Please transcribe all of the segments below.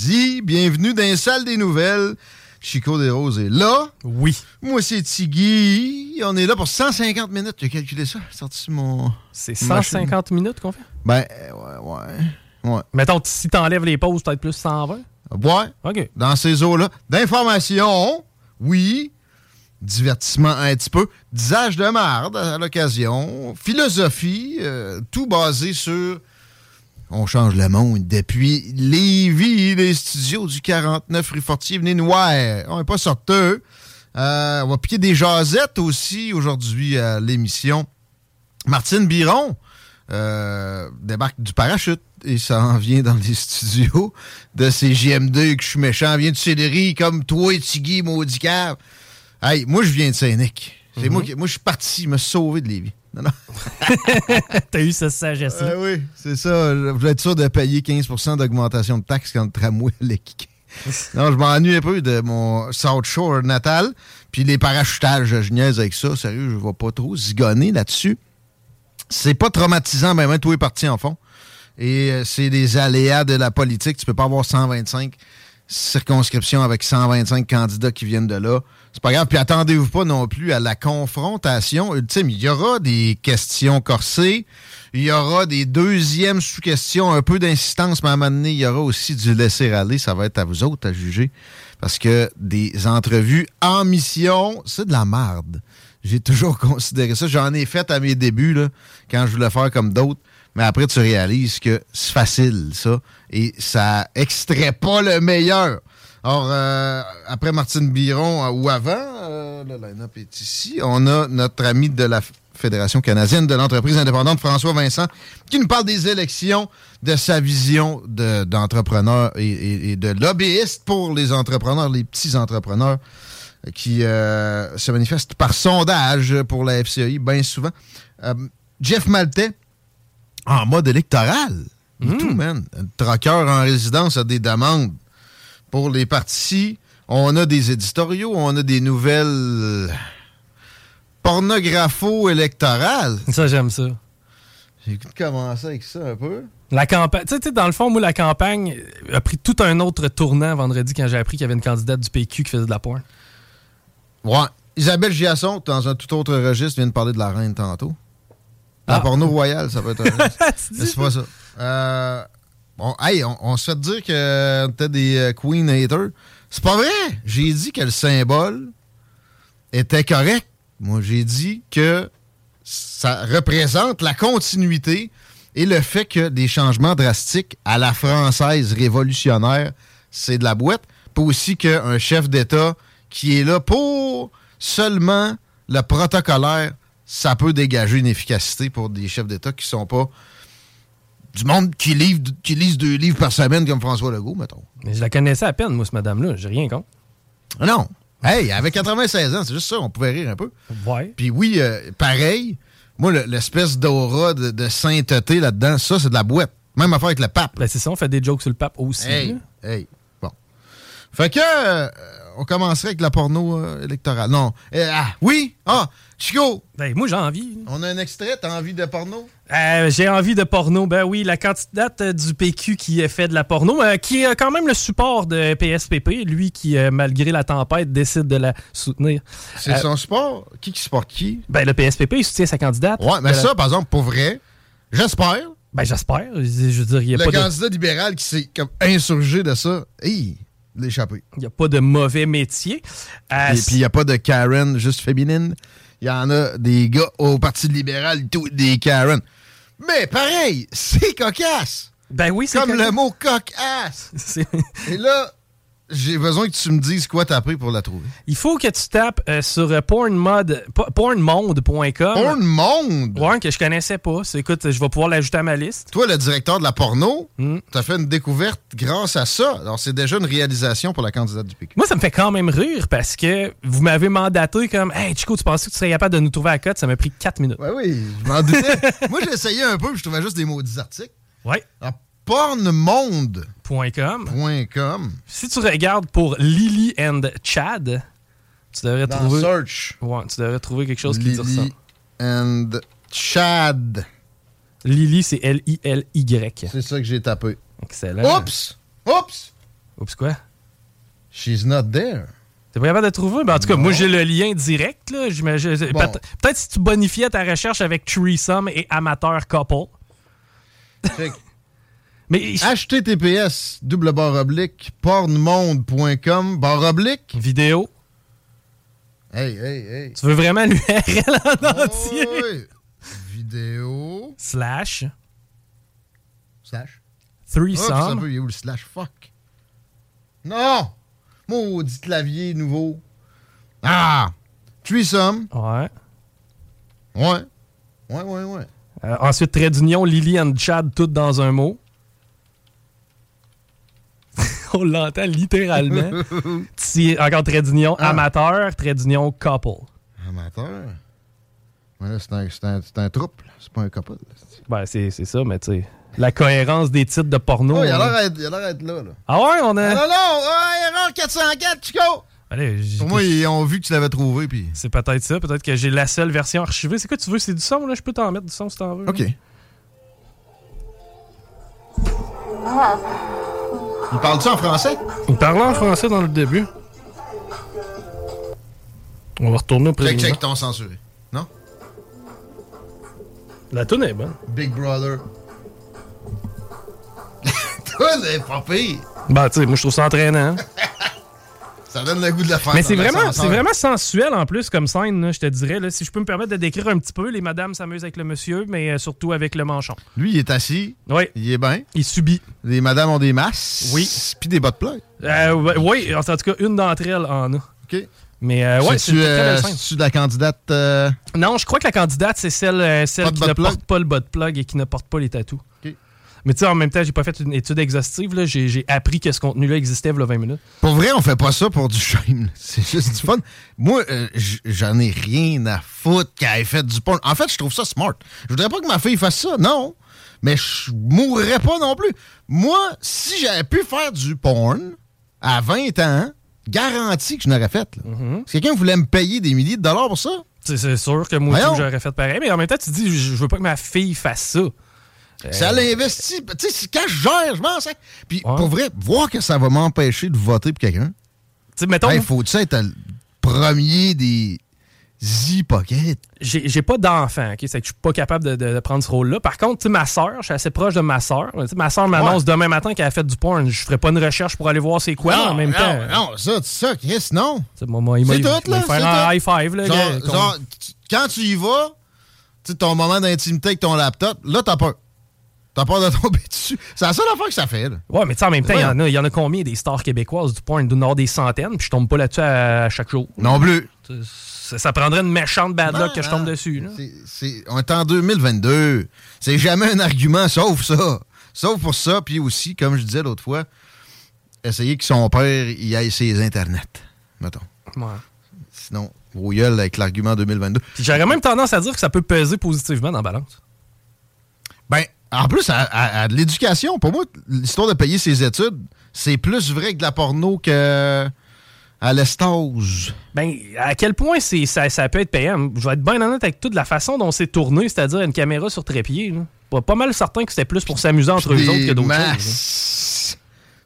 Dis, bienvenue dans les salles des nouvelles. Chico Desroses est là. Oui. Moi, c'est Tiggy. On est là pour 150 minutes. J'ai calculé ça. Sorti mon. C'est 150 minutes qu'on fait? Ben, euh, ouais, ouais. Ouais. Mettons, si t'enlèves les pauses, peut-être plus 120? Ouais. OK. Dans ces eaux-là. D'information, oui. Divertissement un petit peu. Disage de marde à l'occasion. Philosophie, euh, tout basé sur. On change le monde depuis Lévis, les studios du 49 rue Fortier. Venez nous voir. On n'est pas sorteux. Euh, on va piquer des jasettes aussi aujourd'hui à l'émission. Martine Biron euh, débarque du parachute et ça en vient dans les studios de ces JM2 que je suis méchant. Vient du Céleri comme toi et Tiggy, maudit cave. Hey, moi, je viens de Saint-Nic. C'est moi qui, moi, je suis parti me sauver de Lévis. Non, non. T'as eu cette sagesse-là. Euh, oui, c'est ça. Je voulais être sûr de payer 15% d'augmentation de taxes quand le tramway allait kicker. Non, je m'ennuie un peu de mon South Shore natal. Puis les parachutages, je niaise avec ça. Sérieux, je vais pas trop zigonner là-dessus. C'est pas traumatisant, mais même tout est parti en fond. Et euh, c'est des aléas de la politique. Tu peux pas avoir 125 circonscriptions avec 125 candidats qui viennent de là. C'est pas grave. Puis attendez-vous pas non plus à la confrontation ultime. Il y aura des questions corsées. Il y aura des deuxièmes sous-questions, un peu d'insistance, mais à un moment donné, il y aura aussi du laisser-aller. Ça va être à vous autres à juger. Parce que des entrevues en mission, c'est de la merde. J'ai toujours considéré ça. J'en ai fait à mes débuts, là, quand je voulais faire comme d'autres. Mais après, tu réalises que c'est facile, ça. Et ça extrait pas le meilleur. Or, euh, après Martine Biron, euh, ou avant, euh, le line-up est ici, on a notre ami de la Fédération canadienne de l'entreprise indépendante, François Vincent, qui nous parle des élections, de sa vision de- d'entrepreneur et, et- et de lobbyiste pour les entrepreneurs, les petits entrepreneurs euh, qui euh, se manifestent par sondage pour la FCI bien souvent. Jeff Maltais, en mode électoral. Et tout, man. Un troqueur en résidence a des demandes pour les partis. On a des éditoriaux, on a des nouvelles pornographo-électorales. Ça, j'aime ça. J'ai commencer avec ça un peu. La campagne, tu sais, dans le fond, moi, la campagne a pris tout un autre tournant vendredi quand j'ai appris qu'il y avait une candidate du PQ qui faisait de la porn. Ouais. Isabelle Giasson, dans un tout autre registre, vient de parler de la reine tantôt. La Ah. porno royale, ça peut être un c'est pas ça. Euh, bon, hey, on, se fait dire que t'as des euh, Queen haters. C'est pas vrai. J'ai dit que le symbole était correct. Moi, j'ai dit que ça représente la continuité et le fait que des changements drastiques à la française révolutionnaire, c'est de la boîte. Pas aussi qu'un chef d'État qui est là pour seulement le protocolaire, ça peut dégager une efficacité pour des chefs d'État qui sont pas du monde qui, livre, qui lisent deux livres par semaine comme François Legault, mettons. Mais je la connaissais à peine, moi, ce madame-là. J'ai rien contre. Ah Non. Hey, avec 96 ans, c'est juste ça, on pouvait rire un peu. Ouais. Puis oui, euh, pareil, moi, le- l'espèce d'aura de, de sainteté là-dedans, ça, c'est de la boîte. Même affaire avec le pape. Ben, c'est ça, on fait des jokes sur le pape aussi. Hey, là. hey, bon. Fait que, euh, on commencerait avec la porno euh, électorale. Non. Euh, ah, oui? Ah, Chico, Ben, moi, j'ai envie. on a un extrait, t'as envie de porno? Euh, j'ai envie de porno. Ben oui, la candidate euh, du PQ qui a fait de la porno, euh, qui a quand même le support de PSPP, lui qui, euh, malgré la tempête, décide de la soutenir. C'est son sport? Qui qui supporte qui? Ben, le PSPP, il soutient sa candidate. Ouais, mais la- ça, par exemple, pour vrai, j'espère. Ben, j'espère. Je veux dire, a Le pas de... candidat libéral qui s'est comme insurgé de ça, hey, l'échappé. Il n'y a pas de mauvais métier. Euh, Et puis, il n'y a pas de Karen juste féminine. Il y en a des gars au Parti libéral, tout, des Karen. Mais pareil, c'est cocasse. ben oui, c'est Comme le mot cocasse. Et là, j'ai besoin que tu me dises quoi taper pour la trouver. Il faut que tu tapes euh, sur euh, pornmod, po- pornmonde.com. Porn Monde. Ouais, que je connaissais pas. C'est- Écoute, je vais pouvoir l'ajouter à ma liste. Toi, le directeur de la porno, Hmm. t'as fait une découverte grâce à ça. Alors, c'est déjà une réalisation pour la candidate du PQ. Moi, ça me fait quand même rire parce que vous m'avez mandaté comme Hey, Chico, tu pensais que tu serais capable de nous trouver à cote? Ça m'a pris 4 minutes. Ouais, oui, je m'en doutais. Moi, j'ai essayé un peu, puis je trouvais juste des maudits articles. Ouais. Alors, pornmonde.com. .com. Si tu regardes pour Lily and Chad, tu devrais Dans trouver. Search. Ouais, tu devrais trouver quelque chose qui dit ça. Lily and Chad. Lily, c'est L-I-L-Y. C'est ça que j'ai tapé. Excellent. Oups! Oups! Oups, quoi? She's not there. T'es pas capable de trouver? Ben, en tout cas, moi, j'ai le lien direct. Là. Bon. Peut-être si tu bonifiais ta recherche avec Threesome et Amateur Couple. Check. Mais HTTPS, double barre oblique, pornmonde.com, barre oblique. vidéo, Hey, hey, hey. tu veux vraiment l'URL en entier? Oh, oui. Vidéo. Slash Slash. Threesome. peut, il est où le slash? Fuck? Non! Maudit clavier nouveau. Ah! Threesome. Ouais. Ouais. Ouais, ouais, ouais. Euh, ensuite, trait d'union, Lily and Chad, toutes dans un mot. On l'entend littéralement. Ti- encore trait d'union, Ah. amateur, trait d'union, couple. Amateur? Ouais, là, c'est un, c'est un, c'est un troupe, c'est pas un couple. là. Ben, c'est c'est ça, mais tu sais, la cohérence des titres de porno. Oh, il a l'air d'être- il a l'air d'être là, là. Ah ouais, on Ah, a. non, non! Ah, erreur 404, Chico! Allez, Pour moi, ils ont vu que tu l'avais trouvé, puis... c'est peut-être ça. Peut-être que j'ai la seule version archivée. C'est quoi tu veux? C'est du son, là? Je peux t'en mettre du son si t'en veux. OK. Il parle-tu en français? Il parlait en français dans le début. On va retourner au Check, président. check, ton censuré. Non? La tune est bonne. Big Brother. Toi, c'est pas pire. Ben, tu sais, moi, je trouve ça entraînant. hein. Ça donne le goût de la faire. Mais c'est vraiment, c'est vraiment sensuel en plus comme scène, là, je te dirais. Là. Si je peux me permettre de décrire un petit peu, les madames s'amusent avec le monsieur, mais euh, surtout avec le manchon. Lui, il est assis. Oui, Il est bien. il subit. Les madames ont des masses. Oui. Puis des bottes pleutres. Euh, oui, en tout cas, une d'entre elles en a. OK. Mais euh, ouais, c'est tu une très belle scène. tu de la candidate. euh, Non, je crois que la candidate, c'est celle, euh, celle qui ne plug? porte pas le de plug et qui ne porte pas les tatous. OK. Mais tu sais, en même temps, j'ai pas fait une étude exhaustive. là. J'ai appris que ce contenu-là existait il y a 20 minutes. Pour vrai, on fait pas ça pour du shame. C'est juste du fun. Moi, euh, j'en ai rien à foutre qu'elle ait fait du porn. En fait, je trouve ça smart. Je voudrais pas que ma fille fasse ça, non. Mais je mourrais pas non plus. Moi, si j'avais pu faire du porn à 20 ans, garanti que je l'aurais fait. là. Mm-hmm. Si quelqu'un voulait me payer des milliers de dollars pour ça, C'est- sûr que moi aussi, j'aurais fait pareil. Mais en même temps, tu dis, je je veux pas que ma fille fasse ça. Ça l'investit. Tu sais, c'est quand je gère, je m'en sais. Puis Ouais. pour vrai, voir que ça va m'empêcher de voter pour quelqu'un, Tu sais, mettons, il faut-tu être le premier des hypocrites? j'ai pas d'enfant, ok? C'est que je suis pas capable de, de- de prendre ce rôle-là. Par contre, tu sais, ma soeur, je suis assez proche de ma soeur. Ma soeur m'annonce Ouais. demain matin qu'elle a fait du porn. Je ferai pas une recherche pour aller voir c'est quoi en même non, temps. Non, ça, ça, Chris, non. tu sais, moi, moi, il m'a C'est il tout, là, fait c'est un high five, là. Genre, gars, genre, quand tu y vas, tu sais, ton moment d'intimité avec ton laptop, là, t'as peur. T'as peur de tomber dessus? C'est la seule affaire que ça fait, là. Ouais, mais tu sais, en même temps, il y, Ouais. y en a combien des stars québécoises du y en avoir des centaines, puis je tombe pas là-dessus à, à chaque jour. Non plus. Ça, ça prendrait une méchante bad luck que je tombe dessus. Là. c'est- on est en 2022. C'est jamais un argument, sauf ça. Sauf pour ça, puis aussi, comme je disais l'autre fois, essayer que son père y aille ses internets, mettons. Ouais. Sinon, gueule avec l'argument 2022. Puis J'aurais même tendance à dire que ça peut peser positivement dans la balance. En plus, à, à- à de l'éducation, pour moi, l'histoire de payer ses études, c'est plus vrai que de la porno que à l'estage. Ben, à quel point ça, ça peut être payant? Je vais être bien honnête avec toute la façon dont c'est tourné, c'est-à-dire une caméra sur trépied. Là. Pas, pas mal certain que c'était plus pour s'amuser entre eux autres que d'autres choses. masses.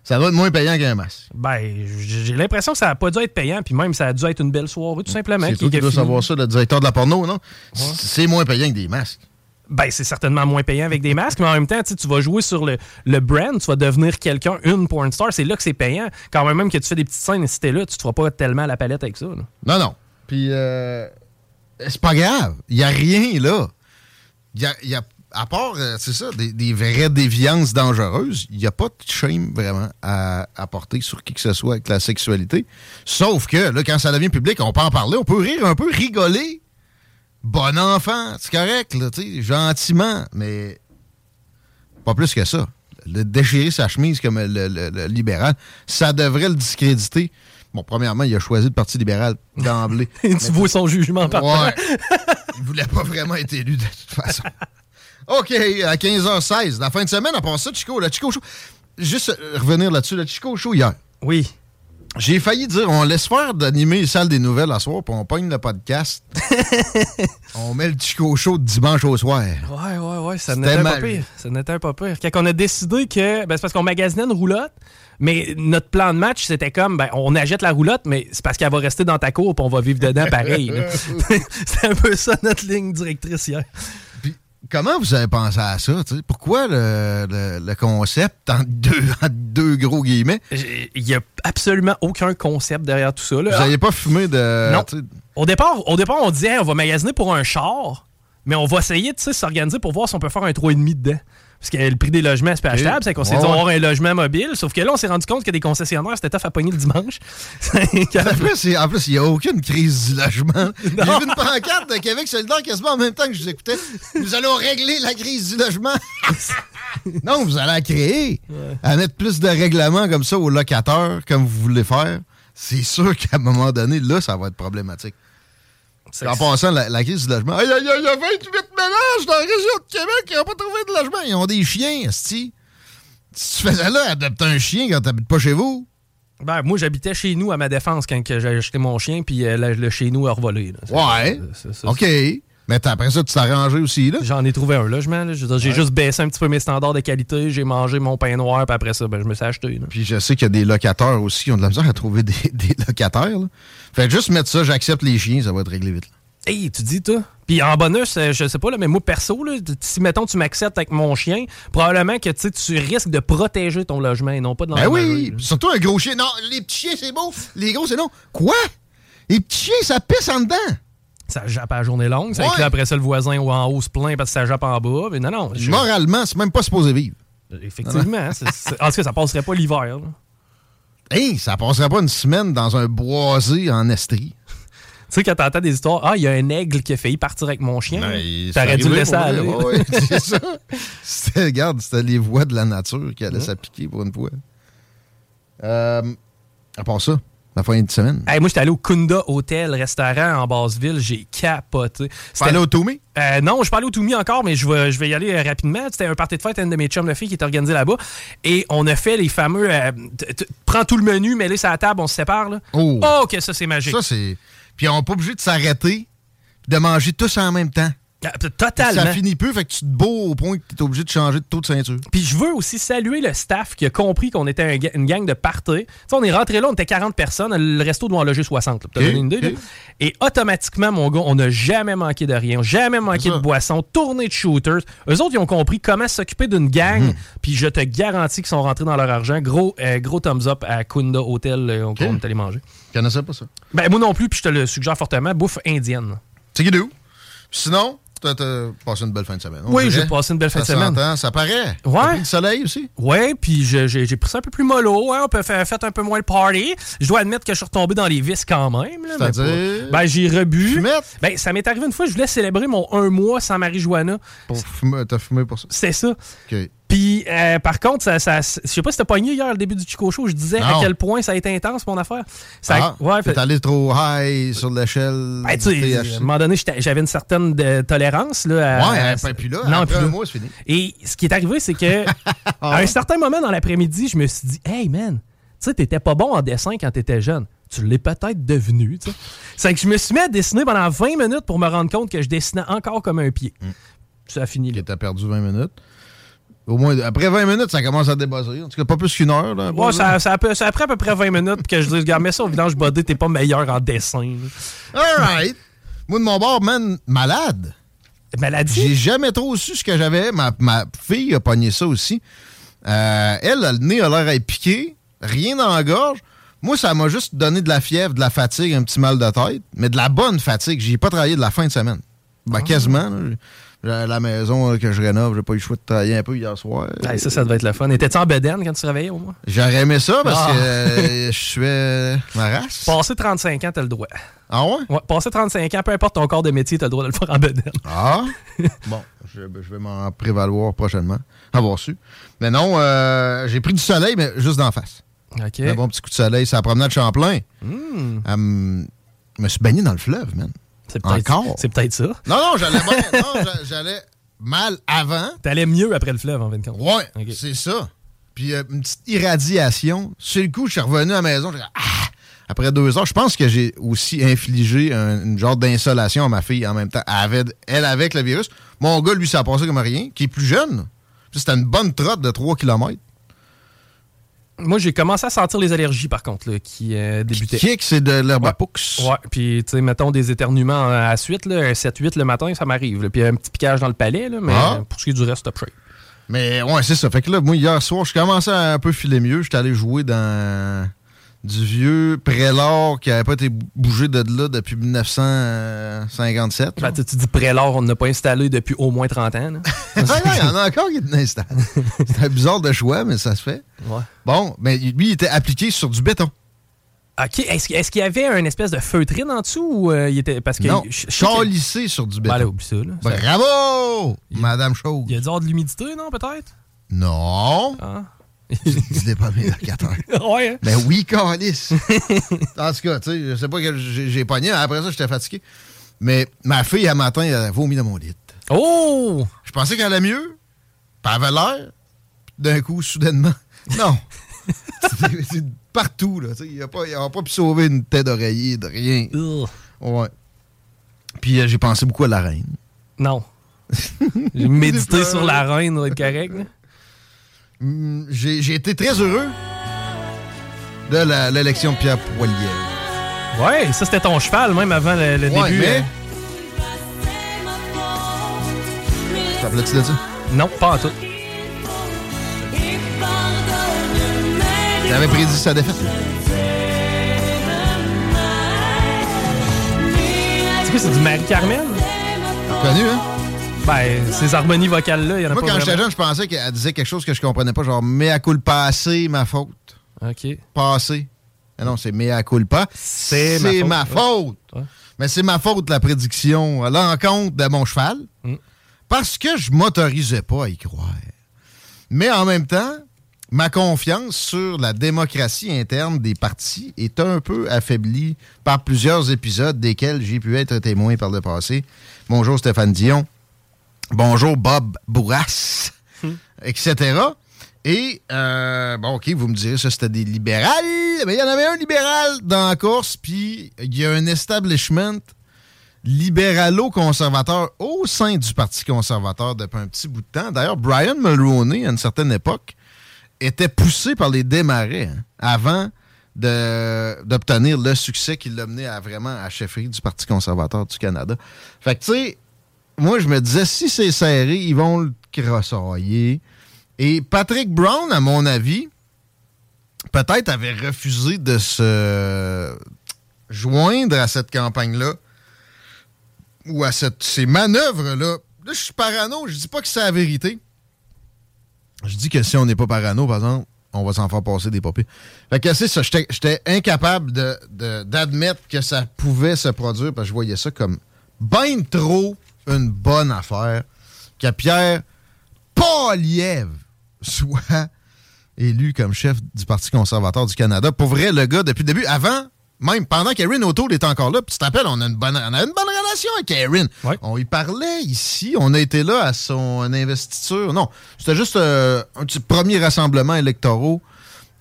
Ça doit être moins payant qu'un masque. Ben, j'ai l'impression que ça a pas dû être payant, puis même ça a dû être une belle soirée, tout simplement. C'est toi qui dois savoir ça, le directeur de la porno, non? C'est moins payant que des masques. Ben, c'est certainement moins payant avec des masques, mais en même temps, tu vas jouer sur le, brand, tu vas devenir quelqu'un, une porn star, c'est là que c'est payant. Quand même, que tu fais des petites scènes si t'es là, tu te feras pas tellement à la palette avec ça. Non, non. Puis, euh, c'est pas grave. Il y a rien là. Y a, à part, euh, c'est ça, des, vraies déviances dangereuses, il n'y a pas de shame vraiment à apporter sur qui que ce soit avec la sexualité. Sauf que, là, quand ça devient public, on peut en parler, on peut rire un peu, rigoler. Bon enfant, c'est correct, là, tu sais, gentiment, mais pas plus que ça. Le déchirer sa chemise comme le, libéral, ça devrait le discréditer. Bon, premièrement, il a choisi le Parti libéral d'emblée. tu vois son jugement par Ouais. il voulait pas vraiment être élu de toute façon. OK, à 15h16, la fin de semaine, à part ça, Chico, le Chico Show. Juste revenir là-dessus, le Chico Show hier. Oui. J'ai failli dire, on laisse faire d'animer les salles des nouvelles à soir, puis on pogne le podcast. on met le Chico Show dimanche au soir. Ouais, ouais, ouais, ça n'était pas pire. Ça n'était pas pire. Quand on a décidé que, ben, c'est parce qu'on magasinait une roulotte, mais notre plan de match, c'était comme, ben, on achète la roulotte, mais c'est parce qu'elle va rester dans ta cour, puis on va vivre dedans pareil. c'est un peu ça notre ligne directrice hier. Comment vous avez pensé à ça? Pourquoi le, concept en deux, deux gros guillemets? Il n'y a absolument aucun concept derrière tout ça. Vous n'avez pas fumé de. Non. Au départ, au départ, on disait on va magasiner pour un char, mais on va essayer de s'organiser pour voir si on peut faire un 3,5 dedans. Parce que le prix des logements, c'est pas achetable. C'est qu'on s'est dit, on va avoir un logement mobile. Sauf que là, on s'est rendu compte que des concessionnaires, c'était tough à pogner le dimanche. en plus, il n'y a aucune crise du logement. J'ai vu une pancarte de Québec solidaire quasiment en même temps que je vous écoutais. Nous allons régler la crise du logement. non, vous allez la créer. À mettre plus de règlements comme ça aux locataires, comme vous voulez faire. C'est sûr qu'à un moment donné, là, ça va être problématique. En passant, la, crise du logement. Il y, a 28 ménages dans la région de Québec qui n'ont pas trouvé de logement. Ils ont des chiens, Si tu faisais là, adopter un chien quand tu n'habites pas chez vous. Ben, moi, j'habitais chez nous à ma défense quand j'ai acheté mon chien, puis euh, le, chez nous a revolé. Ouais. OK. Mais après ça, tu t'es arrangé aussi, là? J'en ai trouvé un logement. J'ai juste baissé un petit peu mes standards de qualité. J'ai mangé mon pain noir, puis après ça, ben, je me suis acheté. Puis je sais qu'il y a des locataires aussi qui ont de la misère à trouver des, locataires. Là. Fait juste mettre ça, j'accepte les chiens, ça va être réglé vite. Hey, tu dis, toi? Puis en bonus, euh, je sais pas, là, mais moi, perso, là, si, mettons, tu m'acceptes avec mon chien, probablement que tu risques de protéger ton logement et non pas de Ben oui, surtout un gros chien. Non, les petits chiens, c'est beau. Les gros, c'est non. Quoi? Les petits chiens, ça pisse en dedans. Ça jappe à la journée longue. Ça ouais. après ça, le voisin ou en haut se plaint parce que ça jappe en bas. Mais non, non. Moralement, c'est même pas supposé vivre. Effectivement. en tout cas, ça passerait pas l'hiver. Hey, ça passerait pas une semaine dans un boisé en Estrie. Tu sais, quand t'entends des histoires, ah, il y a un aigle qui a failli partir avec mon chien. Ben, T'aurais dû le laisser aller. Oui, c'est ça. C'était, regarde, c'était les voix de la nature qui allaient s'appliquer pour une fois. Euh, à part ça, la fin de semaine. moi, j'étais allé au Kunda Hotel, restaurant en Basse-Ville. J'ai capoté. Tu allé au Toumi? Euh, non, je suis pas allé au Toumi encore, mais je vais, je vais y aller euh, rapidement. C'était un party de fête, une de mes chums de filles qui est organisée là-bas. Et on a fait les fameux. prends tout le menu, mets-les sur la table, on se sépare. Là. Oh. oh, que ça, c'est magique. Ça, c'est. Puis on n'est pas obligé de s'arrêter de manger tous en même temps. Totalement. Ça finit peu, fait que tu te beau au point que tu es obligé de changer de taux de ceinture. Puis je veux aussi saluer le staff qui a compris qu'on était une gang de party. on est rentré là, on était 40 personnes, le resto doit en loger 60. une idée, Et automatiquement, mon gars, on n'a jamais manqué de rien, jamais manqué de boissons, tournée de shooters. Eux autres, ils ont compris comment s'occuper d'une gang. Mhm. Puis je te garantis qu'ils sont rentrés dans leur argent. Gros, euh, gros thumbs up à Kunda Hotel, euh, on est allé manger. Je connaissais pas ça. Ben, moi non plus, puis je te le suggère fortement. Bouffe indienne. C'est d'où? Sinon, T'as passé une belle fin de semaine. Oui, j'ai passé une belle fin de semaine. ça paraît. Ouais. Pris le soleil aussi? Oui, puis j'ai pris ça un peu plus mollo. Hein, on peut faire, un peu moins le party. Je dois admettre que je suis retombé dans les vis quand même. C'est-à-dire? Ben, j'ai rebu. Ben, ça m'est arrivé une fois, je voulais célébrer mon un mois sans marijuana. T'as fumé pour ça? C'est ça. OK. Puis, euh, par contre, ça, ça, je sais pas si t'as pogné hier, le début du Chico Show, je disais à quel point ça a été intense, mon affaire. Ça, ah, ouais, t'es allé trop high sur l'échelle. Ben, à un moment donné, j'avais une certaine de tolérance. Là, à, ouais, à, puis là, non, après un mois, c'est fini. Et ce qui est arrivé, c'est que à un certain moment dans l'après-midi, je me suis dit, hey man, tu sais, t'étais pas bon en dessin quand t'étais jeune tu l'es peut-être devenu. C'est que je me suis mis à dessiner pendant 20 minutes pour me rendre compte que je dessinais encore comme un pied. Mm. Ça a fini là. Tu as perdu 20 minutes. Au moins, après 20 minutes, ça commence à débosser. En tout cas, pas plus qu'une heure. Là, ouais, ça, ça, ça, après à peu près 20 minutes que je dis, regarde, mets ça au vidange bodé, t'es pas meilleur en dessin. All right. Moi, de mon bord, man, malade. Maladie? J'ai jamais trop su ce que j'avais. Ma, ma fille a pogné ça aussi. Euh, elle, le nez a l'air piqué, rien dans la gorge. Moi, ça m'a juste donné de la fièvre, de la fatigue, un petit mal de tête, mais de la bonne fatigue. J'ai pas travaillé de la fin de semaine. Ben, Ah. quasiment. là. La maison que je rénove, j'ai pas eu le choix de travailler un peu hier soir. Ah, ça, ça devait être le fun. Étais-tu en bedaine quand tu te réveillais au moins? J'aurais aimé ça parce Ah. que euh, je suis euh, ma race. Passé 35 ans, t'as le droit. Ah ouais? Ouais, passé 35 ans, peu importe ton corps de métier, t'as le droit de le faire en bedaine. Ah! bon, je, je vais m'en prévaloir prochainement. Avoir su. Mais non, euh, j'ai pris du soleil, mais juste d'en face. OK. Un bon petit coup de soleil, c'est la promenade Champlain. Je me suis baigné dans le fleuve, man. C'est peut-être Encore? C'est peut-être ça. Non, non, j'allais bien- non, j'a- j'allais mal avant. T'allais mieux après le fleuve, en fin de compte. Ouais, Ok. c'est ça. Puis euh, une petite irradiation. Sur le coup, je suis revenu à la maison. j'ai dit, Ah! Après deux heures, je pense que j'ai aussi infligé un, une genre d'insolation à ma fille en même temps. Elle, avait, elle avec le virus. Mon gars, lui, ça a passé comme rien, qui est plus jeune. Puis C'était une bonne trotte de 3 km. Moi, j'ai commencé à sentir les allergies, par contre, là, qui euh, débutaient. Kick, c'est de l'herbe à Ouais. puis, tu sais, mettons des éternuements à la suite, là, un 7-8 le matin, ça m'arrive. Puis un petit piquage dans le palais, là, mais Ah. euh, pour ce qui est du reste, top shape. Mais ouais, c'est ça. Fait que là, moi, hier soir, je commençais à un peu filer mieux. J'étais allé jouer dans du vieux prélor qui n'avait pas été bougé de là depuis 1957. Ben, tu tu dis prélard, on n'a pas installé depuis au moins 30 ans. Il y en a encore qui est installé. C'était bizarre de choix, mais ça se fait. Ouais. Bon, mais lui, il était appliqué sur du béton. OK. Est-ce qu'il y avait une espèce de feutrine en dessous ou euh, il était. Parce que. non, sur du béton. Ben, là, oublie ça, là. Ça- Bravo! Madame Chose. Il y a dû avoir de l'humidité, non, peut-être? Non. Ah. Dis-les pas mes locataires. ouais. Ben oui, calisse. en tout cas, tu sais, je sais pas que j'ai pogné. Après ça, j'étais fatigué. Mais ma fille, un matin, elle a vomi dans mon lit. Oh! Je pensais qu'elle allait mieux. Puis elle avait l'air. D'un coup, soudainement. Non. C'est- partout, là. tu sais, Il n'a pas, il a pas pu sauver une tête d'oreiller, de rien. Ugh. Ouais. Puis euh, j'ai pensé beaucoup à la reine. Non. J'ai médité sur la reine, doit être correct. là. Hum, J'ai j'ai été très heureux de la- l'élection de Pierre Poilievre. Ouais, ça c'était ton cheval, même avant le, le Ouais, début. mais- euh, ça? Non, pas en tout. J'avais prédit sa défaite. C'est quoi, c'est du Marie-Carmen? Connu, hein? Ben, ces harmonies vocales-là, il y en a Moi, pas quand j'étais jeune, je pensais qu'elle disait quelque chose que je comprenais pas, genre mea culpa, c'est ma faute. OK. Passé. Mais non, c'est mea culpa. C'est ma faute. ma faute. Ouais. Mais c'est ma faute, la prédiction à l'encontre de mon cheval. Mm. Parce que je m'autorisais pas à y croire. Mais en même temps, ma confiance sur la démocratie interne des partis est un peu affaiblie par plusieurs épisodes desquels j'ai pu être témoin par le passé. Bonjour Stéphane Dion. Bonjour Bob Bourras, etc. Et, euh, bon, OK, vous me direz, ça, c'était des libérales. Mais il y en avait un libéral dans la course, puis il y a un establishment libéralo-conservateur au sein du Parti conservateur depuis un petit bout de temps. D'ailleurs, Brian Mulroney, à une certaine époque, était poussé par les démarrais hein, avant d'obtenir le succès qui l'a mené à vraiment à la chefferie du Parti conservateur du Canada. Fait que, tu sais, moi, je me disais, si c'est serré, ils vont le crossailler. Et Patrick Brown, à mon avis, peut-être avait refusé de se joindre à cette campagne-là ou à cette- ces manœuvres-là. Là, je suis parano, je dis pas que c'est la vérité. Je dis que si on n'est pas parano, par exemple, on va s'en faire passer des papiers. Fait que c'est ça, j'étais incapable de- de- d'admettre que ça pouvait se produire parce que je voyais ça comme ben trop une bonne affaire que Pierre Poilievre soit élu comme chef du Parti conservateur du Canada. Pour vrai, le gars, depuis le début, avant, même pendant qu'Erin O'Toole est encore là, puis tu t'appelles, on a une bonne, on a une bonne relation avec Erin. Ouais. On y parlait ici, on a été là à son investiture. Non, c'était juste euh, un petit premier rassemblement électoral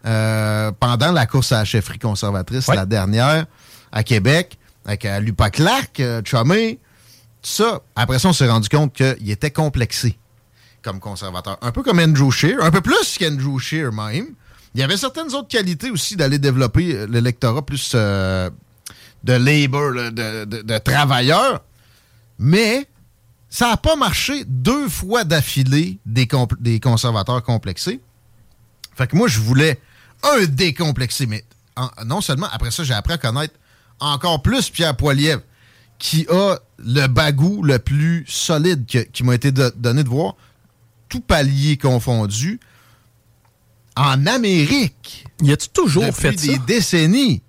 euh, pendant la course à la chefferie conservatrice, Ouais. la dernière, à Québec, avec euh, Lupa Clark, euh, Chumé, ça. Après ça, on s'est rendu compte qu'il était complexé comme conservateur. Un peu comme Andrew Scheer, un peu plus qu'Andrew Scheer même. Il y avait certaines autres qualités aussi d'aller développer euh, l'électorat plus euh, de labor, de, travailleurs. Mais ça n'a pas marché deux fois d'affilée des, des, conservateurs complexés. Fait que moi, je voulais un décomplexé. Mais non seulement, après ça, j'ai appris à connaître encore plus Pierre Poilievre, qui a le bagou le plus solide qui m'a été donné de voir, tout palier confondu, en Amérique. Y a-tu toujours fait des décennies?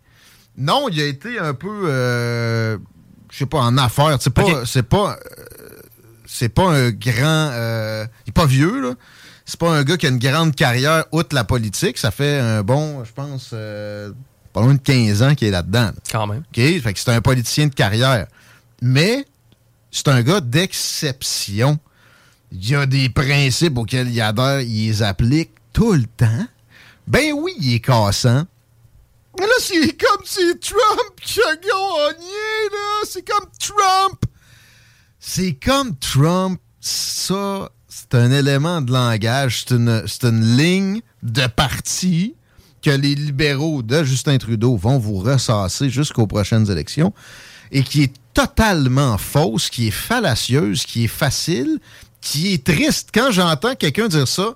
Non, il a été un peu, euh, je sais pas, en affaires. C'est pas, c'est pas, euh, c'est pas un grand, euh, il est pas vieux là. C'est pas un gars qui a une grande carrière outre la politique. Ça fait un bon, je pense, pas loin de 15 ans qu'il est là-dedans. Quand même. OK? Fait que c'est un politicien de carrière. Mais c'est un gars d'exception. Il y a des principes auxquels il adhère, il les applique tout le temps. Ben oui, il est cassant. Mais là, c'est comme si Trump qui a gagné, là. C'est comme Trump. C'est comme Trump. Ça, c'est un élément de langage. C'est une ligne de parti que les libéraux de Justin Trudeau vont vous ressasser jusqu'aux prochaines élections et qui est totalement fausse, qui est fallacieuse, qui est facile, qui est triste. Quand j'entends quelqu'un dire ça,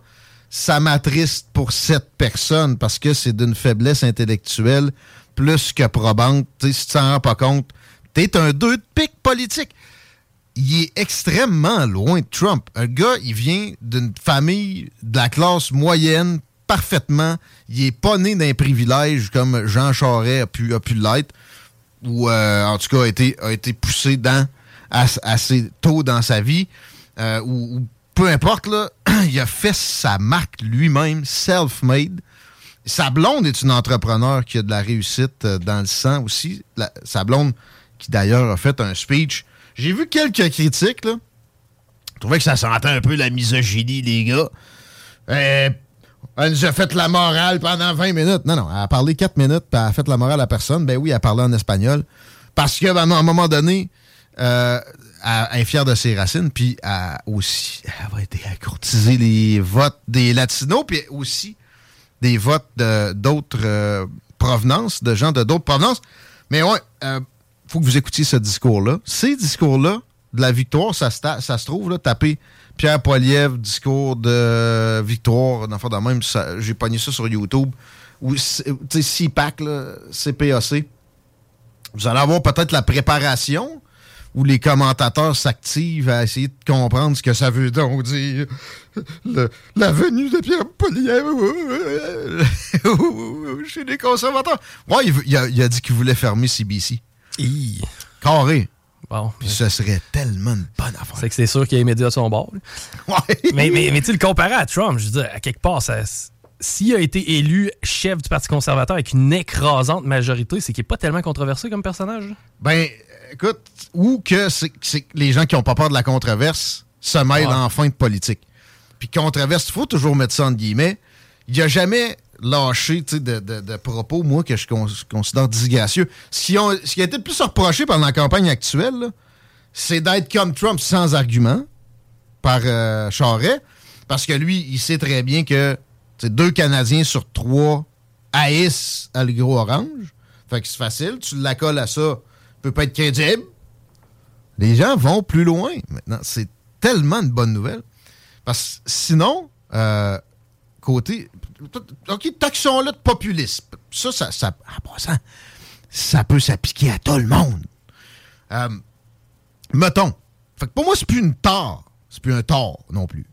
ça m'attriste pour cette personne parce que c'est d'une faiblesse intellectuelle plus que probante. si tu t'en rends pas compte, t'es un deux de pique politique. Il est extrêmement loin de Trump. Un gars, il vient d'une famille de la classe moyenne parfaitement. Il est pas né d'un privilège comme Jean Charest a pu l'être, ou euh, en tout cas a été, a été poussé dans, assez tôt dans sa vie, euh, ou, peu importe, là, il a fait sa marque lui-même, self-made. Sa blonde est une entrepreneur qui a de la réussite euh, dans le sang aussi. sa blonde, qui d'ailleurs a fait un speech. J'ai vu quelques critiques, là. Je trouvais que ça sentait un peu la misogynie, les gars. Elle nous a fait la morale pendant 20 minutes. Non, non, elle a parlé 4 minutes, puis elle a fait la morale à personne. Ben oui, elle a parlé en espagnol. Parce que, ben, à un moment donné, euh, elle, est fière de ses racines, puis elle, aussi, elle va être à courtiser les votes des Latinos, puis aussi des votes d'autres euh, provenances, de gens de d'autres provenances. Mais ouais, euh, faut que vous écoutiez ce discours-là. Ces discours-là, de la victoire, ça, ça se trouve, là, taper Pierre Poilievre, discours de victoire, d'enfant de même, j'ai pogné ça sur YouTube. Ou, tu sais, CPAC, CPAC. Vous allez avoir peut-être la préparation où les commentateurs s'activent à essayer de comprendre ce que ça veut donc dire. la venue de Pierre Poilievre chez les conservateurs. Ouais, il, a, dit qu'il voulait fermer CBC. Carré. Bon, Puis ce serait tellement une bonne affaire. C'est que c'est sûr qu'il y a les médias de son bord. Ouais. Mais, mais, mais tu le comparer à Trump, je veux dire, à quelque part, s'il a été élu chef du Parti conservateur avec une écrasante majorité, c'est qu'il n'est pas tellement controversé comme personnage? Ben, écoute, ou que c'est les gens qui n'ont pas peur de la controverse se mêlent en fin de politique. Puis controverse, il faut toujours mettre ça en guillemets. Il n'y a jamais lâché de, de, propos, moi, que je considère disgracieux. Ce qui, ont, ce qui a été le plus reproché pendant la campagne actuelle, c'est d'être comme Trump sans argument par euh, Charest, parce que lui, il sait très bien que deux Canadiens sur trois haïssent le gros orange. Fait que c'est facile, tu l'accoles à ça, peut pas être crédible. Les gens vont plus loin maintenant. C'est tellement une bonne nouvelle. Parce que sinon, euh, côté. OK, taxons-le de populisme. Ça, ça, ça, ça peut s'appliquer à tout le monde. Euh, mettons. Fait que pour moi, c'est plus une tort. C'est plus un tort non plus.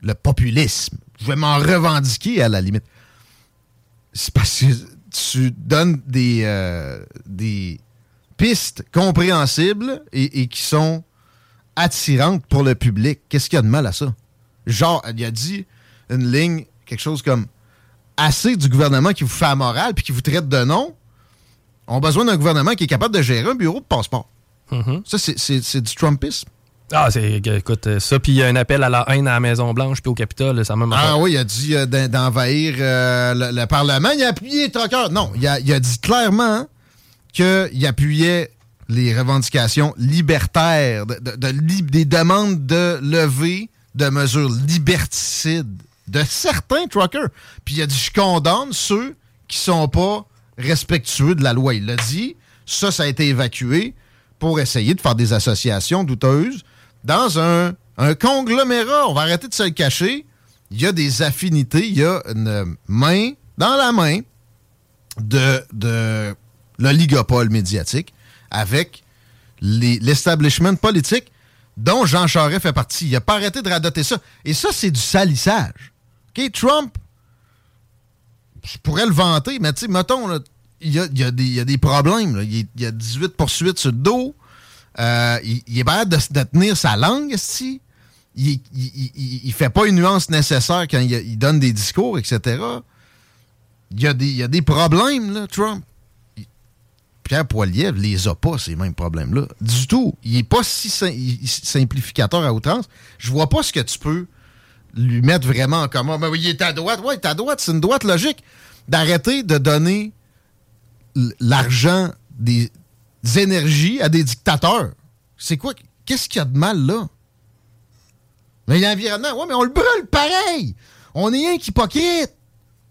Le populisme. Je vais m'en revendiquer à la limite. C'est parce que tu donnes des, euh, des pistes compréhensibles et, et, qui sont attirantes pour le public. Qu'est-ce qu'il y a de mal à ça? Genre, il a dit une ligne, quelque chose comme assez du gouvernement qui vous fait la morale puis qui vous traite de nom, ont besoin d'un gouvernement qui est capable de gérer un bureau de passeport. Mm-hmm. Ça, c'est du Trumpisme. Ah, c'est, écoute, ça, puis il y a un appel à la haine à la Maison-Blanche puis au Capitole, ça même Ah oui, il a dit euh, d'envahir euh, le, Parlement. Il a appuyé Trucker. Non, il a, il a dit clairement qu'il appuyait les revendications libertaires, de, des demandes de levée de mesures liberticides de certains truckers. Puis il a dit je condamne ceux qui sont pas respectueux de la loi. Il l'a dit. Ça, ça a été évacué pour essayer de faire des associations douteuses dans un, un conglomérat. On va arrêter de se le cacher. Il y a des affinités, il y a une main dans la main de, de l'oligopole médiatique avec l'establishment politique dont Jean Charest fait partie. Il n'a pas arrêté de radoter ça. Et ça, c'est du salissage. OK, Trump, je pourrais le vanter, mais tu sais, mettons, il y a, des problèmes. Il, y a 18 poursuites sur le dos. Euh, il, est pas de, de, tenir sa langue, si. Il, il, fait pas une nuance nécessaire quand il, donne des discours, etc. Il y a des, il y a des problèmes, là, Trump. Pierre Poilievre les a pas, ces mêmes problèmes-là. Du tout. Il est pas si simplificateur à outrance. Je vois pas ce que tu peux lui mettre vraiment en commun. Mais oui, il est à droite. Oui, il est à droite. C'est une droite logique d'arrêter de donner l'argent des énergies à des dictateurs. C'est quoi? Qu'est-ce qu'il y a de mal là? Mais l'environnement, ouais, mais on le brûle pareil! On est un hypocrite!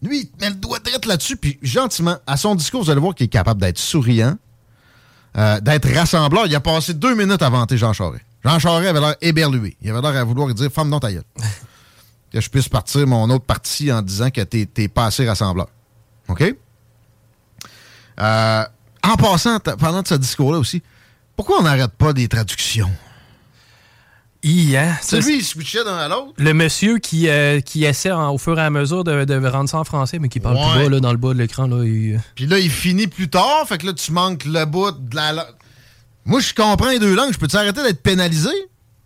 Lui, il met le doigt direct là-dessus, puis gentiment, à son discours, vous allez voir qu'il est capable d'être souriant, euh, d'être rassembleur. Il a passé deux minutes à vanter Jean Charest. Jean Charest avait l'air éberlué. Il avait l'air à vouloir dire Femme non Que je puisse partir mon autre parti en disant que t'es pas assez rassembleur. OK? Euh, en passant, pendant ce discours-là aussi, pourquoi on n'arrête pas des traductions? Hein? C'est lui, il switchait d'un à l'autre. Le monsieur qui, euh, qui essaie au fur et à mesure de, rendre ça en français, mais qui parle plus bas là, dans le bas de l'écran. Là, euh. Puis là, il finit plus tard, fait que là, tu manques le bout de la. Moi, je comprends les deux langues. Je peux-tu arrêter d'être pénalisé?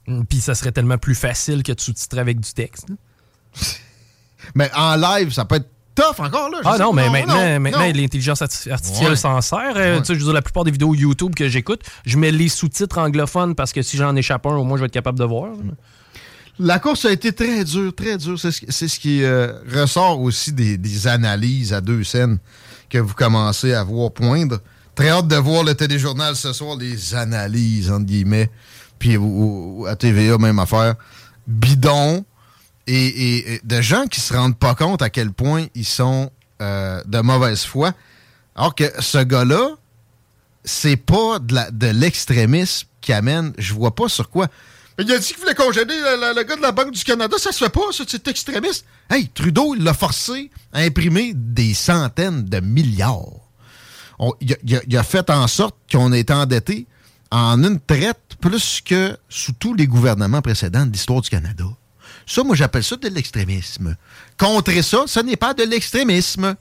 Hum, puis ça serait tellement plus facile que de sous-titrer avec du texte. Mais en live, ça peut être tough encore, là. ah non, mais maintenant, maintenant l'intelligence artificielle s'en sert. Euh, tu sais, je veux dire, la plupart des vidéos YouTube que j'écoute, je mets les sous-titres anglophones parce que si j'en échappe un, au moins, je vais être capable de voir. La course a été très dure, très dure. C'est ce, qui euh, ressort aussi des, analyses à deux scènes que vous commencez à voir poindre. Très hâte de voir le téléjournal ce soir, les analyses, entre guillemets. Puis à TVA, même affaire. Bidon et, de gens qui se rendent pas compte à quel point ils sont euh, de mauvaise foi. Alors que ce gars-là, c'est pas de l'extrémisme qui amène, je vois pas sur quoi. Il a dit qu'il voulait congéder le, gars de la Banque du Canada, ça se fait pas, ça, c'est extrémiste. Hey, Trudeau, il l'a forcé à imprimer des centaines de milliards. il, a, fait en sorte qu'on ait endetté en une traite plus que sous tous les gouvernements précédents de l'histoire du Canada. Ça, moi, j'appelle ça de l'extrémisme. Contrer ça, ce n'est pas de l'extrémisme.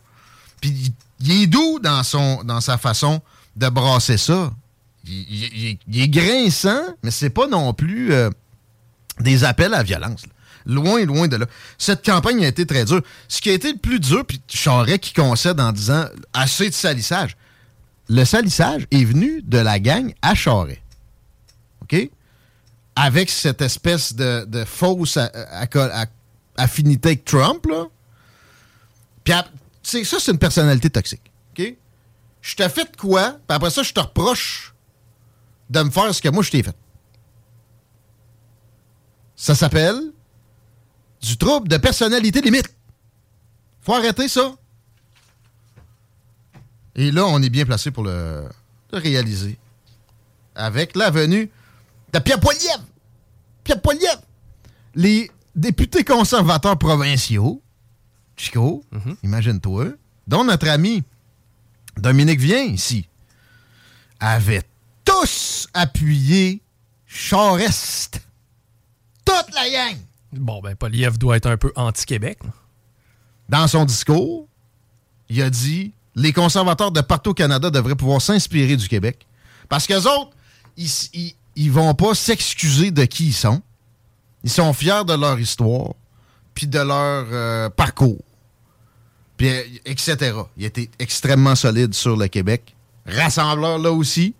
Puis il est doux dans, son, dans sa façon de brasser ça. Il, est grinçant, mais c'est pas non plus euh, des appels à la violence. Loin, loin de là. Cette campagne a été très dure. Ce qui a été le plus dur, puis Charret qui concède en disant assez de salissage. Le salissage est venu de la gang à Charret. OK? Avec cette espèce de, fausse affinité avec Trump, là. Puis, ça, c'est une personnalité toxique. OK? Je t'ai fait quoi, puis après ça, je te reproche de me faire ce que moi, je t'ai fait. Ça s'appelle du trouble de personnalité limite. Faut arrêter ça. Et là, on est bien placé pour le, le réaliser. Avec la venue de Pierre Poilievre. Pierre Poilievre. Les députés conservateurs provinciaux, Chico, mhm. imagine-toi, dont notre ami Dominique Vient ici, avaient tous appuyé Charest. Toute la gang. Bon, ben, Poliev doit être un peu anti-Québec. Dans son discours, il a dit les conservateurs de partout au Canada devraient pouvoir s'inspirer du Québec. Parce qu'eux autres, ils, ils vont pas s'excuser de qui ils sont. Ils sont fiers de leur histoire, puis de leur euh, parcours, puis euh, etc. Il était extrêmement solide sur le Québec. Rassembleur là aussi.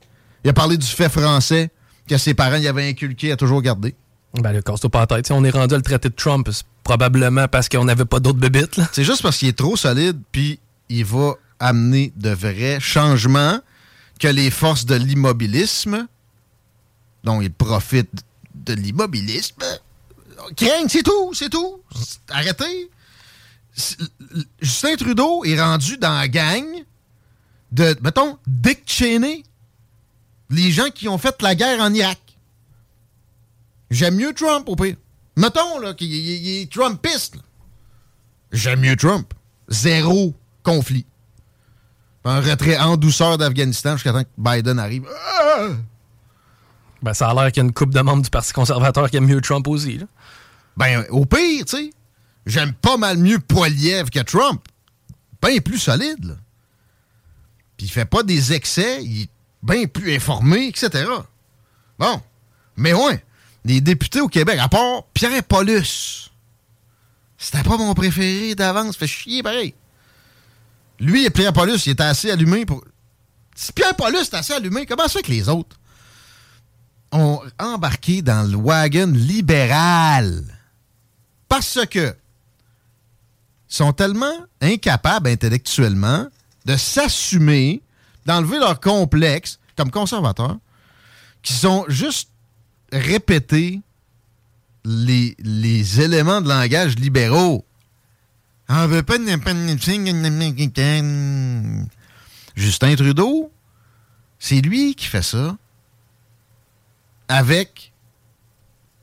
Il a parlé du fait français que ses parents y avaient inculqué à toujours garder. Ben, le casse pas tête. on est rendu à le traité de Trump, probablement parce qu'on n'avait pas d'autres bébites. C'est juste parce qu'il est trop solide, puis il va amener de vrais changements que les forces de l'immobilisme dont il profite de l'immobilisme. Craigne, c'est tout, c'est tout. Arrêtez. Justin Trudeau est rendu dans la gang de, mettons, Dick Cheney. Les gens qui ont fait la guerre en Irak. J'aime mieux Trump, au pire. Mettons là, qu'il est Trumpiste. J'aime mieux Trump. Zéro conflit. Un retrait en douceur d'Afghanistan jusqu'à temps que Biden arrive. Ah! Ben, ça a l'air qu'il y a une coupe de membres du Parti conservateur qui aime mieux Trump aussi. Ben, au pire, tu sais, j'aime pas mal mieux Poiliev que Trump. Bien plus solide, là. Puis il fait pas des excès, il est bien plus informé, etc. Bon. Mais ouais, les députés au Québec, à part Pierre Paulus, c'était pas mon préféré d'avance, fait chier pareil. Lui et Pierre Paulus, il était assez allumé pour. Si Pierre Paulus est assez allumé, comment ça fait que les autres? Ont embarqué dans le wagon libéral? Parce que sont tellement incapables intellectuellement de s'assumer, d'enlever leur complexe comme conservateurs, qu'ils sont juste répétés les, les éléments de langage libéraux. De Justin Trudeau, c'est lui qui fait ça avec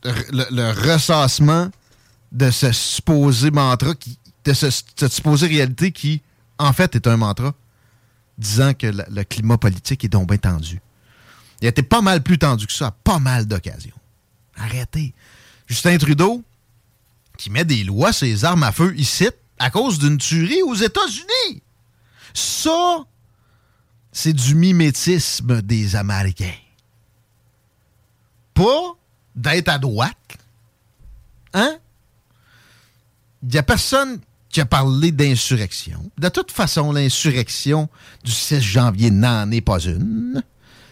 le, ressassement de ce supposé mantra, de ce, cette supposée réalité qui, en fait, est un mantra, disant que le, climat politique est donc bien tendu. Il a été pas mal plus tendu que ça à pas mal d'occasions. Arrêtez. Justin Trudeau, qui met des lois sur les armes à feu ici, à cause d'une tuerie aux États-Unis. Ça, c'est du mimétisme des Américains. Pas d'être à droite. Hein? Il n'y a personne qui a parlé d'insurrection. De toute façon, l'insurrection du 6 janvier n'en est pas une.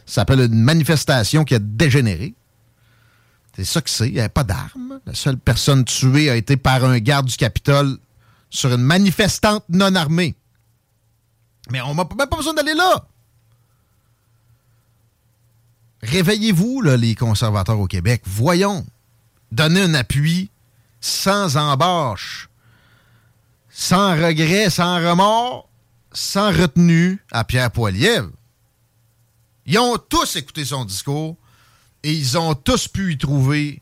Ça s'appelle une manifestation qui a dégénéré. C'est ça que c'est. Il n'y avait pas d'armes. La seule personne tuée a été par un garde du Capitole sur une manifestante non armée. Mais on n'a même pas besoin d'aller là. Réveillez-vous, les conservateurs au Québec. Voyons. Donnez un appui sans embâche, sans regret, sans remords, sans retenue à Pierre Poilievre. Ils ont tous écouté son discours et ils ont tous pu y trouver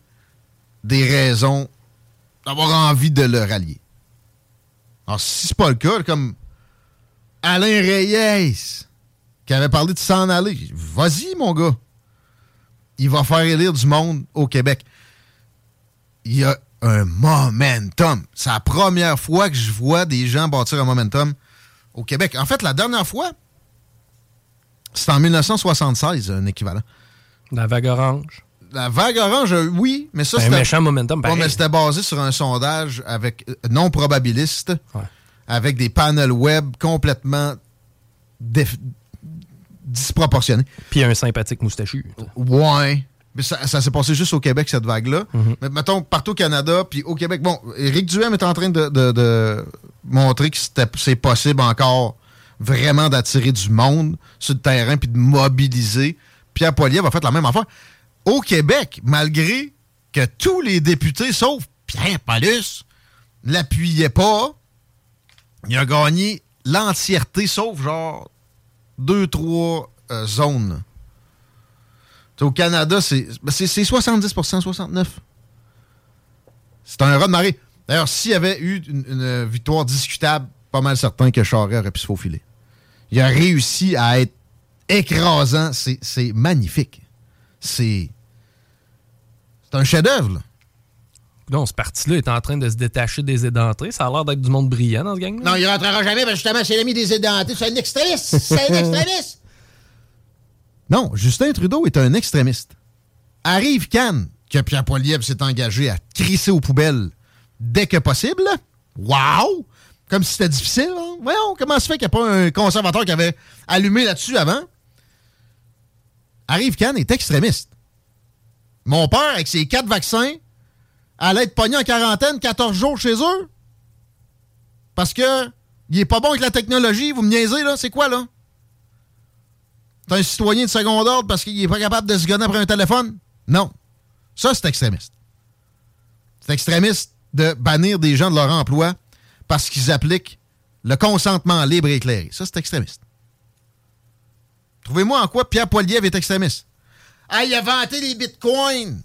des raisons d'avoir envie de le rallier. Alors, si c'est pas le cas, comme Alain Reyes, qui avait parlé de s'en aller, vas-y, mon gars. Il va faire élire du monde au Québec. Il y a un momentum. C'est la première fois que je vois des gens bâtir un momentum au Québec. En fait, la dernière fois, c'est en 1976, un équivalent. La vague orange. La vague orange, euh, oui, mais ça, c'était... Un méchant momentum, mais c'était basé sur un sondage avec euh, non probabiliste, avec des panels web complètement disproportionnés. Puis un sympathique moustachu. Ouais. Mais ça, s'est passé juste au Québec, cette vague-là. Mm-hmm. Mais mettons, partout au Canada, puis au Québec. Bon, Éric Duhem est en train de, montrer que c'est possible encore vraiment d'attirer du monde sur le terrain puis de mobiliser. Pierre Poilievre a fait la même affaire au Québec, malgré que tous les députés, sauf Pierre Paulus, l'appuyaient pas, il a gagné l'entièreté, sauf genre deux, trois euh, zones. au Canada, c'est 70 ben, 69% C'est un rat de marée. D'ailleurs, s'il y avait eu une, victoire discutable, pas mal certain que Charest aurait pu se faufiler. Il a réussi à être écrasant. C'est magnifique. C'est c'est un chef-d'œuvre. Non, ce parti-là est en train de se détacher des édentés. Ça a l'air d'être du monde brillant dans ce gang-là. Non, il rentrera jamais, parce que justement, c'est l'ami des édentés. C'est un extrémiste. C'est un extrémiste. Non, Justin Trudeau est un extrémiste. Arrive Cannes, que Pierre Poilievre s'est engagé à crisser aux poubelles dès que possible. Wow! Comme si c'était difficile. Hein? Voyons, comment se fait qu'il n'y a pas un conservateur qui avait allumé là-dessus avant? Arrive Cannes est extrémiste. Mon père, avec ses quatre vaccins, allait être pogné en quarantaine 14 jours chez eux? Parce que il est pas bon avec la technologie, vous me niaisez, là? C'est quoi, là? C'est un citoyen de second ordre parce qu'il est pas capable de se gonner après un téléphone? Non. Ça, c'est extrémiste. C'est extrémiste de bannir des gens de leur emploi parce qu'ils appliquent le consentement libre et éclairé. Ça, c'est extrémiste. Trouvez-moi en quoi Pierre Poilievre est extrémiste. Ah, il a vanté les bitcoins.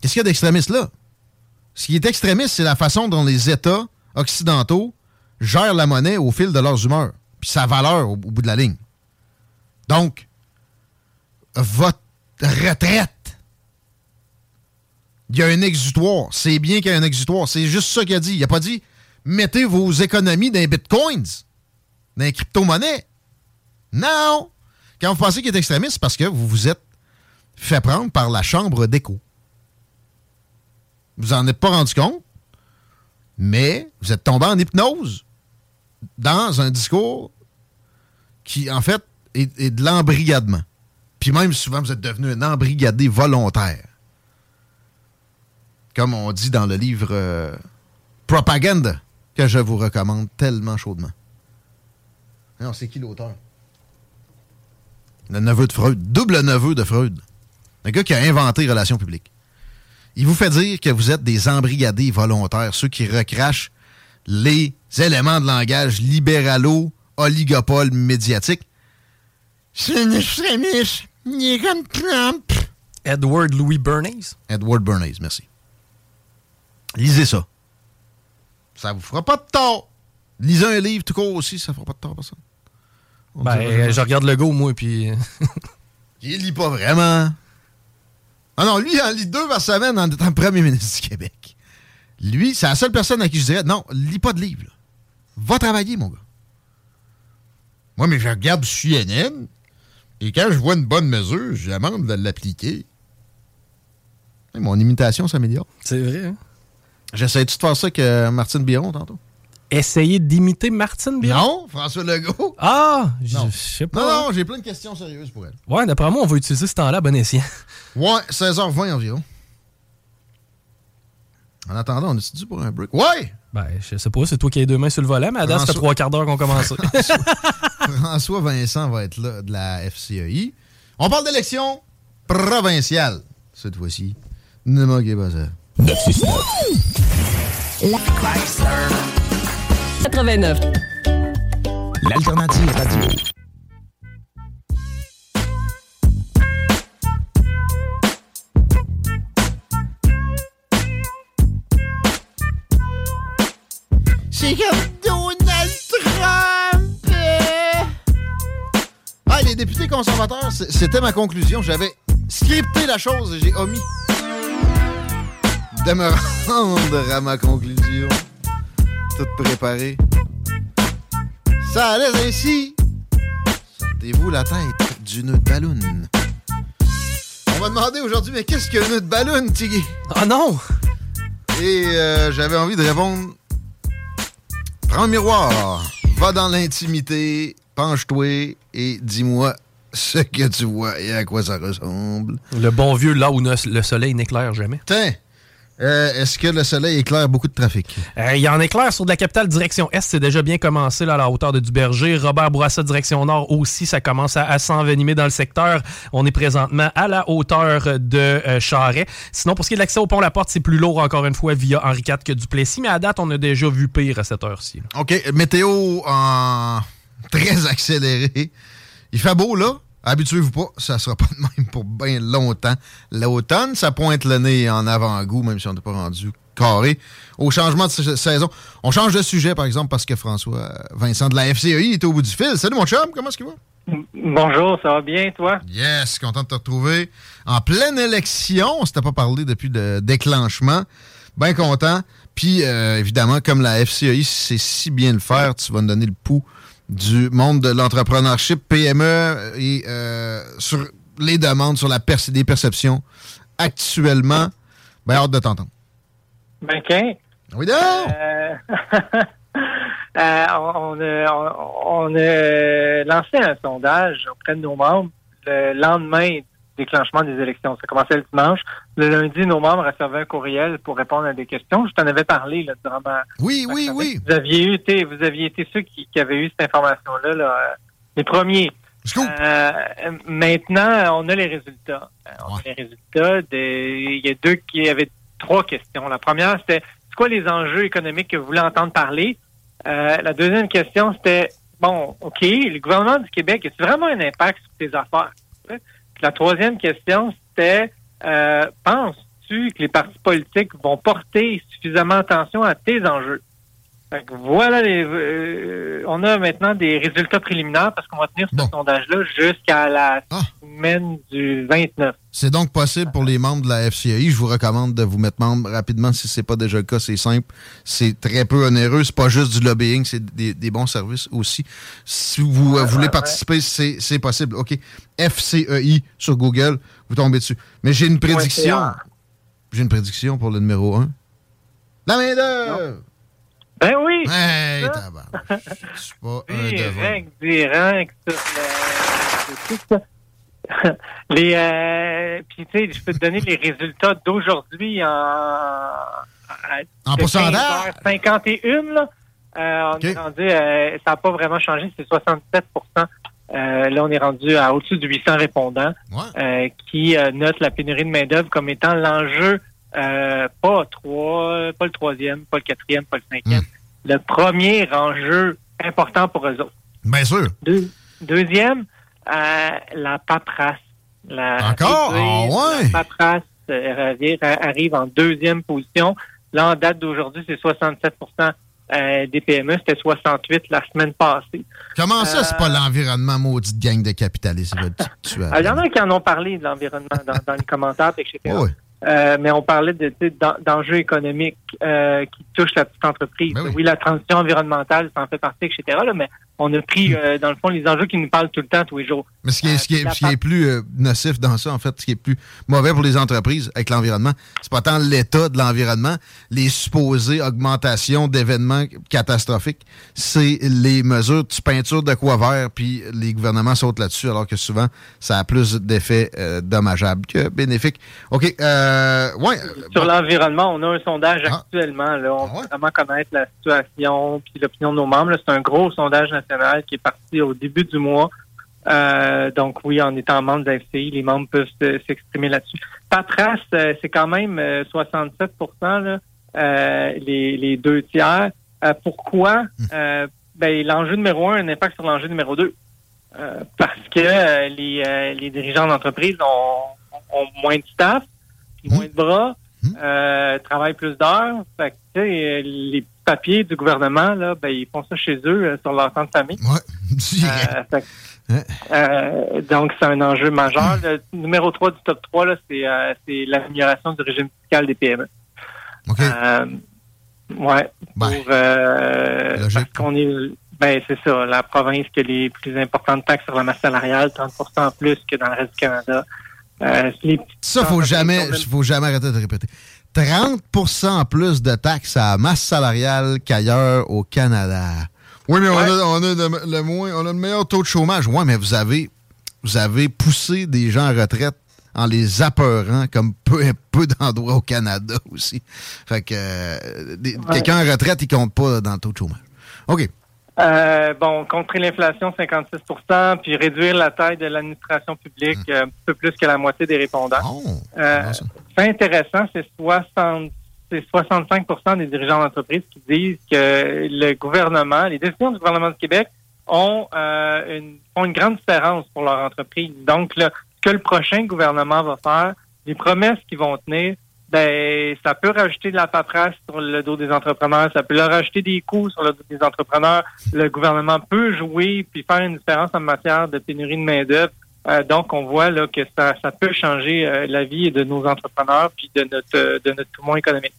Qu'est-ce qu'il y a d'extrémiste là? Ce qui est extrémiste, c'est la façon dont les États occidentaux gèrent la monnaie au fil de leurs humeurs, puis sa valeur au, bout de la ligne. Donc, votre retraite, il y a un exutoire. C'est bien qu'il y ait un exutoire. C'est juste ça qu'il a dit. Il n'a pas dit mettez vos économies dans les bitcoins, dans les crypto-monnaies. Non! Quand vous pensez qu'il est extrémiste, c'est parce que vous vous êtes fait prendre par la chambre d'écho. Vous en êtes pas rendu compte, mais vous êtes tombé en hypnose dans un discours qui, en fait, est, de l'embrigadement. Puis même souvent, vous êtes devenu un embrigadé volontaire. Comme on dit dans le livre euh, Propaganda, que je vous recommande tellement chaudement. Non, c'est qui l'auteur? Le neveu de Freud. Double neveu de Freud. Un gars qui a inventé relations publiques. Il vous fait dire que vous êtes des embrigadés volontaires, ceux qui recrachent les éléments de langage libéralo oligopole médiatique. C'est un extrémiste. Il comme Trump. Edward Louis Bernays? Edward Bernays, merci. Lisez ça. Ça vous fera pas de tort. Lisez un livre tout court aussi, ça fera pas de tort, ça. Ben, je regarde le go, moi, puis. il lit pas vraiment. Ah non, lui, il en lit deux par semaine en étant premier ministre du Québec. Lui, c'est la seule personne à qui je dirais non, lis pas de livre. Va travailler, mon gars. Moi, mais je regarde CNN et quand je vois une bonne mesure, j'amende de l'appliquer. Mon imitation s'améliore. C'est vrai, hein? J'essaie-tu de faire ça que Martine Biron tantôt? Essayer d'imiter Martine Biron? Non, François Legault. Ah, je sais pas. Non, non, j'ai plein de questions sérieuses pour elle. Ouais, d'après moi, on va utiliser ce temps-là bon escient. Ouais, 16h20 environ. En attendant, on est dû pour un break? Ouais! Ben, je sais pas, c'est toi qui as les deux mains sur le volet, mais à date, ça fait trois quarts d'heure qu'on commence. François Vincent va être là de la FCEI. On parle d'élection provinciale cette fois-ci. Ne manquez pas ça. 969. La 89. L'alternative radio. C'est comme Donald Trump. Ah, les députés conservateurs, c'était ma conclusion. J'avais scripté la chose et j'ai omis de me rendre à ma conclusion. Tout préparé. Ça allait ainsi. Sortez-vous la tête du nœud de ballon. On m'a demandé aujourd'hui, mais qu'est-ce qu'un nœud de ballon, Tiggy? Ah non! Et euh, j'avais envie de répondre Prends un miroir, va dans l'intimité, penche-toi et dis-moi ce que tu vois et à quoi ça ressemble. Le bon vieux là où le soleil n'éclaire jamais. Tiens, euh, est-ce que le soleil éclaire beaucoup de trafic? Euh, il y en éclaire sur de la capitale direction Est. C'est déjà bien commencé là, à la hauteur de Duberger. Robert Bourassa direction Nord aussi, ça commence à, s'envenimer dans le secteur. On est présentement à la hauteur de euh, Charret. Sinon, pour ce qui est de l'accès au pont La Porte, c'est plus lourd encore une fois via Henri IV que Duplessis. Mais à date, on a déjà vu pire à cette heure-ci. OK. Météo en très accéléré. Il fait beau là? Habituez-vous pas, ça sera pas de même pour bien longtemps. L'automne, ça pointe le nez en avant-goût, même si on n'est pas rendu carré. Au changement de saison, on change de sujet, par exemple, parce que François Vincent de la FCEI est au bout du fil. Salut, mon chum, comment est-ce qu'il va? Bonjour, ça va bien, toi? Yes, content de te retrouver. En pleine élection, on s'était pas parlé depuis le déclenchement. Bien content. Puis, euh, évidemment, comme la FCEI sait si bien le faire, tu vas me donner le pouls du monde de l'entrepreneurship PME et euh, sur les demandes, sur la les perceptions actuellement. Ben, hâte de t'entendre. Ben, OK. Oui, donc! Euh, euh, on, on, a lancé un sondage auprès de nos membres le lendemain déclenchement des élections. Ça commençait le dimanche. Le lundi, nos membres recevaient un courriel pour répondre à des questions. Je t'en avais parlé là, durant ma. Oui, oui, oui. Vous aviez, été, vous aviez été ceux qui, avaient eu cette information-là, là, les premiers. Euh, maintenant, on a les résultats. Euh, on a les résultats. il y a deux qui avaient trois questions. La première, c'était c'est quoi les enjeux économiques que vous voulez entendre parler? Euh, la deuxième question, c'était bon, OK, le gouvernement du Québec, a-t-il vraiment un impact sur tes affaires? La troisième question, c'était euh, penses convaincu que les partis politiques vont porter suffisamment attention à tes enjeux? Voilà, les, euh, on a maintenant des résultats préliminaires parce qu'on va tenir ce sondage-là jusqu'à la ah. semaine du 29. C'est donc possible pour les membres de la FCI. Je vous recommande de vous mettre membre rapidement si ce n'est pas déjà le cas. C'est simple. C'est très peu onéreux. C'est pas juste du lobbying, c'est des, bons services aussi. Si vous euh, voulez participer, c'est possible. OK. FCEI sur Google, vous tombez dessus. Mais j'ai une prédiction. J'ai une prédiction pour le numéro 1. La main d'œuvre! Ben oui! Hey, C'est pas un direct, direct sur les, euh, puis tu sais, je peux te donner les résultats d'aujourd'hui en, en pourcentage? 51 là. Euh, on est rendu, euh, ça n'a pas vraiment changé, c'est 67% euh, Là, on est rendu à au-dessus de 800 répondants qui notent la pénurie de main-d'œuvre comme étant l'enjeu, pas trois, pas le troisième, pas le quatrième, pas le cinquième. Hmm. Le premier enjeu important pour eux autres. Bien sûr. deuxième, la paperasse. La Encore? Ah, La paperasse euh, arrive en deuxième position. Là, en date d'aujourd'hui, c'est 67% euh, des PME. C'était 68 la semaine passée. Comment ça, c'est pas euh, l'environnement maudit gang de capitalistes? Il y en a qui en ont parlé de l'environnement dans, les commentaires, etc. Oui. Mais on parlait de, d'enjeux économiques qui touchent la petite entreprise. Ben oui. la transition environnementale, ça en fait partie, etc. mais on a pris, euh, dans le fond, les enjeux qui nous parlent tout le temps, tous les jours. Mais ce qui est, ce qui est, plus euh, nocif dans ça, en fait, ce qui est plus mauvais pour les entreprises avec l'environnement, c'est pas tant l'état de l'environnement, les supposées augmentations d'événements catastrophiques, c'est les mesures de peinture de quoi vert, puis les gouvernements sautent là-dessus, alors que souvent, ça a plus d'effets euh, dommageables que bénéfiques. OK. ouais. Sur l'environnement, on a un sondage ah. actuellement. Là, on ah veut vraiment connaître la situation puis l'opinion de nos membres. C'est un gros sondage national qui est parti au début du mois. Euh, donc oui, en étant membre de la FCI, les membres peuvent s'exprimer là-dessus. Patras, euh, c'est quand même 67 euh, là, les, deux tiers. pourquoi? Hmm. ben, l'enjeu numéro un a un impact sur l'enjeu numéro deux. parce que les, les dirigeants d'entreprise ont, moins de staff, hmm. moins de bras, hmm. travaillent plus d'heures. Fait que, les papier du gouvernement, là, ben, ils font ça chez eux euh, sur leur temps de famille. Ouais. Euh, euh, donc, c'est un enjeu majeur. Le numéro 3 du top 3, c'est l'amélioration du régime fiscal des PME. OK. ouais. Ben, pour, parce qu'on est, ben, c'est ça, la province qui a les plus importantes taxes sur la masse salariale, 30 en plus que dans le reste du Canada. ça, faut jamais, faut jamais arrêter de répéter. 30% plus de taxes à masse salariale qu'ailleurs au Canada. Oui, mais on, a, le, moins, on a le meilleur taux de chômage. Oui, mais vous avez, vous avez poussé des gens en retraite en les apeurant comme peu, peu d'endroits au Canada aussi. Fait que euh, quelqu'un en retraite, il compte pas dans le taux de chômage. OK. Euh, bon, contrer l'inflation, 56% puis réduire la taille de l'administration publique hum. euh, un peu plus que la moitié des répondants. Oh, euh, c'est intéressant, c'est 65% des dirigeants d'entreprise qui disent que le gouvernement, les décisions du gouvernement du Québec ont, une, ont une grande différence pour leur entreprise. Donc, là, ce que le prochain gouvernement va faire, les promesses qu'ils vont tenir, ben ça peut rajouter de la paperasse sur le dos des entrepreneurs, ça peut leur rajouter des coûts sur le dos des entrepreneurs. Le gouvernement peut jouer puis faire une différence en matière de pénurie de main-d'œuvre. Euh, donc, on voit là que ça, ça peut changer euh, la vie de nos entrepreneurs puis de notre de notre poumon économique.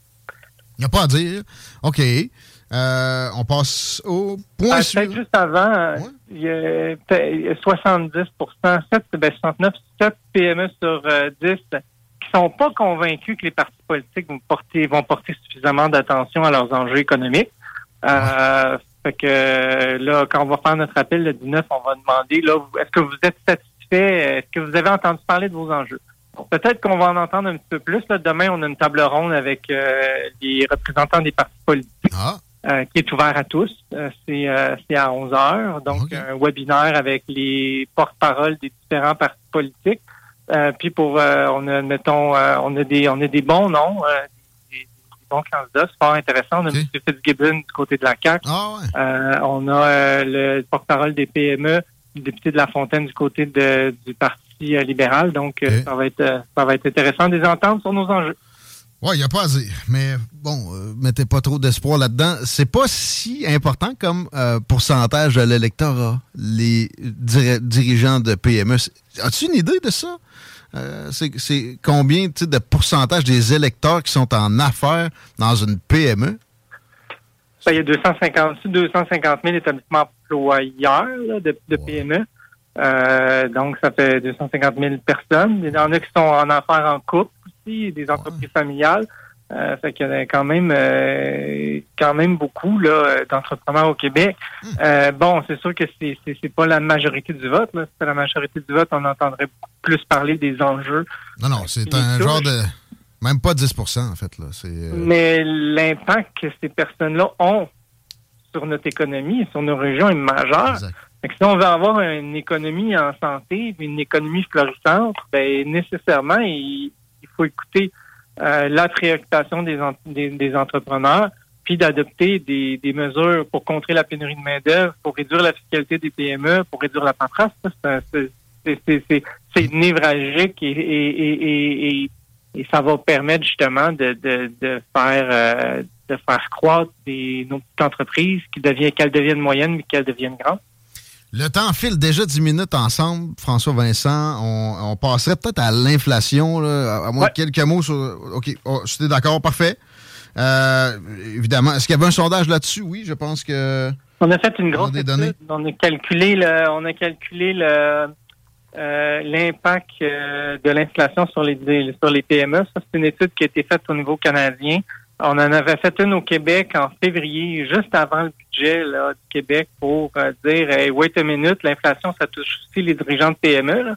Il n'y a pas à dire. OK. Euh, on passe au point suivant. Juste avant, il y a 70 7, ben 69, 7 PME sur 10 sont pas convaincus que les partis politiques vont porter, vont porter suffisamment d'attention à leurs enjeux économiques. Euh, fait que là, quand on va faire notre appel le 19, on va demander là, est-ce que vous êtes satisfait? Est-ce que vous avez entendu parler de vos enjeux? Peut-être qu'on va en entendre un petit peu plus. Là, demain, on a une table ronde avec euh, les représentants des partis politiques. Ah. Euh, qui est ouvert à tous. Euh, c'est, à 11 heures. Donc, un webinaire avec les porte-paroles des différents partis politiques. Euh, puis pour, euh, on a, mettons, euh, on a des, on a des bons noms, des, bons candidats, c'est fort intéressant. On a M. Fitzgibbon du côté de la CAQ. Ah, on a le porte-parole des PME, le député de La Fontaine du côté de, du Parti libéral. Donc, ça va être, ça va être intéressant de les entendre sur nos enjeux. Oui, il n'y a pas à dire. Mais bon, euh, mettez pas trop d'espoir là-dedans. C'est pas si important comme euh, pourcentage de l'électorat, les dirigeants de PME. As-tu une idée de ça? Euh, c'est combien de pourcentage des électeurs qui sont en affaires dans une PME? il y a 250, 250 000 établissements employeurs de, PME. donc, ça fait 250 000 personnes. Il y en a qui sont en affaires en couple des entreprises familiales. Euh, fait qu'il y en a quand même euh, quand même beaucoup là d'entrepreneurs au Québec. Hmm. Euh, bon, c'est sûr que c'est c'est pas la majorité du vote. Là. Si la majorité du vote, on entendrait plus parler des enjeux. Non, non, c'est un genre de même pas 10% en fait là. Mais l'impact que ces personnes-là ont sur notre économie, sur nos régions est majeur. si on veut avoir une économie en santé, une économie florissante, ben nécessairement, il, faut écouter euh, la préoccupation des, des, entrepreneurs, puis d'adopter des, mesures pour contrer la pénurie de main-d'œuvre, pour réduire la fiscalité des PME, pour réduire la paperasse. C'est névralgique et, ça va permettre justement de, faire euh, faire croître nos petites entreprises deviennent qu'elles deviennent moyennes mais qu'elles deviennent grandes. Le temps file déjà 10 minutes ensemble, François Vincent. On, passerait peut-être à l'inflation, à moins quelques mots sur. OK, oh, j'étais d'accord, parfait. Euh, évidemment, est-ce qu'il y avait un sondage là-dessus? Oui, je pense que. On a fait une grosse étude. On a calculé le, on a calculé le, euh, l'impact euh, de l'inflation sur les, sur les PME. Ça, c'est une étude qui a été faite au niveau canadien. On en avait fait une au Québec en février, juste avant le budget là, du Québec, pour euh, dire hey, wait a minute, l'inflation, ça touche aussi les dirigeants de PME. Là.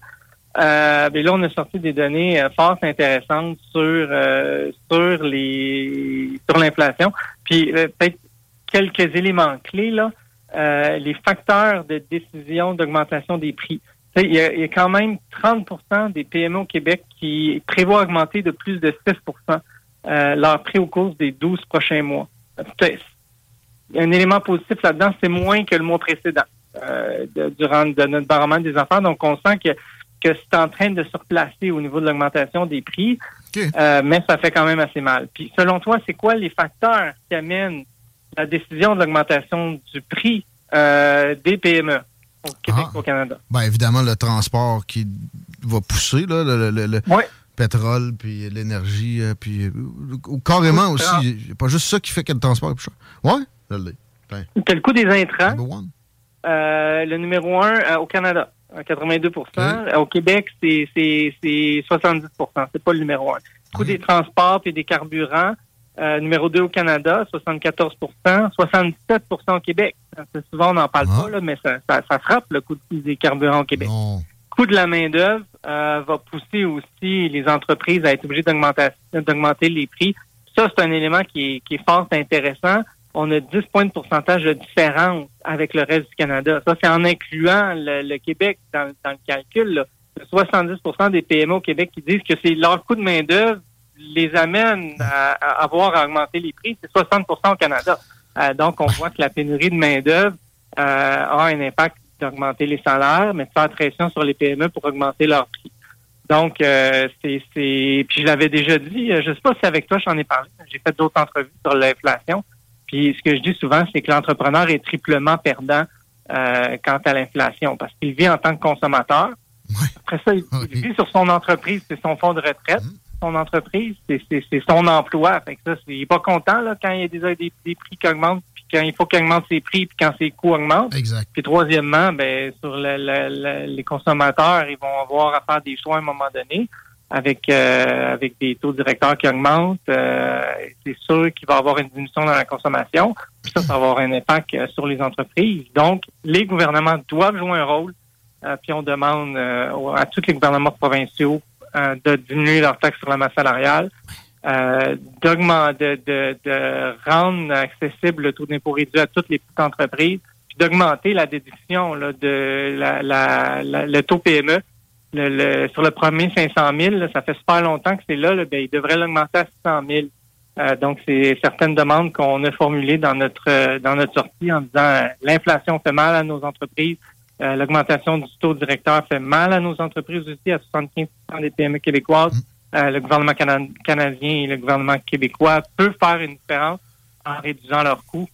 Euh, là, on a sorti des données euh, fort intéressantes sur euh, sur les sur l'inflation. Puis peut-être quelques éléments clés là. les facteurs de décision d'augmentation des prix. Il y, a, il y, a, quand même 30% des PME au Québec qui prévoient augmenter de plus de 6 euh, leur prix au cours des 12 prochains mois. Un élément positif là-dedans, c'est moins que le mois précédent euh, durant de notre baromètre des affaires. Donc, on sent que, que c'est en train de se replacer au niveau de l'augmentation des prix, euh, mais ça fait quand même assez mal. Puis, selon toi, c'est quoi les facteurs qui amènent la décision de l'augmentation du prix des PME au Québec ah. au Canada? Ben, évidemment, le transport qui va pousser, là, le, le, pétrole, puis l'énergie, euh, puis euh, carrément aussi. pas juste ça qui fait que le transport est plus cher. Ouais, je l'ai. le coût des intrants? Euh, le numéro un au Canada, 82% Au Québec, c'est 70% C'est pas le numéro un. Le coût des transports et des carburants, numéro 2 au Canada, 74% 77% au Québec. Souvent, on n'en parle ah. pas, là, mais ça, ça, frappe le coût des carburants au Québec. Le de la main-d'œuvre, euh, va pousser aussi les entreprises à être obligées d'augmenter les prix. Ça, c'est un élément qui est, qui fort intéressant. On a 10 points de pourcentage de différence avec le reste du Canada. Ça, c'est en incluant le, Québec dans, le calcul. Là. 70% des PME au Québec qui disent que c'est leur coût de main-d'œuvre les amène à, avoir à augmenter les prix. C'est 60% au Canada. Euh, donc, on voit que la pénurie de main-d'œuvre euh, a un impact d'augmenter les salaires, mais de faire pression sur les PME pour augmenter leurs prix. Donc, euh, c'est, c'est, puis je l'avais déjà dit, euh, je sais pas si avec toi j'en ai parlé, j'ai fait d'autres entrevues sur l'inflation. Puis ce que je dis souvent, c'est que l'entrepreneur est triplement perdant euh, quant à l'inflation, parce qu'il vit en tant que consommateur. Après ça, il, vit sur son entreprise, c'est son fonds de retraite. Mmh. Son entreprise, c'est, c'est, c'est son emploi. Fait que ça, il est pas content là, quand il y a des, des, des prix qui augmentent quand il faut qu'il augmente ses prix puis quand ses coûts augmentent. Exact. Puis troisièmement, ben sur les consommateurs, ils vont avoir à faire des choix à un moment donné avec euh, avec des taux directeurs qui augmentent. Euh, c'est sûr qu'il va y avoir une diminution dans la consommation. Puis ça, ça va avoir un impact euh, sur les entreprises. Donc, les gouvernements doivent jouer un rôle. puis on demande à tous les gouvernements provinciaux de diminuer leurs taxes sur la masse salariale euh, de, de, de, rendre accessible le taux d'impôt réduit à toutes les petites entreprises, puis d'augmenter la déduction là, de la, la, le taux PME. Le, sur le premier 500 000, ça fait super longtemps que c'est là, là ben, il devrait l'augmenter à 600 000. Euh, donc, c'est certaines demandes qu'on a formulées dans notre dans notre sortie en disant euh, l'inflation fait mal à nos entreprises, l'augmentation du taux directeur fait mal à nos entreprises aussi, à 75% des PME québécoises. Le gouvernement canadien et le gouvernement québécois peuvent faire une différence en réduisant leurs coûts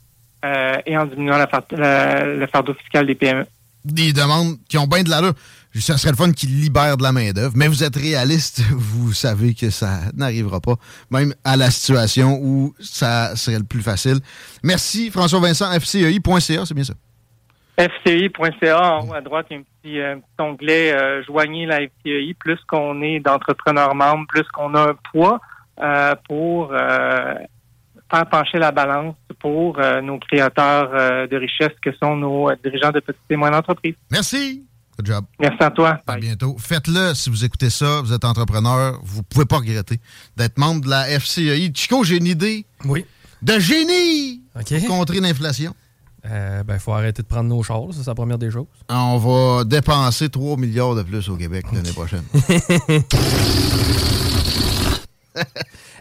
et en diminuant le fardeau fiscal des PME. Des demandes qui ont bien de l'allure. Ça serait le fun qu'ils libèrent de la main-d'œuvre, mais vous êtes réaliste, vous savez que ça n'arrivera pas, même à la situation où ça serait le plus facile. Merci, François Vincent, FCEI.ca, c'est bien ça. FCI.ca, en haut à droite, il y a un petit, euh, onglet euh, Joignez la FCI. Plus qu'on est d'entrepreneurs membres, plus qu'on a un poids euh, pour faire pencher la balance pour nos créateurs de richesse que sont nos dirigeants de petites et moyennes entreprises. Merci. Good job. Merci à toi. À bientôt. Faites-le si vous écoutez ça, vous êtes entrepreneur, vous pouvez pas regretter d'être membre de la FCI. Chico, j'ai une idée. Oui. De génie pour contrer l'inflation. Euh, ben, il faut arrêter de prendre nos choses, c'est la première des choses. On va dépenser 3 milliards de plus au Québec l'année prochaine.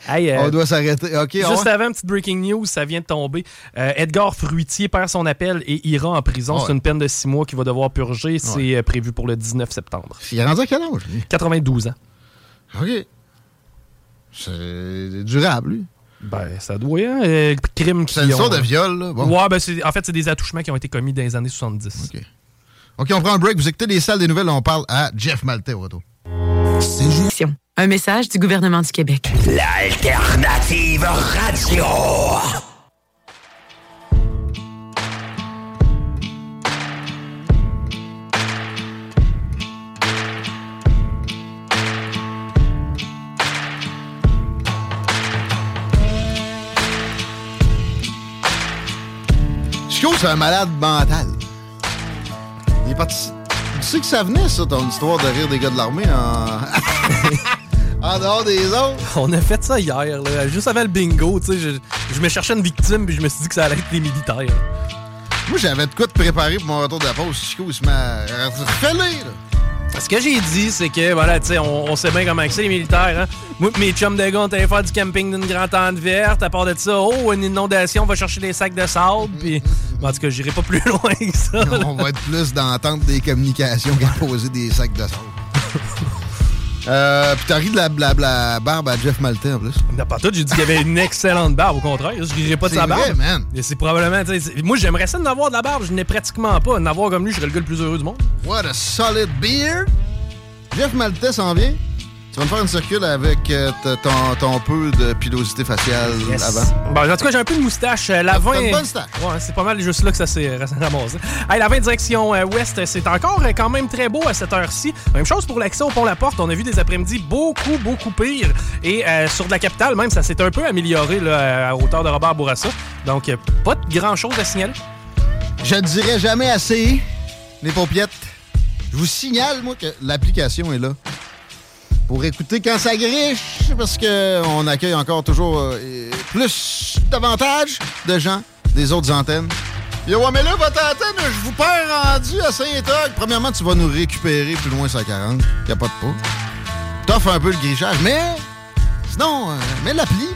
Euh, on doit s'arrêter. juste avant, petite breaking news, ça vient de tomber. Euh, Edgar Fruitier perd son appel et ira en prison. C'est une peine de 6 mois qu'il va devoir purger. C'est prévu pour le 19 septembre. Il est rendu à quel âge? 92 ans. OK. C'est durable, lui. Ben, ça doit, hein? Euh, crime qui. C'est une sorte de viol, là. Ouais, ben, en fait, c'est des attouchements qui ont été commis dans les années 70. OK. OK, on prend un break. Vous écoutez les salles des nouvelles. On parle à Jeff Maltais au retour. C'est Un message du gouvernement du Québec. L'alternative radio. C'est un malade mental. Il est parti. Tu sais que ça venait, ça, ton histoire de rire des gars de l'armée en. en dehors des autres? On a fait ça hier, là. juste avant le bingo, tu sais. Je, je, me cherchais une victime, puis je me suis dit que ça allait être des militaires. Moi, j'avais de quoi te préparer pour mon retour de la pause. Chico, il se met à là. Ce que j'ai dit, c'est que, voilà, tu sais, on, sait bien comment c'est les militaires, hein. Moi, mes chums de gars, on allait faire du camping d'une grande tente verte. À part de ça, oh, une inondation, on va chercher des sacs de sable. Puis, en tout cas, j'irai pas plus loin que ça. On va être plus dans l'entente des communications qu'à poser des sacs de sable. Euh, puis t'as ri de la, la, barbe à Jeff Maltais en plus. Non, pas tout. J'ai dit qu'il y avait une excellente barbe. Au contraire, je rirais pas de sa barbe. man. C'est probablement. Moi, j'aimerais ça d'en avoir de la barbe. Je n'ai pratiquement pas. D'en avoir comme lui, je serais le gars le plus heureux du monde. What a solid beard. Jeff Maltais s'en vient. Tu vas me faire une circule avec euh, ton, ton, peu de pilosité faciale avant. Bon, en tout cas, j'ai un peu de moustache. Euh, la 20. Une bonne. Ouais, c'est pas mal juste là que ça s'est ramassé. Hey, la 20 direction euh, ouest, c'est encore quand même très beau à cette heure-ci. Même chose pour l'accès au pont-la-porte. On a vu des après-midi beaucoup, beaucoup pire. Et sur de la capitale, même, ça s'est un peu amélioré là, à hauteur de Robert Bourassa. Donc, pas de grand-chose à signaler. Je ne dirais jamais assez, les paupiettes. Je vous signale, moi, que l'application est là pour écouter quand ça griche, parce qu'on accueille encore toujours euh, plus davantage de gens des autres antennes. Yo, mais là, votre antenne, je vous perds rendu à Saint-Ogue. Premièrement, tu vas nous récupérer plus loin 140. Y a pas de pas. T'offres un peu le grichage, mais sinon, euh, mets l'appli.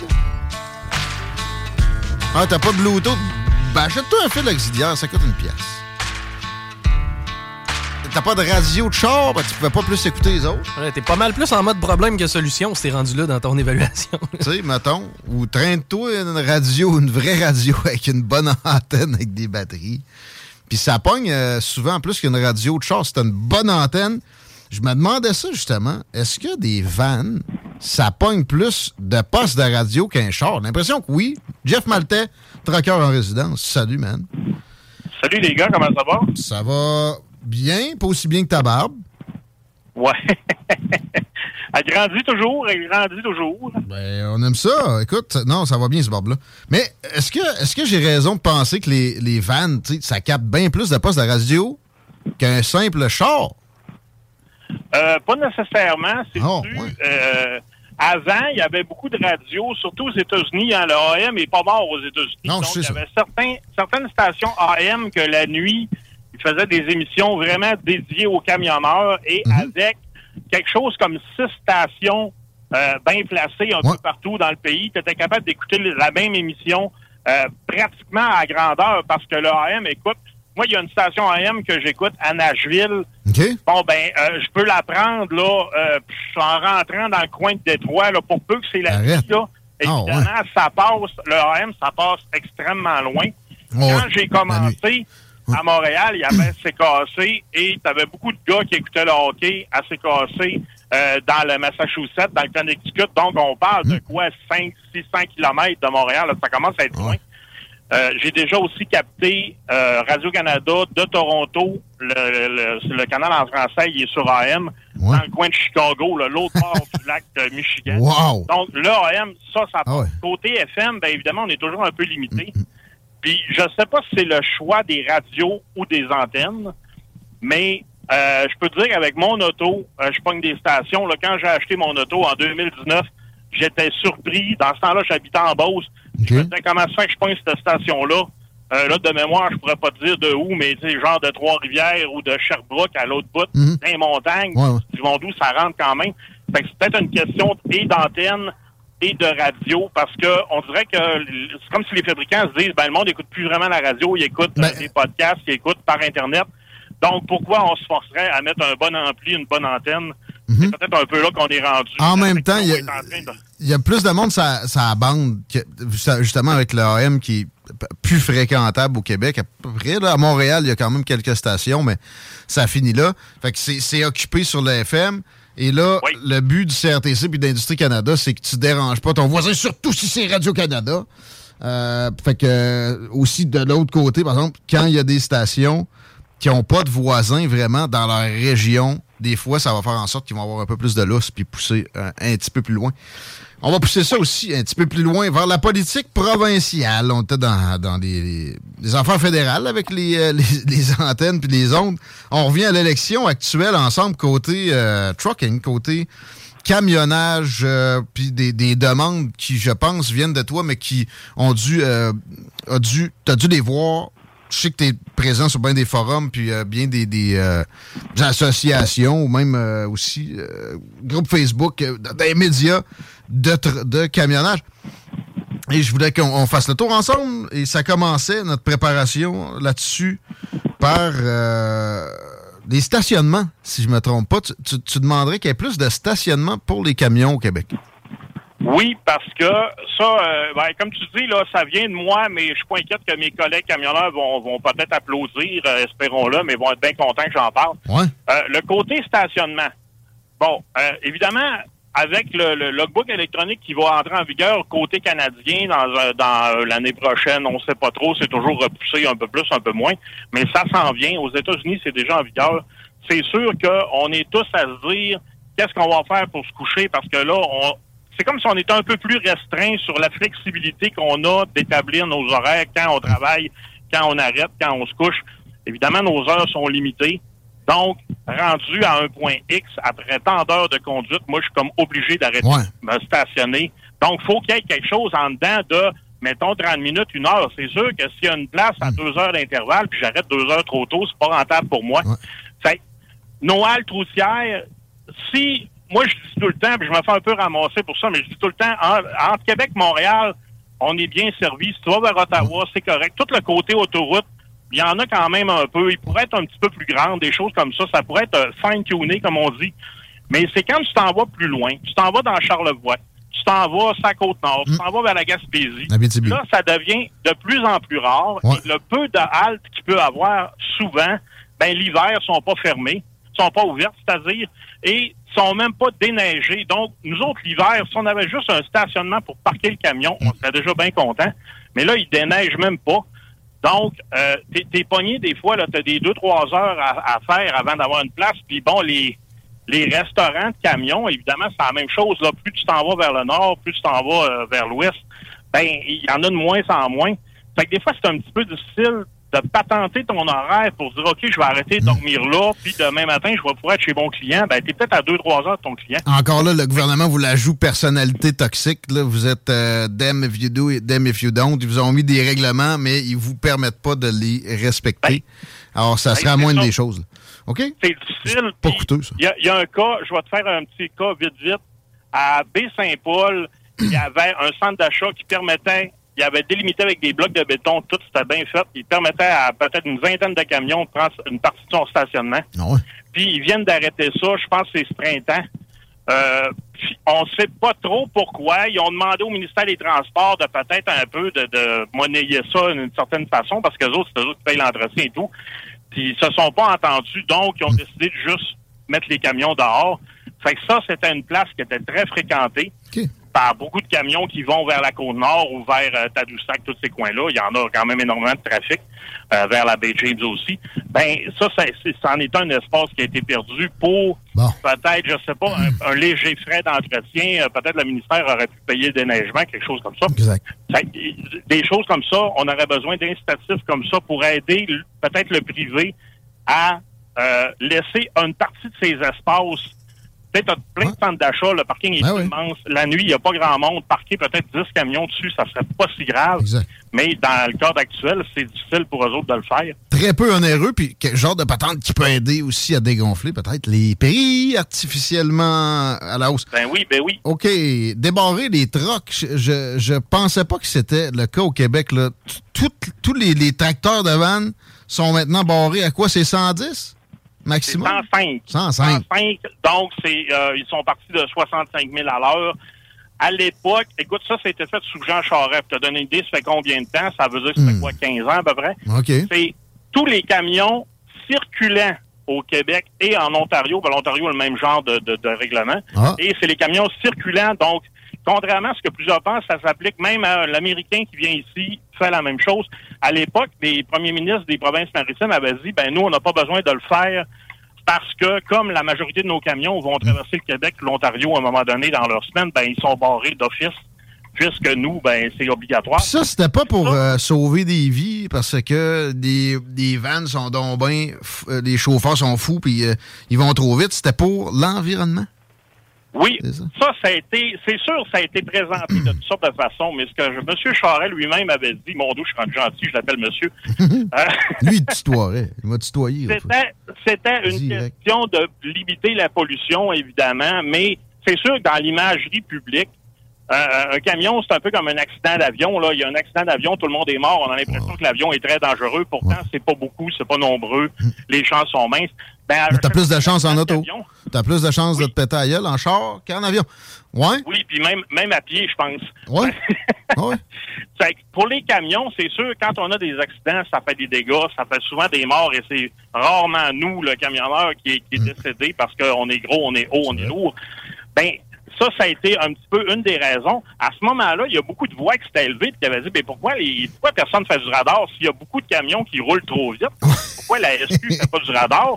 Ah, t'as pas de Bluetooth? Ben, achète-toi un fil auxiliaire, ça coûte une pièce t'as pas de radio de char, ben, tu pouvais pas plus écouter les autres. Ouais, t'es pas mal plus en mode problème que solution si t'es rendu là dans ton évaluation. tu sais, mettons, ou traîne-toi une radio, une vraie radio avec une bonne antenne avec des batteries. Puis ça pogne euh, souvent plus qu'une radio de char. C'est une bonne antenne. Je me demandais ça justement. Est-ce que des vannes, ça pogne plus de postes de radio qu'un char? L'impression que oui. Jeff Maltais, traqueur en résidence. Salut, man. Salut les gars, comment ça va? Ça va bien, pas aussi bien que ta barbe. Ouais. elle grandit toujours, elle grandit toujours. Ben, on aime ça. Écoute, non, ça va bien, ce barbe-là. Mais est-ce que, est que j'ai raison de penser que les, les vannes, ça capte bien plus de postes de radio qu'un simple char? Euh, pas nécessairement. C'est oh, euh, avant, il y avait beaucoup de radios, surtout aux États-Unis. Hein, le AM n'est pas mort aux États-Unis. Donc, il y avait certains, certaines stations AM que la nuit, faisait des émissions vraiment dédiées aux camionneurs et mhm. avec quelque chose comme six stations euh, bien placées un peu partout dans le pays, tu étais capable d'écouter la même émission euh, pratiquement à grandeur parce que le AM, écoute, moi, il y a une station AM que j'écoute à Nashville. Bon, ben, euh, je peux la prendre, là, en rentrant dans le coin de Détroit, là, pour peu que c'est la vie, là. Ah, Évidemment, ça passe, le AM, ça passe extrêmement loin. Oh, Quand j'ai commencé à Montréal, il y avait CKC et tu avais beaucoup de gars qui écoutaient le hockey à CKC euh, dans le Massachusetts, dans le Connecticut. Donc, on parle Hmm. de quoi? 5 600 kilomètres de Montréal. là, ça commence à être loin. Euh, j'ai déjà aussi capté euh, Radio-Canada de Toronto. Le, le- le canal en français, il est sur AM, Ouais. dans le coin de Chicago, l'autre bord du lac de Michigan. Wow! Donc, le AM, ça, ça Ah ouais. Côté FM, bien évidemment, on est toujours un peu limité. Puis, je sais pas si c'est le choix des radios ou des antennes, mais euh, je peux te dire qu'avec mon auto, euh, je pogne des stations. Là, quand j'ai acheté mon auto en 2019, j'étais surpris. Dans ce temps-là, j'habitais en Beauce. Je me disais, comment ça fait que je pogne cette station-là? Euh, là, de mémoire, je pourrais pas te dire de où, mais genre de Trois-Rivières ou de Sherbrooke à l'autre bout, Mhm. dans les montagnes, Ouais, ouais. du vont d'où ça rentre quand même? Fait que c'est peut-être une question et d'antenne et de radio, parce que on dirait que c'est comme si les fabricants se disent, ben le monde écoute plus vraiment la radio, il écoute euh, Ben- des podcasts, il écoute par Internet. Donc, pourquoi on se forcerait à mettre un bon ampli, une bonne antenne? C'est peut-être un peu là qu'on est rendu. Mhm. En même temps, il y a- de- y plus de monde ça ça bande que justement avec le AM qui est plus fréquentable au Québec à peu près là, à Montréal il y a quand même quelques stations mais ça finit là fait que c'est c'est occupé sur le FM et là Oui. le but du CRTC puis d'Industrie Canada c'est que tu déranges pas ton voisin surtout si c'est Radio Canada Euh, fait que euh, aussi de l'autre côté par exemple quand il y a des stations qui n'ont pas de voisins vraiment dans leur région, des fois, ça va faire en sorte qu'ils vont avoir un peu plus de lousse puis pousser euh, un petit peu plus loin. On va pousser ça aussi un petit peu plus loin vers la politique provinciale. On était dans, dans les, affaires fédérales avec les, euh, les, les antennes puis les ondes. On revient à l'élection actuelle ensemble côté euh, trucking, côté camionnage, euh, puis des, des demandes qui, je pense, viennent de toi, mais qui ont dû, euh, a dû, t'as dû les voir. Je sais que tu es présent sur bien des forums, puis euh, bien euh, des associations, ou même euh, aussi euh, groupes Facebook, des médias de, camionnage. Et je voulais qu'on on fasse le tour ensemble. Et ça commençait, notre préparation là-dessus, par les stationnements, si je me trompe pas. Tu, tu- demanderais qu'il y ait plus de stationnement pour les camions au Québec. Oui, parce que ça, euh, ben, comme tu dis, là, ça vient de moi, mais je suis pas inquiète que mes collègues camionneurs vont, vont peut-être applaudir, euh, espérons-le, mais vont être bien contents que j'en parle. Ouais. Euh, le côté stationnement. Bon, euh, évidemment, avec le, le logbook électronique qui va entrer en vigueur côté canadien dans, euh, dans l'année prochaine, on sait pas trop, c'est toujours repoussé un peu plus, un peu moins, mais ça s'en vient. Aux États-Unis, c'est déjà en vigueur. C'est sûr qu'on est tous à se dire qu'est-ce qu'on va faire pour se coucher? Parce que là, on, c'est comme si on était un peu plus restreint sur la flexibilité qu'on a d'établir nos horaires quand on travaille, quand on arrête, quand on se couche. Évidemment, nos heures sont limitées. Donc, rendu à un point X, après tant d'heures de conduite, moi, je suis comme obligé d'arrêter Ouais. de me stationner. Donc, il faut qu'il y ait quelque chose en dedans de, mettons, 30 minutes, une heure. C'est sûr que s'il y a une place à deux heures d'intervalle, puis j'arrête deux heures trop tôt, c'est pas rentable pour moi. Ouais. Fait nos haltes routières, si, moi, je dis tout le temps, puis je me fais un peu ramasser pour ça, mais je dis tout le temps, en- entre Québec et Montréal, on est bien servi. Si tu vas vers Ottawa, c'est correct. Tout le côté autoroute, il y en a quand même un peu. Il pourrait être un petit peu plus grand, des choses comme ça. Ça pourrait être euh, fine-tuné, comme on dit. Mais c'est quand tu t'en vas plus loin. Tu t'en vas dans Charlevoix. Tu t'en vas la Côte-Nord. Tu t'en vas vers la Gaspésie. Abitibi. Là, ça devient de plus en plus rare. Ouais. Et le peu de haltes qu'il peut avoir souvent, ben l'hiver, sont pas fermés, sont pas ouvertes, c'est-à-dire, et sont même pas déneigés. Donc, nous autres, l'hiver, si on avait juste un stationnement pour parquer le camion, on serait déjà bien content. Mais là, ils déneigent même pas. Donc, euh, t'es, t'es pogné des fois, là, t'as des deux, trois heures à, faire avant d'avoir une place. Puis bon, les, les restaurants de camions, évidemment, c'est la même chose. Là. Plus tu t'en vas vers le nord, plus tu t'en vas euh, vers l'ouest, ben il y en a de moins en moins. Fait que des fois, c'est un petit peu difficile de patenter ton horaire pour dire OK, je vais arrêter de dormir là, puis demain matin, je vais pouvoir être chez mon client. Ben, t'es peut-être à deux, trois heures de ton client. Encore là, le gouvernement vous l'ajoute personnalité toxique. Là. Vous êtes euh, them if you do et them if you don't. Ils vous ont mis des règlements, mais ils vous permettent pas de les respecter. Alors, ça ben, c'est moindre ça. des choses. là. OK? C'est difficile. pas coûteux, ça. Il y y a un cas, je vais te faire un petit cas vite, vite. À Baie-Saint-Paul, il y avait un centre d'achat qui permettait, il avait délimité avec des blocs de béton, tout c'était bien fait. Il permettait à peut-être une vingtaine de camions de prendre une partie de son stationnement. Ah Puis ils viennent d'arrêter ça, je pense que c'est ce printemps. Euh, on sait pas trop pourquoi. Ils ont demandé au ministère des Transports de peut-être un peu de, de monnayer ça d'une certaine façon, parce que autres, c'est eux autres qui payent l'entretien et tout. Puis ils se sont pas entendus, donc ils ont décidé de juste mettre les camions dehors. Fait que ça, c'était une place qui était très fréquentée par beaucoup de camions qui vont vers la Côte-Nord ou vers euh, Tadoussac, tous ces coins-là. Il y en a quand même énormément de trafic euh, vers la baie James aussi. Ben ça, ça, c'est- ça en est un espace qui a été perdu pour peut-être, je sais pas, un, un léger frais d'entretien. Euh, peut-être le ministère aurait pu payer le déneigement, quelque chose comme ça. Fait que, des choses comme ça, on aurait besoin d'incitatifs comme ça pour aider peut-être le privé à euh, laisser une partie de ces espaces. Peut-être t'as plein de centres d'achat, le parking est Ben oui. immense. La nuit, il n'y a pas grand monde. Parquer peut-être 10 camions dessus, ça serait pas si grave. Mais dans le cadre actuel, c'est difficile pour eux autres de le faire. Très peu onéreux, puis quel genre de patente qui peut aider aussi à dégonfler peut-être les prix artificiellement à la hausse? Ben oui, ben oui. OK, débarrer les trocs, je, je, pensais pas que c'était le cas au Québec. Là. Tous les, les tracteurs de vannes sont maintenant barrés à quoi? C'est 110 maximum? 105. 105. 105. Donc, c'est, euh, ils sont partis de 65 000 à l'heure. À l'époque, écoute, ça, c'était fait sous Jean Charest. Pour te donner une idée, ça fait combien de temps? Ça veut dire que ça fait quoi, 15 ans à peu près? OK. C'est tous les camions circulant au Québec et en Ontario. Ben, L'Ontario a le même genre de, de- de règlement. Ah. Et c'est les camions circulants. Donc, contrairement à ce que plusieurs pensent, ça s'applique même à l'Américain qui vient ici, fait la même chose. À l'époque, les premiers ministres des provinces maritimes avaient dit, ben nous, on n'a pas besoin de le faire parce que, comme la majorité de nos camions vont traverser le Québec, l'Ontario, à un moment donné, dans leur semaine, ben ils sont barrés d'office, puisque nous, ben c'est obligatoire. Puis ça, c'était pas pour euh, sauver des vies parce que des, vannes sont donc bien, f- euh, les chauffeurs sont fous puis euh, ils vont trop vite. C'était pour l'environnement? Oui, ça, ça a été, c'est sûr, ça a été présenté de toutes sortes de façons, mais ce que je- M. Charest lui-même avait dit, mon dos, je suis rendu gentil, je l'appelle monsieur. Euh, Lui, il tutoierait. Il m'a tutoyé. C'était, c'était une Direct. question de limiter la pollution, évidemment, mais c'est sûr que dans l'imagerie publique, euh, un camion, c'est un peu comme un accident d'avion. Là. Il y a un accident d'avion, tout le monde est mort. On a l'impression que l'avion est très dangereux. Pourtant, c'est pas beaucoup, c'est pas nombreux. Les chances sont minces. Ben, t'as plus de chance en auto. T'as plus de chance de te péter à gueule en char qu'en avion. Ouais? Oui, puis même, même à pied, je pense. Ouais. ouais. Pour les camions, c'est sûr, quand on a des accidents, ça fait des dégâts, ça fait souvent des morts et c'est rarement nous, le camionneur, qui est, qui est Mm. décédé parce qu'on est gros, on est haut, on est lourd. Ben, ça, ça a été un petit peu une des raisons. À ce moment-là, il y a beaucoup de voix qui s'étaient élevées et qui avaient dit, ben, pourquoi, les, pourquoi personne fait du radar s'il y a beaucoup de camions qui roulent trop vite? Pourquoi la SQ fait pas du radar?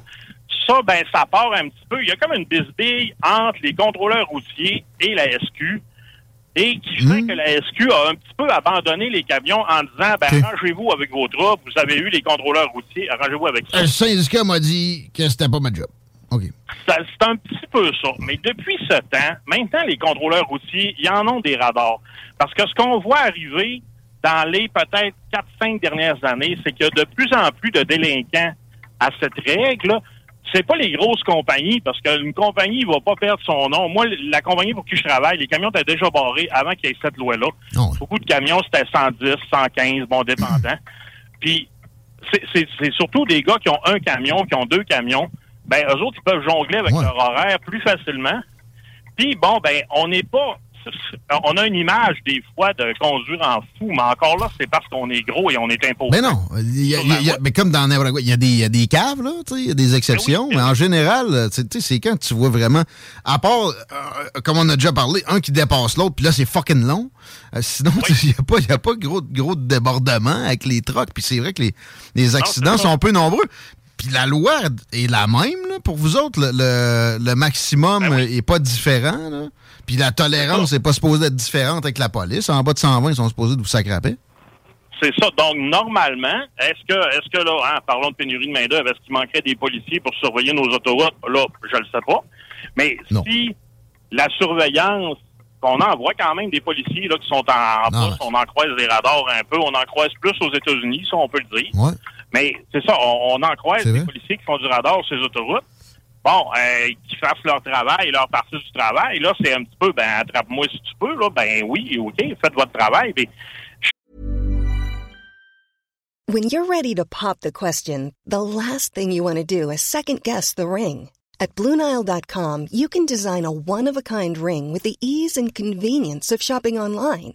Ça, ben, ça part un petit peu. Il y a comme une bisbille entre les contrôleurs routiers et la SQ et qui fait que la SQ a un petit peu abandonné les camions en disant ben, arrangez-vous avec vos troupes, vous avez eu les contrôleurs routiers, arrangez-vous avec ça. Le syndicat m'a dit que c'était pas ma job. C'est un petit peu ça. Mais depuis ce temps, maintenant, les contrôleurs routiers, ils en ont des radars. Parce que ce qu'on voit arriver dans les peut-être 4-5 dernières années, c'est qu'il y a de plus en plus de délinquants à cette règle. C'est pas les grosses compagnies, parce qu'une compagnie ne va pas perdre son nom. Moi, la compagnie pour qui je travaille, les camions étaient déjà barrés avant qu'il y ait cette loi-là. Beaucoup de camions, c'était 110, 115, bon, dépendant. Puis, c'est- c'est c'est surtout des gars qui ont un camion, qui ont deux camions. Ben, eux autres, ils peuvent jongler avec leur horaire plus facilement. Puis, bon, ben, on n'est pas... On a une image, des fois, de conduire en fou, mais encore là, c'est parce qu'on est gros et on est imposé. Mais non, y a- y a- il y a- mais comme dans il y a des, il y a des caves, là, tu sais, il y a des exceptions, mais en général, euh, tu sais, tu sais, c'est quand tu vois vraiment, à part, euh, comme on a déjà parlé, un qui dépasse l'autre, puis là, c'est fucking long. Euh, sinon, il n'y a pas, il y a pas gros, gros débordement avec les trucks, puis c'est vrai que les, les accidents sont peu nombreux. Puis la loi est la même, là, pour vous autres, le, le- le maximum Ben est pas différent, là. Puis la tolérance n'est pas supposée être différente avec la police. En bas de 120, ils sont supposés de vous sacraper. C'est ça. Donc, normalement, est-ce que, est-ce que là, hein, parlons de pénurie de main-d'œuvre, est-ce qu'il manquerait des policiers pour surveiller nos autoroutes? Là, je le sais pas. Mais si la surveillance, qu'on envoie quand même des policiers là, qui sont en, en poste, on en croise des radars un peu, on en croise plus aux États-Unis, ça, on peut le dire. Mais c'est ça, on, on en croise des policiers qui font du radar sur les autoroutes. Bon, euh, qui fassent leur travail, leur partie du travail. Là, c'est un petit peu, ben, attrape-moi si tu peux, là. Ben oui, OK, faites votre travail. Mais When you're ready to pop the question, the last thing you want to do is second guess the ring. At Bluenile.com, you can design a one of a kind ring with the ease and convenience of shopping online.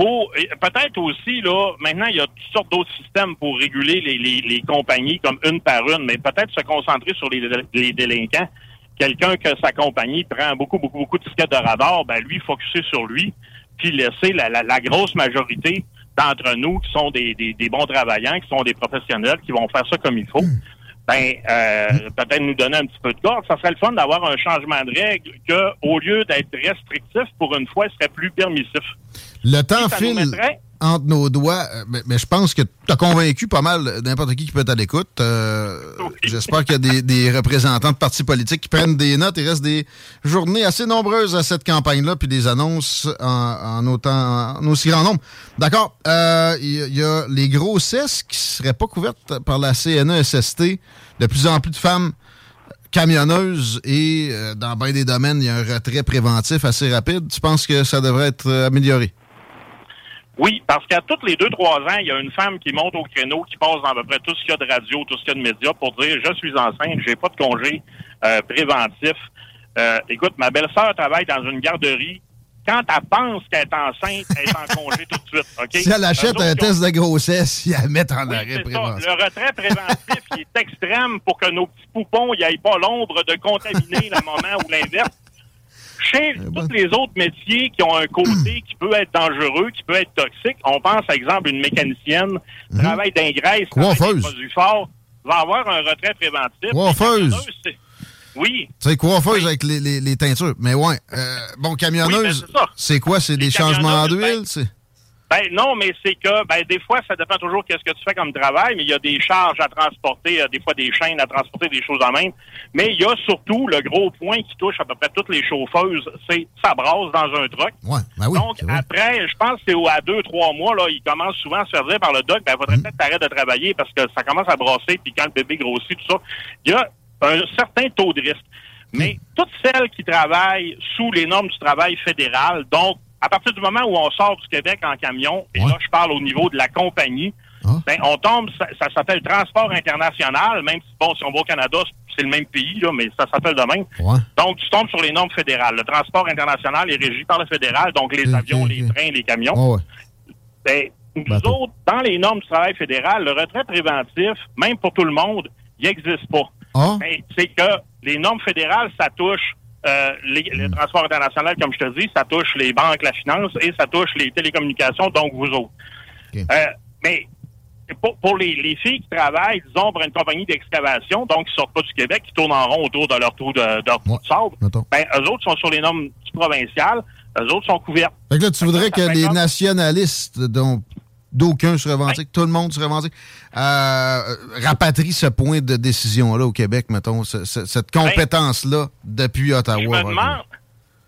Pour peut-être aussi là, maintenant il y a toutes sortes d'autres systèmes pour réguler les, compagnies comme une par une, mais peut-être se concentrer sur les, délinquants. Quelqu'un que sa compagnie prend beaucoup, beaucoup, beaucoup de tickets de radar, ben lui, focuser sur lui, puis laisser la, grosse majorité d'entre nous qui sont des, bons travailleurs, qui sont des professionnels, qui vont faire ça comme il faut, ben euh, peut-être nous donner un petit peu de corde. Ça serait le fun d'avoir un changement de règle que, au lieu d'être restrictif, pour une fois, il serait plus permissif. Le temps file entre nos doigts, euh, mais, mais je pense que tu as convaincu pas mal n'importe qui qui peut être à l'écoute. Euh, J'espère qu'il y a des, des, représentants de partis politiques qui prennent des notes. Il reste des journées assez nombreuses à cette campagne-là, puis des annonces en, en, autant, en aussi grand nombre. D'accord. Euh, il y, y, a les grossesses qui ne seraient pas couvertes par la CNESST. De plus en plus de femmes camionneuses et euh, dans bien des domaines, il y a un retrait préventif assez rapide. Tu penses que ça devrait être euh, amélioré? Oui, parce qu'à tous les deux, trois ans, il y a une femme qui monte au créneau, qui passe dans à peu près tout ce qu'il y a de radio, tout ce qu'il y a de médias pour dire je suis enceinte, j'ai pas de congé euh, préventif. Euh, écoute, ma belle-sœur travaille dans une garderie. Quand elle pense qu'elle est enceinte, elle est en congé tout de suite. OK? Si elle achète un test de grossesse, il la met en oui, arrêt préventif. Ça. Le retrait préventif il est extrême pour que nos petits poupons n'aient pas l'ombre de contaminer le moment ou l'inverse chez tous les autres métiers qui ont un côté qui peut être dangereux, qui peut être toxique, on pense, par exemple, une mécanicienne, Mhm. travaille d'ingraisse, Coiffeuse. des produits forts, va avoir un retrait préventif. Coiffeuse. c'est- Oui. Sais, coiffeuse avec les, les, les teintures. Mais ouais. Euh, bon, camionneuse, Oui, ben, c'est ça. c'est quoi? C'est des changements d'huile? Ben, non, mais c'est que ben des fois, ça dépend toujours qu'est-ce que tu fais comme travail, mais il y a des charges à transporter, euh, des fois des chaînes à transporter, des choses en même. Mais il y a surtout le gros point qui touche à peu près toutes les chauffeuses, c'est ça brasse dans un truck. Ouais, ben oui. Donc, après, je pense que c'est à deux, trois mois, là, ils commencent souvent à se faire dire par le doc, ben, faudrait Mm. peut-être t'arrêter de travailler parce que ça commence à brasser, puis quand le bébé grossit, tout ça, il y a un certain taux de risque. Mais toutes celles qui travaillent sous les normes du travail fédéral, donc, à partir du moment où on sort du Québec en camion, et là, je parle au niveau de la compagnie, ben, on tombe, ça, ça s'appelle transport international, même si, bon, si on va au Canada, c'est le même pays, là, mais ça s'appelle de même. Donc, tu tombes sur les normes fédérales. Le transport international est régi par le fédéral, donc les avions, les trains, les camions. Ouais. Ben, nous autres, dans les normes du travail fédéral, le retrait préventif, même pour tout le monde, il n'existe pas. Ah. Ben, c'est que les normes fédérales, ça touche euh, les, le Hmm. transport international, comme je te dis, ça touche les banques, la finance et ça touche les télécommunications, donc vous autres. Euh, mais pour, pour les, les filles qui travaillent, disons, pour une compagnie d'excavation, donc qui sortent pas du Québec, qui tournent en rond autour de leur trou de, de, leur de sable, ben, eux autres sont sur les normes du provincial, eux autres sont couverts. Fait que là, tu voudrais que les nationalistes, dont d'aucuns se revendiquent, tout le monde se revendique, euh, rapatrient ce point de décision-là au Québec, mettons, ce- ce- cette compétence-là depuis Ottawa. Je me demande.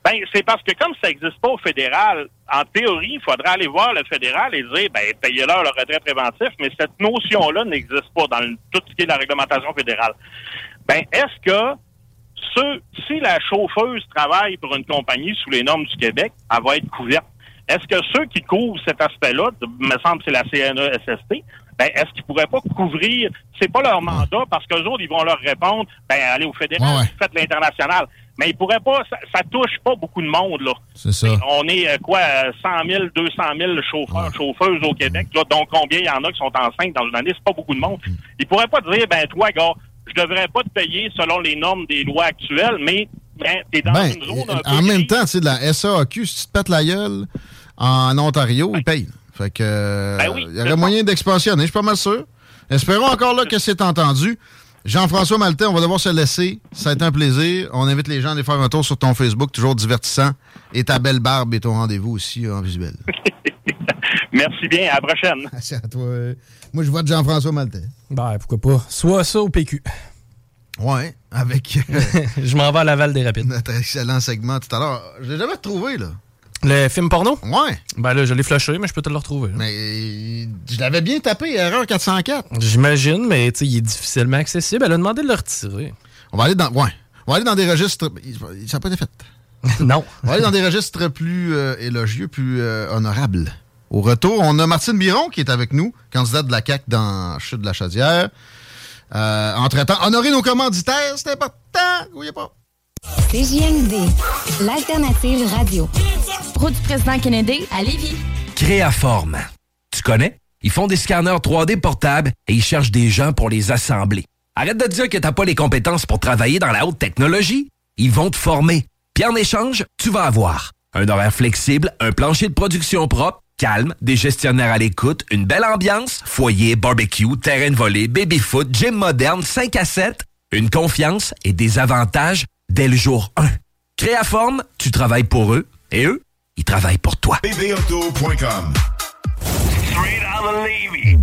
Ben, c'est parce que comme ça n'existe pas au fédéral, en théorie, il faudrait aller voir le fédéral et dire, ben, payez-leur le retrait préventif, mais cette notion-là n'existe pas dans le- tout ce qui est la réglementation fédérale. Ben, est-ce que ceux, si la chauffeuse travaille pour une compagnie sous les normes du Québec, elle va être couverte? Est-ce que ceux qui couvrent cet aspect-là, me semble que c'est la CNESST, ben, est-ce qu'ils pourraient pas couvrir, c'est pas leur mandat, parce qu'eux autres, ils vont leur répondre, ben, allez au fédéral, faites l'international. Mais ils pourraient pas, ça, ça touche pas beaucoup de monde, là. C'est ça. On est, euh, quoi, euh, 100 000, 200 000 chauffeurs, chauffeuses au Québec, là, donc combien il y en a qui sont enceintes dans une année, c'est pas beaucoup de monde. Ils pourraient pas dire, ben, toi, gars, je devrais pas te payer selon les normes des lois actuelles, mais ben, t'es dans Ben, une zone un peu en même grise. temps, tu sais, de la SAQ, si tu te pètes la gueule, en Ontario, ils payent. Fait que, euh, Ben oui, il y aurait moyen d'expansionner, je suis pas mal sûr. Espérons encore là que c'est entendu. Jean-François Maltais, on va devoir se laisser. Ça a été un plaisir. On invite les gens à aller faire un tour sur ton Facebook, toujours divertissant. Et ta belle barbe et ton rendez-vous aussi en visuel. Merci bien, à la prochaine. Merci à toi. Moi, je vois de Jean-François Maltais. Ben, pourquoi pas? Soit ça au PQ. Ouais, avec euh, Je m'en vais à Laval des Rapides. notre excellent segment tout à l'heure. Je l'ai jamais retrouvé, là. Le film porno? Ouais. Ben là, je l'ai flushé, mais je peux te le retrouver. là. Mais je l'avais bien tapé, erreur 404. J'imagine, mais tu sais, il est difficilement accessible. Elle a demandé de le retirer. On va aller dans. Ouais. On va aller dans des registres. Ça n'a pas été fait. non. On va aller dans des registres plus euh, élogieux, plus euh, honorables. Au retour, on a Martine Biron qui est avec nous, candidate de la CAQ dans Chute de la Chaudière. Euh, Entre-temps, honorer nos commanditaires, c'est important. Oubliez pas. CJMD, l'alternative radio. Route du président Kennedy à Lévis. Créaforme. Tu connais? Ils font des scanners 3D portables et ils cherchent des gens pour les assembler. Arrête de dire que t'as pas les compétences pour travailler dans la haute technologie. Ils vont te former. Puis en échange, tu vas avoir un horaire flexible, un plancher de production propre, calme, des gestionnaires à l'écoute, une belle ambiance, foyer, barbecue, terrain de volée, baby-foot, gym moderne, 5 à 7, une confiance et des avantages dès le jour 1. Créaforme, tu travailles pour eux et eux, ils travaillent pour toi. bbauto.com Straight out of Levy.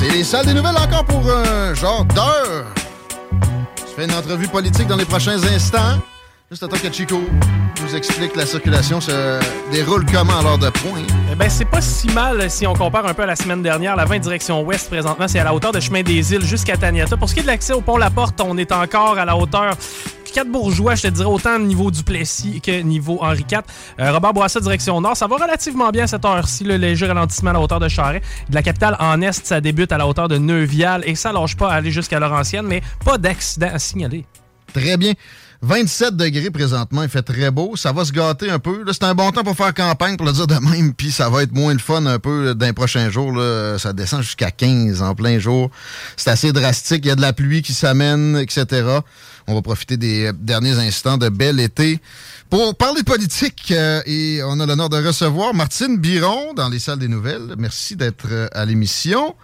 C'est les salles des nouvelles encore pour un genre d'heure. Je fais une entrevue politique dans les prochains instants. Juste attends que Chico nous explique la circulation se déroule comment à l'heure de pointe. Eh ben, c'est pas si mal si on compare un peu à la semaine dernière. La 20 direction ouest, présentement, c'est à la hauteur de Chemin des Îles jusqu'à Taniata. Pour ce qui est de l'accès au pont La Porte, on est encore à la hauteur quatre bourgeois, je te dirais, autant niveau Duplessis que niveau Henri IV. Euh, Robert Bourassa, direction nord. Ça va relativement bien à cette heure-ci, le léger ralentissement à la hauteur de Charret. De la capitale en est, ça débute à la hauteur de Neuvial et ça lâche pas à aller jusqu'à Laurentienne, mais pas d'accident à signaler. Très bien. 27 degrés présentement, il fait très beau. Ça va se gâter un peu. C'est un bon temps pour faire campagne, pour le dire de même. Puis ça va être moins le fun un peu dans les prochains jours. Là. Ça descend jusqu'à 15 en plein jour. C'est assez drastique. Il y a de la pluie qui s'amène, etc. On va profiter des derniers instants de bel été. Pour parler de politique, euh, et on a l'honneur de recevoir Martine Biron dans les salles des nouvelles. Merci d'être euh, à l'émission.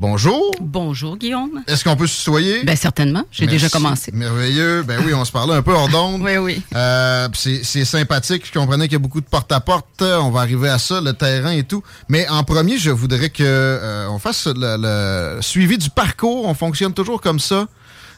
Bonjour. Bonjour, Guillaume. Est-ce qu'on peut se tutoyer? Ben certainement, j'ai déjà commencé. Merveilleux. Ben oui, on se parlait un peu hors d'onde. oui, oui. Euh, c'est sympathique. Je comprenais qu'il y a beaucoup de porte-à-porte. On va arriver à ça, le terrain et tout. Mais en premier, je voudrais que euh, on fasse le, le suivi du parcours. On fonctionne toujours comme ça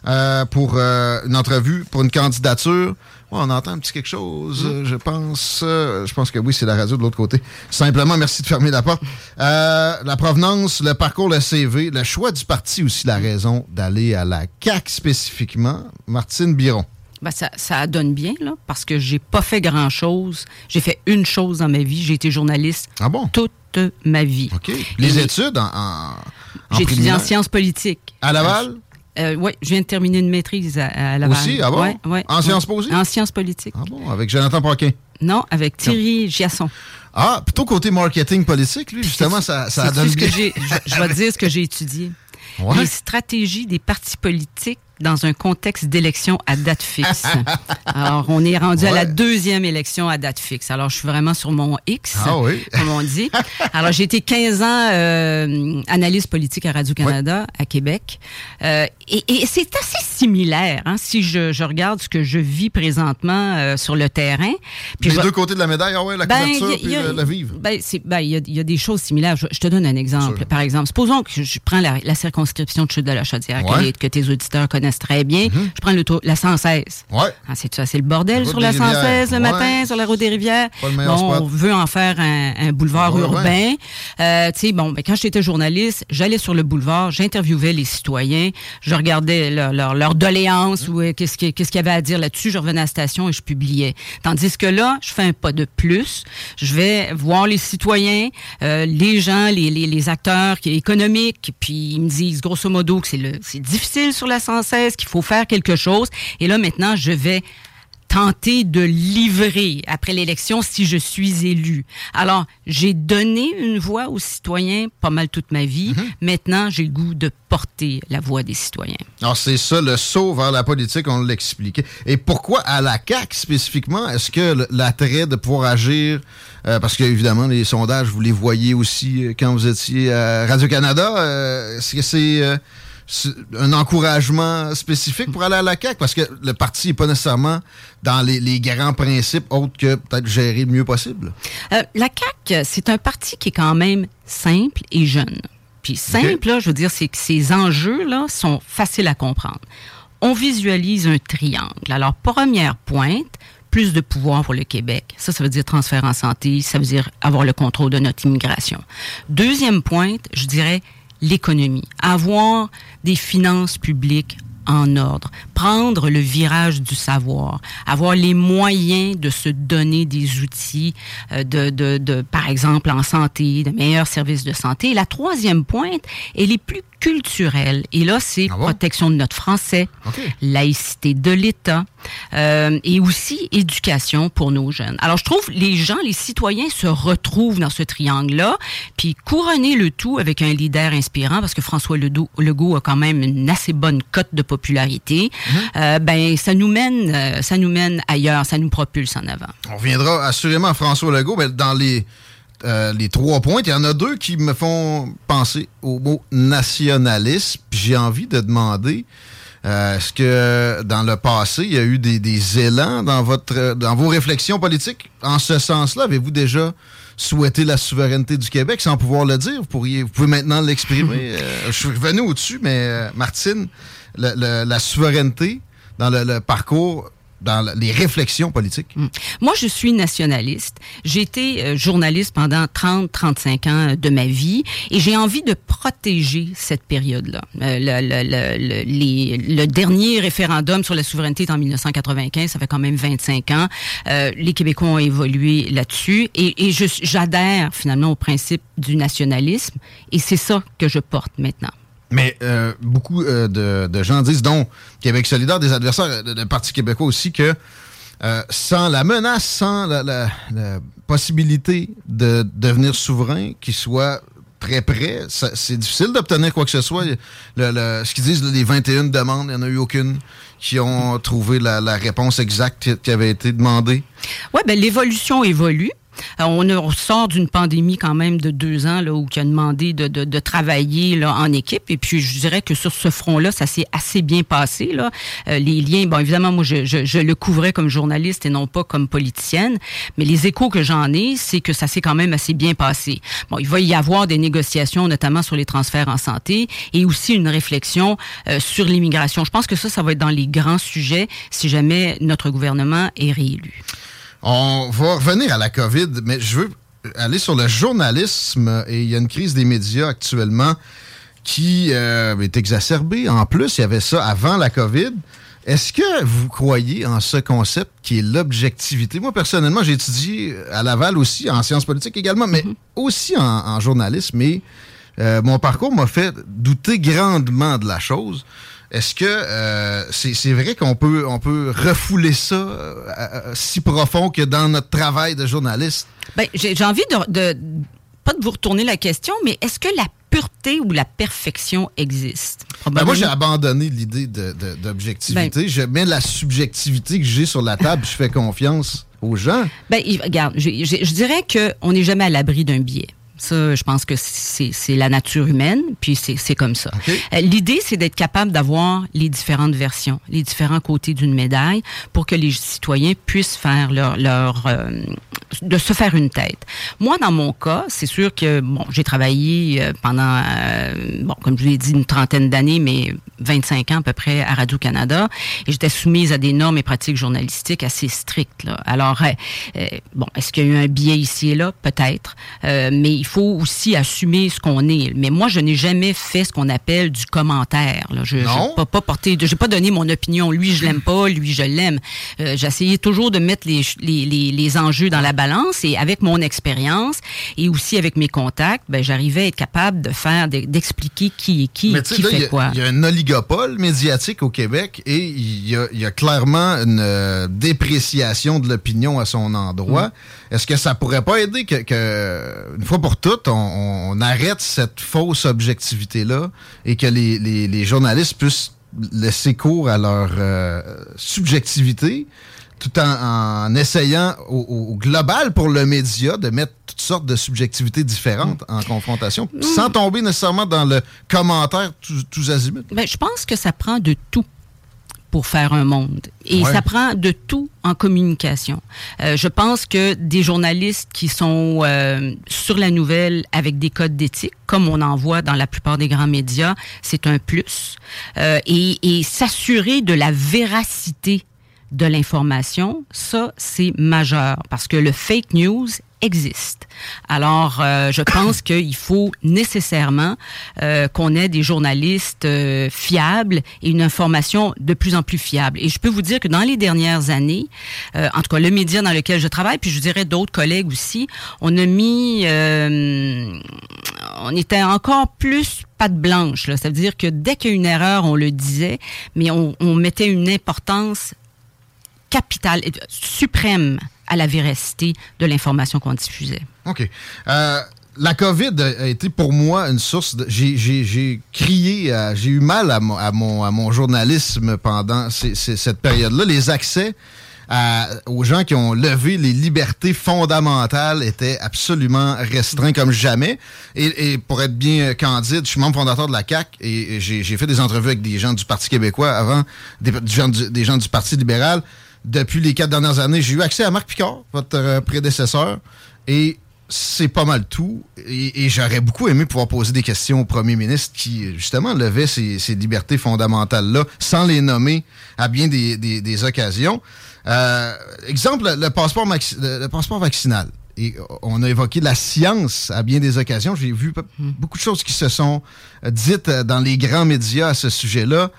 euh, pour euh, une entrevue, pour une candidature. Ouais, on entend un petit quelque chose, euh, je pense. Euh, je pense que oui, c'est la radio de l'autre côté. Simplement, merci de fermer la porte. La provenance, le parcours, le CV, le choix du parti aussi, la raison d'aller à la CAC spécifiquement. Martine Biron. Ben, ça, ça donne bien, là, parce que j'ai pas fait grand-chose. J'ai fait une chose dans ma vie. J'ai été journaliste Ah bon? toute ma vie. OK. Les études en, en, en J'ai étudié en sciences politiques. À Laval? Euh, oui, je viens de terminer une maîtrise à, à Laval. Aussi? Ah bon? Ouais, ouais, En ouais. sciences po aussi? En sciences politiques. Ah bon, avec Jonathan Paquin? Non, avec Thierry Giasson. Ah, plutôt côté marketing politique, lui, justement, ça, ça donne ce bien. Je, je vais te dire ce que j'ai étudié. Les stratégies des partis politiques dans un contexte d'élection à date fixe. Alors, on est rendu à la deuxième élection à date fixe. Alors, je suis vraiment sur mon X, Ah oui. comme on dit. Alors, j'ai été 15 ans euh, analyste politique à Radio-Canada, à Québec. Euh, et et c'est assez similaire, hein, si je, je regarde ce que je vis présentement euh, sur le terrain. Puis Les je deux côtés de la médaille, ah ouais, la ben, couverture y a- puis y a- le, le vivre. ben, c'est- ben, il y, a, il y a des choses similaires. Je, je te donne un exemple. Par exemple, supposons que je prends la, la circonscription de Chute de la Chaudière, que Ouais. les- que, tes auditeurs connaissent très bien. Je prends le tour- la 116. Ouais. Ah, c'est ça, c'est le bordel sur la rivières. 116 le Ouais. matin, sur la route des rivières. Bon, on veut en faire un, un boulevard Ouais, urbain. Euh, tu sais, bon, ben, quand j'étais journaliste, j'allais sur le boulevard, j'interviewais les citoyens, je regardais leur, leur, leur doléances ou euh, qu'est-ce qu'il y avait à dire là-dessus, je revenais à la station et je publiais. Tandis que là, je fais un pas de plus. Je vais voir les citoyens, euh, les gens, les, les, les acteurs qui- économiques, puis ils me disent grosso modo que c'est difficile sur la 116 française, qu'il faut faire quelque chose? Et là, maintenant, je vais tenter de livrer après l'élection si je suis élu. Alors, j'ai donné une voix aux citoyens pas mal toute ma vie. Mhm. Maintenant, j'ai le goût de porter la voix des citoyens. Alors, c'est ça, le saut vers la politique, on l'expliquait. Et pourquoi à la CAQ spécifiquement? Est-ce que l'attrait de pouvoir agir, euh, parce que évidemment, les sondages, vous les voyez aussi euh, quand vous étiez à Radio-Canada, euh, est-ce que c'est euh, c'est un encouragement spécifique pour aller à la CAQ? Parce que le parti n'est pas nécessairement dans les, les grands principes autres que peut-être gérer le mieux possible. Euh, la CAQ, c'est un parti qui est quand même simple et jeune. Puis simple, là, je veux dire, c'est que ces enjeux-là sont faciles à comprendre. On visualise un triangle. Alors, première pointe, plus de pouvoir pour le Québec. Ça, ça veut dire transfert en santé, ça veut dire avoir le contrôle de notre immigration. Deuxième pointe, je dirais l'économie. Avoir des finances publiques en ordre, prendre le virage du savoir, avoir les moyens de se donner des outils, euh, de, de, de, par exemple, en santé, de meilleurs services de santé. Et la troisième pointe, elle est plus culturelle. Et là, c'est protection de notre français, laïcité de l'État euh, et aussi éducation pour nos jeunes. Alors, je trouve les gens, les citoyens se retrouvent dans ce triangle-là, puis couronner le tout avec un leader inspirant, parce que François Legault, Legault a quand même une assez bonne cote de popularité. Euh, ben, ça nous mène, euh, ça nous mène ailleurs, ça nous propulse en avant. On reviendra assurément à François Legault, mais dans les, euh, les trois points, il y en a deux qui me font penser au mot nationalisme. Puis J'ai envie de demander, euh, est-ce que dans le passé, il y a eu des, des élans dans, votre, dans vos réflexions politiques? En ce sens-là? Avez-vous déjà souhaité la souveraineté du Québec? Sans pouvoir le dire? Vous, pourriez, vous pouvez maintenant l'exprimer. Euh, je suis revenu au-dessus, mais Martine, la souveraineté dans le, parcours, dans le- les réflexions politiques. Moi, je suis nationaliste. J'ai été euh, journaliste pendant 30-35 ans de ma vie et j'ai envie de protéger cette période-là. Euh, le, dernier référendum sur la souveraineté est en 1995, ça fait quand même 25 ans. Euh, les Québécois ont évolué là-dessus et, j'adhère finalement au principe du nationalisme et c'est ça que je porte maintenant. Mais euh, beaucoup euh, de, de gens disent, dont Québec solidaire, des adversaires de, de Parti québécois aussi, que euh, sans la menace, sans la, la- la possibilité de devenir souverain qui soit très près, c'est difficile d'obtenir quoi que ce soit. Le- le- ce qu'ils disent, les 21 demandes, il n'y en a eu aucune qui ont trouvé la, la réponse exacte qui avait été demandée. Oui, ben l'évolution évolue. Euh, on, on sort d'une pandémie quand même de deux ans là, où qui a demandé de, de- de travailler là, en équipe. Et puis, je dirais que sur ce front-là, ça s'est assez bien passé. Là. Euh, les liens, bon, évidemment, moi, je, je- je le couvrais comme journaliste et non pas comme politicienne. Mais les échos que j'en ai, c'est que ça s'est quand même assez bien passé. Bon, il va y avoir des négociations, notamment sur les transferts en santé, et aussi une réflexion euh, sur l'immigration. Je pense que ça, ça va être dans les grands sujets si jamais notre gouvernement est réélu. On va revenir à la COVID, mais je veux aller sur le journalisme. Et il y a une crise des médias actuellement qui euh, est exacerbée. En plus, il y avait ça avant la COVID. Est-ce que vous croyez en ce concept qui est l'objectivité? Moi, personnellement, j'ai étudié à Laval aussi, en sciences politiques également, mais aussi en, en journalisme. Et euh, mon parcours m'a fait douter grandement de la chose. Est-ce que euh, c'est vrai qu'on peut, on peut refouler ça euh, euh, si profond que dans notre travail de journaliste? Ben, j'ai envie de, de- pas de vous retourner la question, mais est-ce que la pureté ou la perfection existe? Ben, moi, j'ai abandonné l'idée de- de- d'objectivité. je mets la subjectivité que j'ai sur la table, je fais confiance aux gens. Ben, regarde, je, je- je dirais qu'on n'est jamais à l'abri d'un biais. Ça, je pense que c'est la nature humaine, puis c'est comme ça. Euh, L'idée, c'est d'être capable d'avoir les différentes versions, les différents côtés d'une médaille, pour que les citoyens puissent faire leur, leur euh, de se faire une tête. Moi, dans mon cas, c'est sûr que bon, j'ai travaillé euh, pendant, euh, bon, comme je l'ai dit, une trentaine d'années, mais 25 ans à peu près à Radio Canada, et j'étais soumise à des normes et pratiques journalistiques assez strictes. Là. Alors, euh, bon, est-ce qu'il y a eu un biais ici et là? Peut-être, mais il faut aussi assumer ce qu'on est. Mais moi, je n'ai jamais fait ce qu'on appelle du commentaire. Là. Je n'ai pas, pas porté, j'ai pas donné mon opinion. Lui, je l'aime pas, lui, je l'aime. Euh, J'essayais toujours de mettre les, les, les, les, enjeux dans la balance et avec mon expérience et aussi avec mes contacts, ben, j'arrivais à être capable de faire, d'expliquer qui est qui, Mais qui là, fait y a- quoi. Il y a un oligopole médiatique au Québec et il y a, il y a clairement une euh, dépréciation de l'opinion à son endroit. Mm. Est-ce que ça pourrait pas aider que, que, une fois pour toutes, on, on arrête cette fausse objectivité-là et que les, les- les journalistes puissent laisser cours à leur euh, subjectivité tout en, en essayant au, au global pour le média de mettre toutes sortes de subjectivités différentes en confrontation, sans tomber nécessairement dans le commentaire tous, tous azimuts. Ben, je pense que ça prend de tout pour faire un monde. Et Ouais. ça prend de tout en communication. Euh, je pense que des journalistes qui sont euh, sur la nouvelle avec des codes d'éthique, comme on en voit dans la plupart des grands médias, c'est un plus. Euh, et et s'assurer de la véracité de l'information, ça, c'est majeur parce que le fake news existe. Alors, euh, je pense qu'il faut nécessairement euh, qu'on ait des journalistes euh, fiables et une information de plus en plus fiable. Et je peux vous dire que dans les dernières années, euh, en tout cas le média dans lequel je travaille, puis je dirais d'autres collègues aussi, on a mis, euh, on était encore plus patte blanche. là. Ça veut dire que dès qu'il y a une erreur, on le disait, mais on, on mettait une importance capitale, euh, suprême à la véracité de l'information qu'on diffusait. OK. Euh, la COVID a été pour moi une source. J'ai, crié, j'ai eu mal à mon, journalisme pendant cette période-là. Les accès aux gens qui ont levé les libertés fondamentales étaient absolument restreints comme jamais. Et, pour être bien candide, je suis membre fondateur de la CAC et, j'ai, fait des entrevues avec des gens du Parti québécois avant, des gens du Parti libéral. Depuis les quatre dernières années, j'ai eu accès à Marc Picard, votre euh, prédécesseur, et c'est pas mal tout. Et, et j'aurais beaucoup aimé pouvoir poser des questions au premier ministre qui, justement, levait ces, ces libertés fondamentales-là sans les nommer à bien des, des- des occasions. Euh, exemple, le passeport, le, passeport vaccinal. Et on a évoqué la science à bien des occasions. J'ai vu pe- beaucoup de choses qui se sont euh, dites dans les grands médias à ce sujet-là.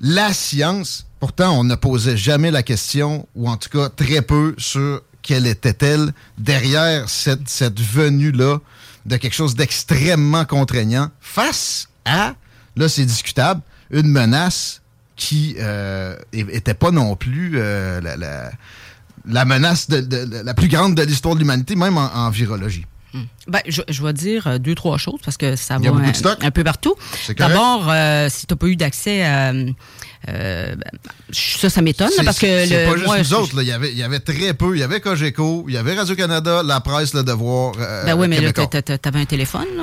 La science, pourtant, on ne posait jamais la question, ou en tout cas très peu, sur quelle était-elle derrière cette, cette venue-là de quelque chose d'extrêmement contraignant face à, là c'est discutable, une menace qui euh, était pas non plus euh, la, menace la plus grande de l'histoire de l'humanité, même en virologie. Ben, je, je vais dire euh, deux, trois choses parce que ça va un, peu partout. D'abord, euh, si tu n'as pas eu d'accès à. euh, ben, ça, ça m'étonne parce que. c'est le- pas juste moi, nous autres. là. Il, y avait, il y avait très peu. Il y avait Cogeco, il y avait Radio-Canada, La Presse, Le Devoir. euh, Ben oui, mais là, t'avais un téléphone, là?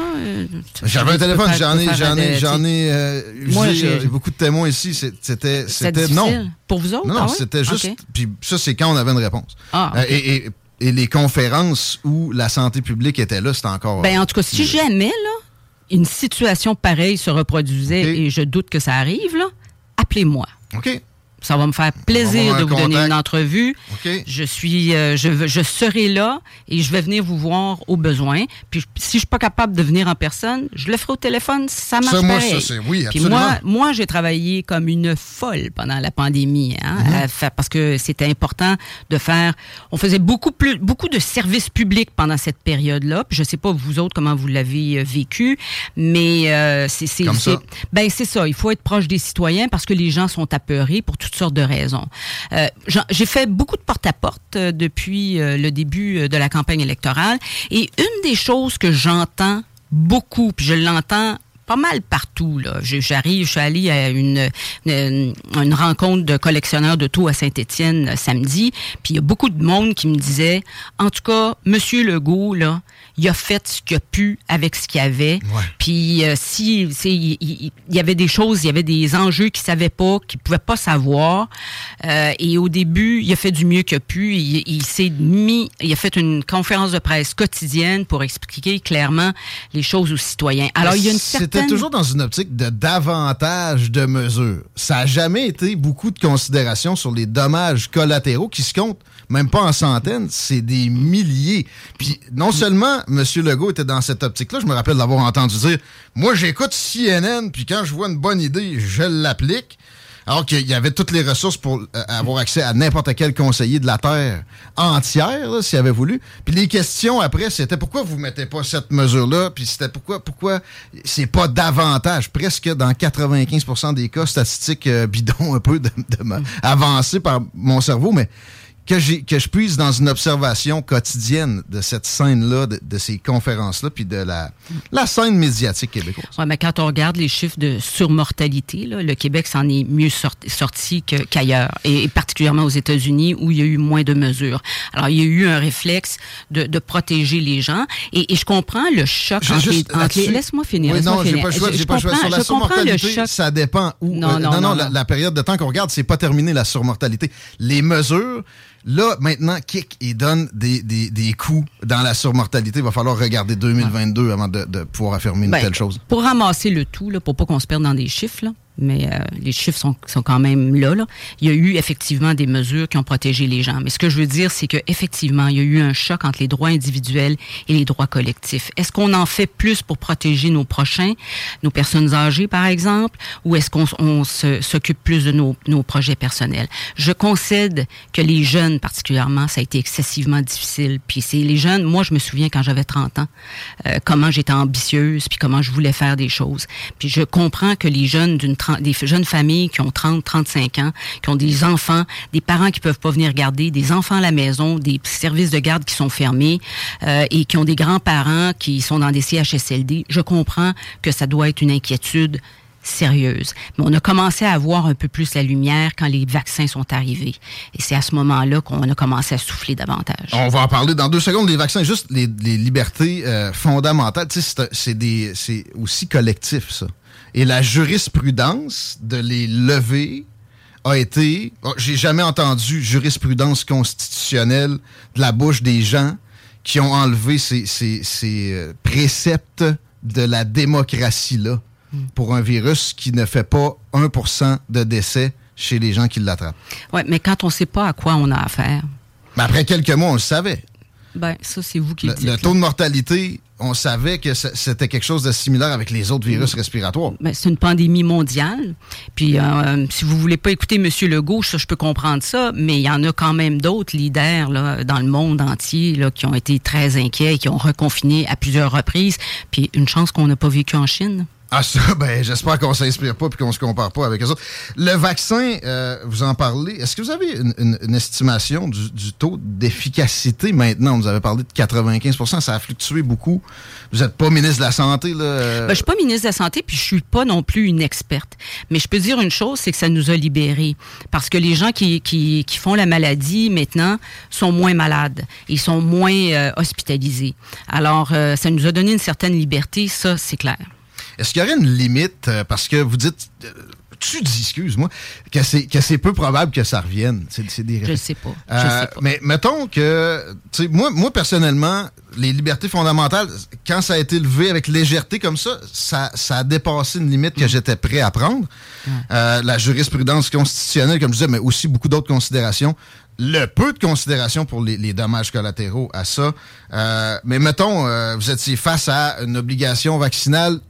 tu- J'avais un téléphone, j'en ai, j'en ai, j'en ai j'ai- beaucoup de témoins ici. C'était, non. pour vous autres? Non, Ah ouais? c'était juste. Ok. Puis ça, c'est quand on avait une réponse. Ah, et- et les conférences où la santé publique était là, c'était encore. Ben, en tout cas, si jamais, là, une situation pareille se reproduisait, et je doute que ça arrive, là, appelez-moi. OK. Ça va me faire plaisir de vous donner une entrevue. OK. Je suis, euh, je, je serai là et je vais venir vous voir au besoin. Puis si je suis pas capable de venir en personne, je le ferai au téléphone. Ça marche Ça, moi, pareil. ça, oui, Puis absolument. moi, moi, j'ai travaillé comme une folle pendant la pandémie, hein, Mhm. à parce que c'était important de faire. On faisait beaucoup plus, beaucoup de services publics pendant cette période-là. Puis je sais pas vous autres comment vous l'avez euh, vécu, mais euh, c'est, c'est, ben c'est ça. Il faut être proche des citoyens parce que les gens sont apeurés pour toutes sortes de raisons. Euh, j'ai fait beaucoup de porte-à-porte euh, depuis euh, le début de la campagne électorale et une des choses que j'entends beaucoup, puis je l'entends pas mal partout. J'arrive, je suis allée à une, une, une rencontre de collectionneurs d'auto à Saint-Étienne samedi, puis il y a beaucoup de monde qui me disait, en tout cas, Monsieur Legault, là, il a fait ce qu'il a pu avec ce qu'il y avait. Puis euh, si il il- il y avait des choses, il y avait des enjeux qu'il savait pas, qu'il pouvait pas savoir. euh, et au début, il a fait du mieux qu'il a pu. Il, il s'est mis, il a fait une conférence de presse quotidienne pour expliquer clairement les choses aux citoyens. Alors il y a une C'était était toujours dans une optique de davantage de mesures. Ça n'a jamais été beaucoup de considération sur les dommages collatéraux qui se comptent même pas en centaines, c'est des milliers. Puis non seulement M. Legault était dans cette optique-là, je me rappelle l'avoir entendu dire, moi j'écoute CNN, puis quand je vois une bonne idée, je l'applique. Alors qu'il y avait toutes les ressources pour euh, avoir accès à n'importe quel conseiller de la Terre entière, s'il avait voulu. Puis les questions après, c'était pourquoi vous mettez pas cette mesure-là? Puis c'était pourquoi pourquoi c'est pas davantage, presque dans 95% des cas, statistiques euh, bidons un peu de, par mon cerveau, mais que, que je puisse dans une observation quotidienne de cette scène-là, de, ces conférences-là, puis de la, la scène médiatique québécoise. Oui, mais quand on regarde les chiffres de surmortalité, là, le Québec s'en est mieux sorti, qu'ailleurs, et, particulièrement aux États-Unis où il y a eu moins de mesures. Alors, il y a eu un réflexe de, de protéger les gens, et, et, je comprends le choc entre, les... Laisse-moi finir. Oui, non, j'ai pas choix. Je, pas comprends, Sur la surmortalité, ça dépend où. Non, non, non, la, la, période de temps qu'on regarde, c'est pas terminé la surmortalité. Les mesures Là, maintenant, kick et donne des, des, des, coups dans la surmortalité. Il va falloir regarder 2022 avant de, de pouvoir affirmer une ben, telle chose. Pour ramasser le tout, là, pour pas qu'on se perde dans des chiffres, là, mais euh, les chiffres sont, sont, quand même là, là. Il y a eu effectivement des mesures qui ont protégé les gens. Mais ce que je veux dire, c'est qu'effectivement, il y a eu un choc entre les droits individuels et les droits collectifs. Est-ce qu'on en fait plus pour protéger nos prochains, nos personnes âgées, par exemple, ou est-ce qu'on s'occupe plus de nos, nos, projets personnels? Je concède que les jeunes, particulièrement, ça a été excessivement difficile. Puis c'est les jeunes, moi, je me souviens quand j'avais 30 ans, euh, comment j'étais ambitieuse, puis comment je voulais faire des choses. Puis je comprends que les jeunes d'une des jeunes familles qui ont 30, 35 ans, qui ont des enfants, des parents qui peuvent pas venir garder, des enfants à la maison, des services de garde qui sont fermés euh, et qui ont des grands-parents qui sont dans des CHSLD. Je comprends que ça doit être une inquiétude sérieuse. Mais on a commencé à voir un peu plus la lumière quand les vaccins sont arrivés. Et c'est à ce moment-là qu'on a commencé à souffler davantage. On va en parler dans deux secondes. Les vaccins, juste les, libertés euh, fondamentales, c'est aussi collectif, ça. Et la jurisprudence de les lever a été. Oh, j'ai jamais entendu jurisprudence constitutionnelle de la bouche des gens qui ont enlevé ces, euh, préceptes de la démocratie-là hmm. pour un virus qui ne fait pas 1% de décès chez les gens qui l'attrapent. Oui, mais quand on ne sait pas à quoi on a affaire. Mais après quelques mois, on le savait. Ben, ça, c'est vous qui le, dites. Le taux de mortalité on savait que c'était quelque chose de similaire avec les autres virus respiratoires. Ben, c'est une pandémie mondiale. Puis, euh, si vous voulez pas écouter M. Legault, ça, je peux comprendre ça, mais il y en a quand même d'autres leaders là, dans le monde entier là, qui ont été très inquiets et qui ont reconfiné à plusieurs reprises. Puis, une chance qu'on n'a pas vécu en Chine. Ah ça, ben j'espère qu'on s'inspire pas et qu'on se compare pas avec les autres. Le vaccin, euh, vous en parlez. Est-ce que vous avez une, estimation du, taux d'efficacité maintenant? Vous avez parlé de 95 ça a fluctué beaucoup. Vous n'êtes pas ministre de la Santé, là? Euh? Ben, je suis pas ministre de la Santé, puis je suis pas non plus une experte. Mais je peux dire une chose, c'est que ça nous a libérés. Parce que les gens qui, qui, qui font la maladie maintenant sont moins malades. Ils sont moins euh, hospitalisés. Alors, ça nous a donné une certaine liberté, ça, c'est clair. Est-ce qu'il y aurait une limite? Euh, parce que vous dites, euh, tu dis, excuse-moi, que c'est, que c'est peu probable que ça revienne? C'est, des... Je sais pas. Je sais pas. Mais mettons que, tu sais, moi, moi, personnellement, les libertés fondamentales, quand ça a été levé avec légèreté comme ça, ça, ça a dépassé une limite que mm. j'étais prêt à prendre. Euh, la jurisprudence constitutionnelle, comme je disais, mais aussi beaucoup d'autres considérations le peu de considération pour les, dommages collatéraux à ça. mais mettons, vous étiez face à une obligation vaccinale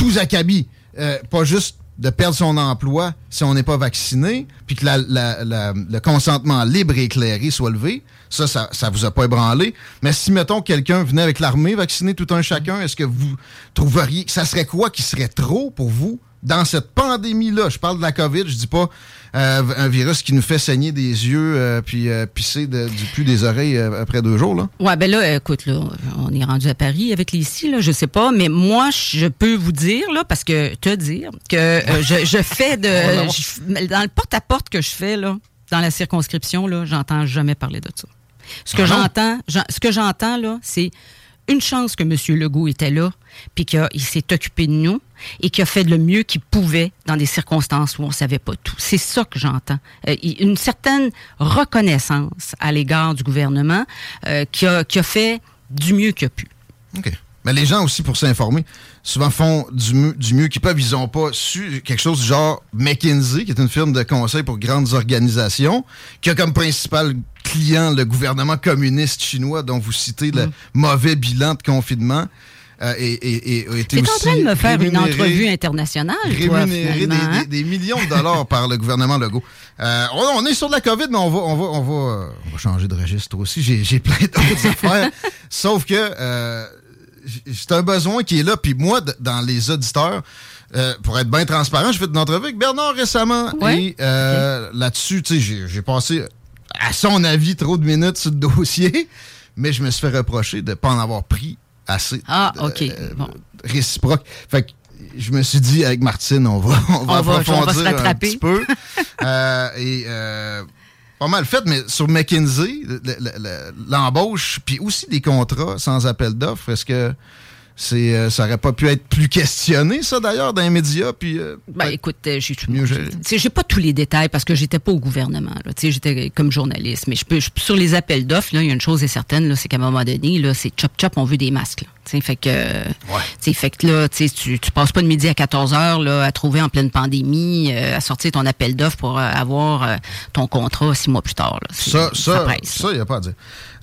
tous acabit. Euh, pas juste de perdre son emploi si on n'est pas vacciné, puis que le consentement libre et éclairé soit levé. Ça, ça, ça vous a pas ébranlé. Mais si, mettons, quelqu'un venait avec l'armée vacciner tout un chacun, est-ce que vous trouveriez... Ça serait quoi qui serait trop pour vous dans cette pandémie-là? Je parle de la COVID, je dis pas un virus qui nous fait saigner des yeux euh, puis euh, pisser du pus des oreilles après deux jours. Là. Ouais, ben là, écoute, là, on est rendu à Paris avec les ici, là, je sais pas, mais moi, je peux vous dire, là, parce que te dire que je, fais de. dans le porte-à-porte que je fais, là, dans la circonscription, là, j'entends jamais parler de ça. Ce que ah j'entends, ce que j'entends, là, c'est une chance que M. Legault était là, puis qu'il s'est occupé de nous et qu'il a fait le mieux qu'il pouvait dans des circonstances où on savait pas tout. C'est ça que j'entends. Euh, une certaine reconnaissance à l'égard du gouvernement euh, qui, a, qui, a, fait du mieux qu'il a pu. OK. Mais les gens aussi, pour s'informer, souvent font du, mieux- du mieux qu'ils peuvent. Ils n'ont pas su quelque chose du genre McKinsey, qui est une firme de conseil pour grandes organisations, qui a comme principal client le gouvernement communiste chinois dont vous citez le mauvais bilan de confinement. Euh, et, en train de me faire une entrevue internationale, toi, rémunéré des, finalement, des- des millions de dollars par le gouvernement Legault. Euh, on, on est sur de la COVID, mais on va, on va, on va, euh, on va changer de registre aussi. J'ai, plein d'autres affaires. Sauf que euh, c'est un besoin qui est là. Puis moi, dans les auditeurs, euh, pour être bien transparent, j'ai fait une entrevue avec Bernard récemment. Et euh, là-dessus, tu sais, j'ai, j'ai passé, à son avis, trop de minutes sur le dossier. Mais je me suis fait reprocher de ne pas en avoir pris assez Ah, OK. Bon. réciproque. Fait que je me suis dit, avec Martine, on va, on va On va- on va approfondir se un petit peu. Euh, et euh, pas mal fait, mais sur McKinsey, le- le- le- l'embauche, puis aussi des contrats sans appel d'offres, est-ce que c'est, euh, ça aurait pas pu être plus questionné, ça, d'ailleurs, dans les médias? Puis, euh, Ben, écoute, euh, j'ai j'ai pas tous les détails parce que j'étais pas au gouvernement. là. Tu sais, j'étais comme journaliste. Mais je peux, je- sur les appels d'offres, il y a une chose est certaine, là, c'est qu'à un moment donné, là, c'est chop chop, on veut des masques. Là. Fait que, fait que là, tu tu, passes pas de midi à 14 heures là, à trouver en pleine pandémie, euh, à sortir ton appel d'offres pour avoir ton contrat six mois plus tard. Là. Ça, ça, presse. ça, il n'y a pas à dire.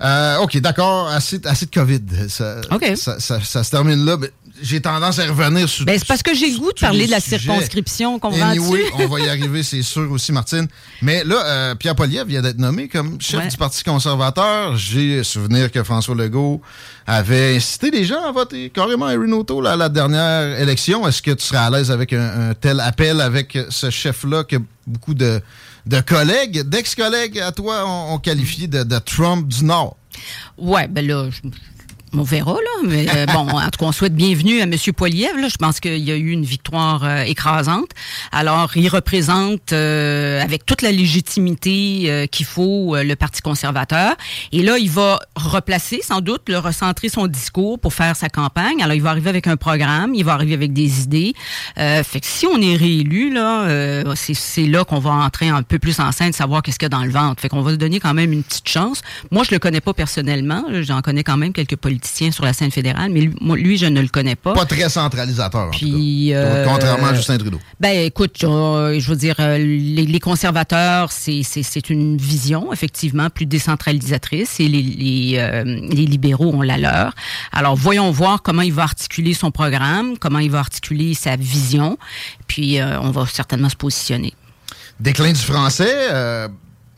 Euh, OK, d'accord, assez, assez de COVID. Ça, ça, ça- ça se termine là. mais J'ai tendance à revenir sur. Ben, c'est parce que j'ai le goût de parler de la sujets. circonscription qu'on va Anyway, on va y arriver, c'est sûr aussi, Martine. Mais là, euh, Pierre Poliev vient d'être nommé comme chef Ouais. du Parti conservateur. J'ai souvenir que François Legault avait incité les gens à voter carrément Erin O'Toole à la dernière élection. Est-ce que tu serais à l'aise avec un, un tel appel avec ce chef-là que beaucoup de, de collègues, d'ex-collègues à toi ont, ont qualifié de, de Trump du Nord? Ouais, ben là, je- on verra, là. Mais euh, bon, en tout cas, on souhaite bienvenue à M. Poiliev. Je pense qu'il y a eu une victoire euh, écrasante. Alors, il représente euh, avec toute la légitimité euh, qu'il faut le Parti conservateur. Et là, il va replacer, sans doute, le recentrer son discours pour faire sa campagne. Alors, il va arriver avec un programme, il va arriver avec des idées. Fait que si on est réélu, là, c'est- là qu'on va entrer un peu plus en scène, savoir qu'est-ce qu'il y a dans le ventre. Fait qu'on va se donner quand même une petite chance. Moi, je le connais pas personnellement. J'en connais quand même quelques sur la scène fédérale, mais lui, moi, lui, je ne le connais pas. Pas très centralisateur, en tout Puis, cas. euh, Contrairement à Justin Trudeau. Ben, écoute, euh, je veux dire, euh, les, les conservateurs, c'est- une vision, effectivement, plus décentralisatrice et les, les, euh, les libéraux ont la leur. Alors, voyons voir comment il va articuler son programme, comment il va articuler sa vision, puis euh, on va certainement se positionner. Déclin du français. euh,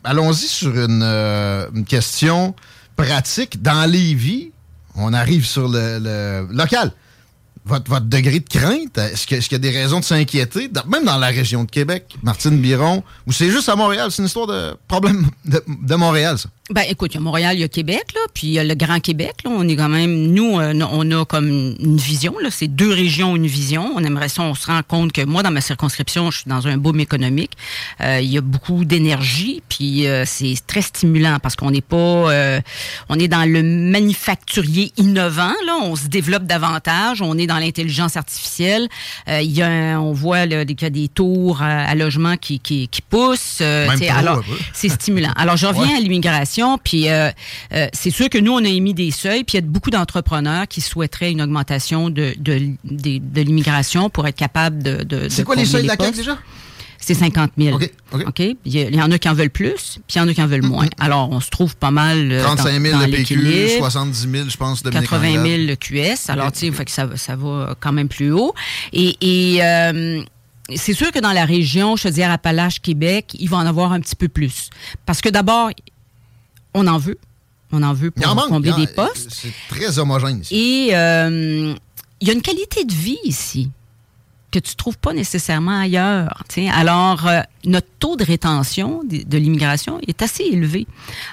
Allons-y sur une, euh, une question pratique. Dans Lévis, on arrive sur le, local. Votre, votre degré de crainte, est-ce qu'il y a des raisons de s'inquiéter, même dans la région de Québec, Martine Biron, ou c'est juste à Montréal? C'est une histoire de problème de, de Montréal, ça? Ben, écoute, il y a Montréal, il y a Québec, là, puis il y a le Grand Québec. Là, on est quand même, nous, euh, on a comme une vision. Là, c'est deux régions, une vision. On aimerait ça. On se rend compte que moi, dans ma circonscription, je suis dans un boom économique. Euh, il y a beaucoup d'énergie, puis euh, c'est très stimulant parce qu'on n'est pas, euh, on est dans le manufacturier innovant. Là, on se développe davantage. On est dans l'intelligence artificielle. Euh, il y a, un- on voit là, qu'il y a des tours à, à logement qui, qui, qui poussent. Euh, Même trop, alors, c'est stimulant. Alors, je reviens Ouais. à l'immigration, puis euh, euh, c'est sûr que nous, on a émis des seuils, puis il y a beaucoup d'entrepreneurs qui souhaiteraient une augmentation de, de, de, de l'immigration pour être capable de. de C'est quoi les seuils de la CAQ déjà? C'est 50 000. OK, OK. Il, y a- il y en a qui en veulent plus, puis il y en a qui en veulent moins. Alors, on se trouve pas mal. euh, 35 000 dans, dans le PQ, l'équilibre. 70 000, je pense, de 80 000 le QS. Alors, tu sais, ça, va- ça va quand même plus haut. Et, et euh, c'est sûr que dans la région, je te dis, Appalaches, Québec, il va en avoir un petit peu plus. Parce que d'abord, on en veut. On en veut en pour manque. combler en- des postes. C'est très homogène ici. Et euh, il y a une qualité de vie ici que tu trouves pas nécessairement ailleurs. tu sais. Alors, euh, notre taux de rétention de, l'immigration est assez élevé.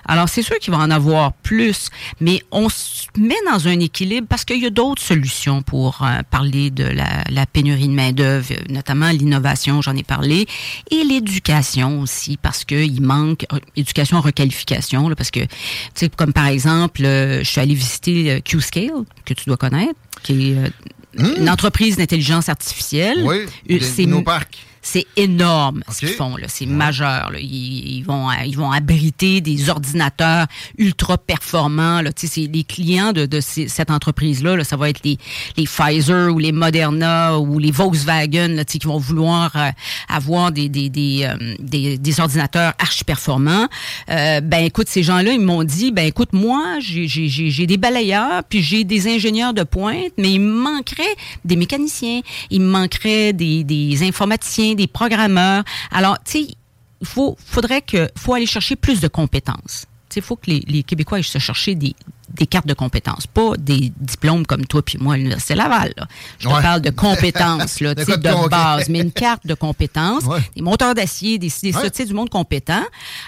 Alors, c'est sûr qu'il va en avoir plus, mais on se met dans un équilibre parce qu'il y a d'autres solutions pour euh, parler de la, la pénurie de main-d'œuvre, notamment l'innovation, j'en ai parlé, et l'éducation aussi, parce qu'il manque euh, éducation, requalification, là, parce que, tu sais, comme par exemple, euh, je suis allée visiter euh, Q-Scale, que tu dois connaître, qui est euh, une entreprise d'intelligence artificielle. Hmm. Oui, des- c'est- nos parcs. C'est énorme ce qu'ils font. là. C'est majeur. là. Ils, ils vont, ils vont abriter des ordinateurs ultra performants. Là. Tu sais, c'est les clients de, de ces- cette entreprise-là. là, ça va être les, les Pfizer ou les Moderna ou les Volkswagen là, tu sais, qui vont vouloir euh, avoir des, des, des, euh, des, des ordinateurs archi performants. Euh, ben écoute, ces gens-là, ils m'ont dit, ben écoute, moi, j'ai- j'ai j'ai- j'ai des balayeurs, puis j'ai des ingénieurs de pointe, mais il me manquerait des mécaniciens, il me manquerait des, des informaticiens, des programmeurs. Alors, tu sais, il faut, faudrait que, faut aller chercher plus de compétences. Il faut que les, les Québécois aillent se chercher des, des cartes de compétences, pas des diplômes comme toi puis moi à l'Université Laval. là. Je te parle de compétences, là, De base, mais une carte de compétences, Ouais. des monteurs d'acier, des, des ça, Ouais. du monde compétent.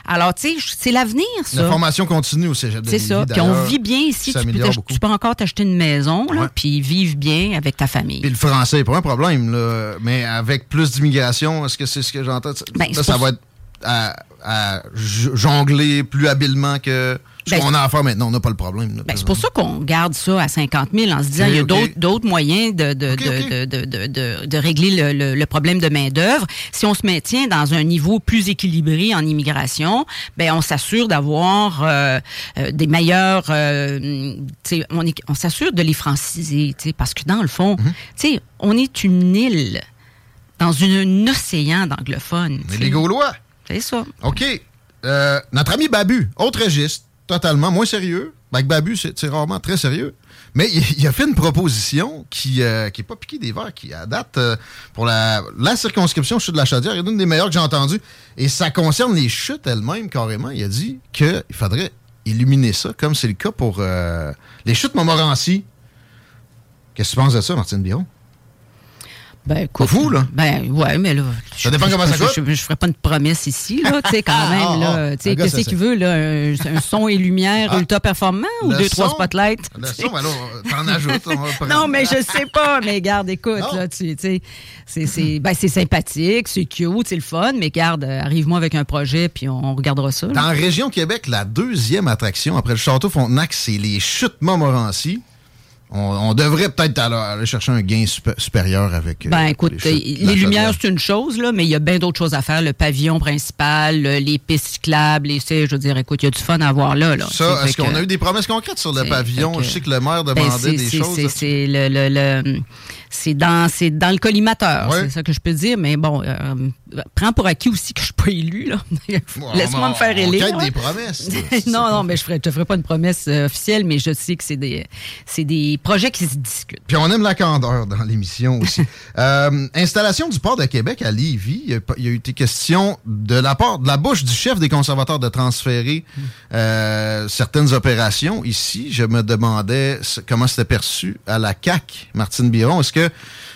Alors, tu sais, c'est l'avenir, ça. La formation continue au cégep de C'est ça. Puis on vit bien ici. ça Tu peux, tu peux encore t'acheter une maison, là, puis vivre bien avec ta famille. Puis le français, pas un problème, là. mais avec plus d'immigration, est-ce que c'est ce que j'entends? Ben, ça pour- va être à, jongler plus habilement que Ben, qu'on a à faire maintenant. On n'a pas le problème. Ben, c'est pour ça qu'on garde ça à 50 000 en se disant Ok, il y a d'autres moyens de, de, de, de, régler le, le- le problème de main-d'œuvre. Si on se maintient dans un niveau plus équilibré en immigration, ben on s'assure d'avoir euh, euh, des meilleurs. euh, on est- on s'assure de les franciser, parce que dans le fond, Mhm. on est une île dans une, un océan d'anglophones. Mais les. Gaulois. C'est ça. OK. Notre ami Babu, autre registre, totalement moins sérieux. Babu, c'est rarement très sérieux. Mais il, a fait une proposition qui n'est pas piquée des verres, qui, à date, euh, pour la, la circonscription chute de la Chaudière, est une des meilleures que j'ai entendues. Et ça concerne les chutes elles-mêmes, carrément. Il a dit qu'il faudrait illuminer ça, comme c'est le cas pour euh, les chutes Montmorency. Qu'est-ce que tu penses de ça, Martine Biron? Ben, écoute, fou, là? Ben, ouais, mais là. Ça dépend comment ça coûte. Je, je ferai pas une promesse ici, là, tu sais, quand Ah, même, ah, là. Tu sais, qu'est-ce qu'il veut, là? Un, un son et lumière Ah. ultra performant ou deux, trois spotlights? Le son, alors, t'en ajoutes. Non, mais je sais pas, mais garde, écoute, Non. là, tu sais, c'est, ben, c'est sympathique, c'est cute, c'est le fun, mais garde, euh, arrive-moi avec un projet, puis on, on regardera ça. là. Dans la région Québec, la deuxième attraction après le Château Frontenac, c'est les chutes Montmorency. On, on devrait peut-être aller, aller chercher un gain supé- supérieur avec. euh, Ben écoute, les, chutes lumières, c'est une chose, là, mais il y a bien d'autres choses à faire. Le pavillon principal, le- les pistes cyclables, les, je veux dire, écoute, il y a du fun à avoir là. là Ça, est-ce qu'on a eu des promesses concrètes sur le pavillon? Je sais que le maire Ben, demandait c'est- des choses. C'est le, le- le- c'est dans, c'est dans le collimateur, Ouais. c'est ça que je peux dire. Mais bon, euh, prends pour acquis aussi que je suis pas élu. Laisse-moi on- me faire on élire. là. des promesses. non, non, mais je ne te ferai pas une promesse euh, officielle, mais je sais que c'est des, c'est des projets qui se discutent. Puis on aime la candeur dans l'émission aussi. Euh, installation du port de Québec à Lévis. Il y a, eu été question de la part, de la bouche du chef des conservateurs de transférer euh, certaines opérations. Ici, je me demandais comment c'était perçu à la CAC, Martine Biron. Est-ce que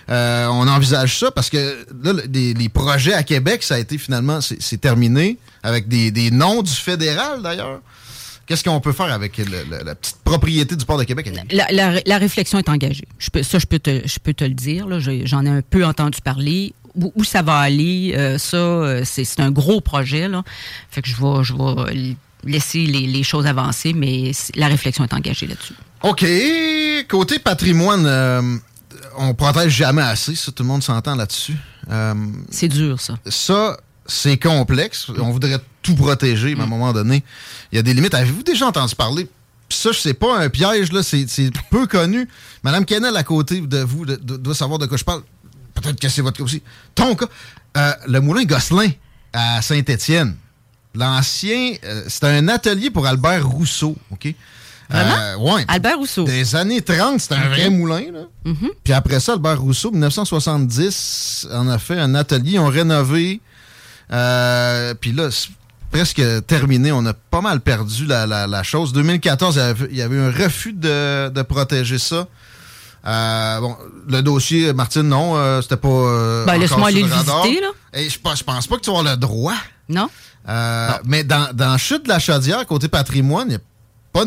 euh, on envisage ça? Parce que là, les projets à Québec, ça a été finalement, c'est terminé avec des, des noms du fédéral d'ailleurs. Qu'est-ce qu'on peut faire avec le- le- la petite propriété du port de Québec? La, la- la réflexion est engagée. Je peux, ça, je peux te, je peux te le dire. J'en ai un peu entendu parler. Où, où ça va aller, euh, ça, euh, c'est un gros projet. Là. Fait que je vais, je vais l- laisser les, les choses avancer, mais la réflexion est engagée là-dessus. OK. Côté patrimoine, euh, on protège jamais assez. Ça, tout le monde s'entend là-dessus. Euh, C'est dur, ça. ça, c'est complexe. On voudrait tout protéger, mais à un moment donné, il y a des limites. Avez-vous déjà entendu parler? Ça, c'est pas un piège, là, c'est c'est peu connu. Madame Kennel, à côté de vous, de- de- doit savoir de quoi je parle. Peut-être que c'est votre cas aussi. Ton cas, euh, le moulin Gosselin à Saint-Étienne. L'ancien, euh, c'était un atelier pour Albert Rousseau, OK? Vraiment? Euh, ouais. Albert Rousseau. Des années 30, c'était un vrai moulin, là. Mhm. Puis après ça, Albert Rousseau, 1970, en a fait un atelier, ont rénové. Euh, puis là, c'est presque terminé. On a pas mal perdu la, la- la chose. 2014, il y avait, il y avait eu un refus de, de protéger ça. Euh, bon, le dossier, Martine, non, euh, c'était pas. euh, Ben, laisse-moi aller le visiter, là. Et je pense, je pense pas que tu avoir le droit. Non? Mais dans, dans Chute de la Chaudière, côté patrimoine, il n'y a,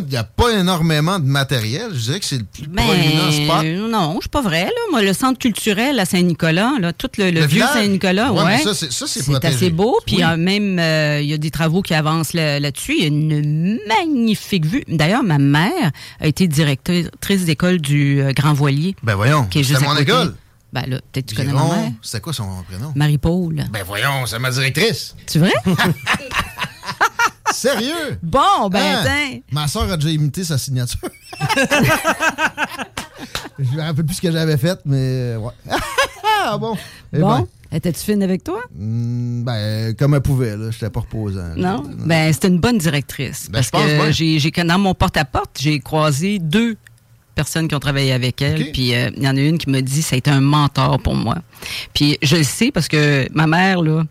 il y a pas énormément de matériel. Je dirais que c'est le plus proéminent spot. Ben, non, c'est pas vrai. Là. Moi, le centre culturel à Saint-Nicolas, là, tout le, le Le vieux? Saint-Nicolas, Ouais, ça, c'est- c'est assez beau. Puis Oui. euh, même, euh, il y a des travaux qui avancent là- là-dessus. Il y a une magnifique vue. D'ailleurs, ma mère a été directrice d'école du euh, Grand Voilier. Ben voyons, qui est c'était juste à mon école. Ben là, peut-être tu connais ma mère. C'était quoi son prénom? Marie-Paul. Ben voyons, c'est ma directrice. Tu vrai? Sérieux? Bon, ben, Hein? tiens. Ma soeur a déjà imité sa signature. Je me rappelle plus ce que j'avais fait, mais ouais. ah bon? Eh Bon, ben, étais-tu fine avec toi? hmm, ben, comme elle pouvait, là. J'étais pas reposant. Non? Ben, c'était une bonne directrice. Ben, parce je pense que bien. j'ai, dans mon porte-à-porte, j'ai croisé deux personnes qui ont travaillé avec elle. OK. Puis euh, il y en a une qui m'a dit ça a été un mentor pour moi. Puis je le sais parce que ma mère, là,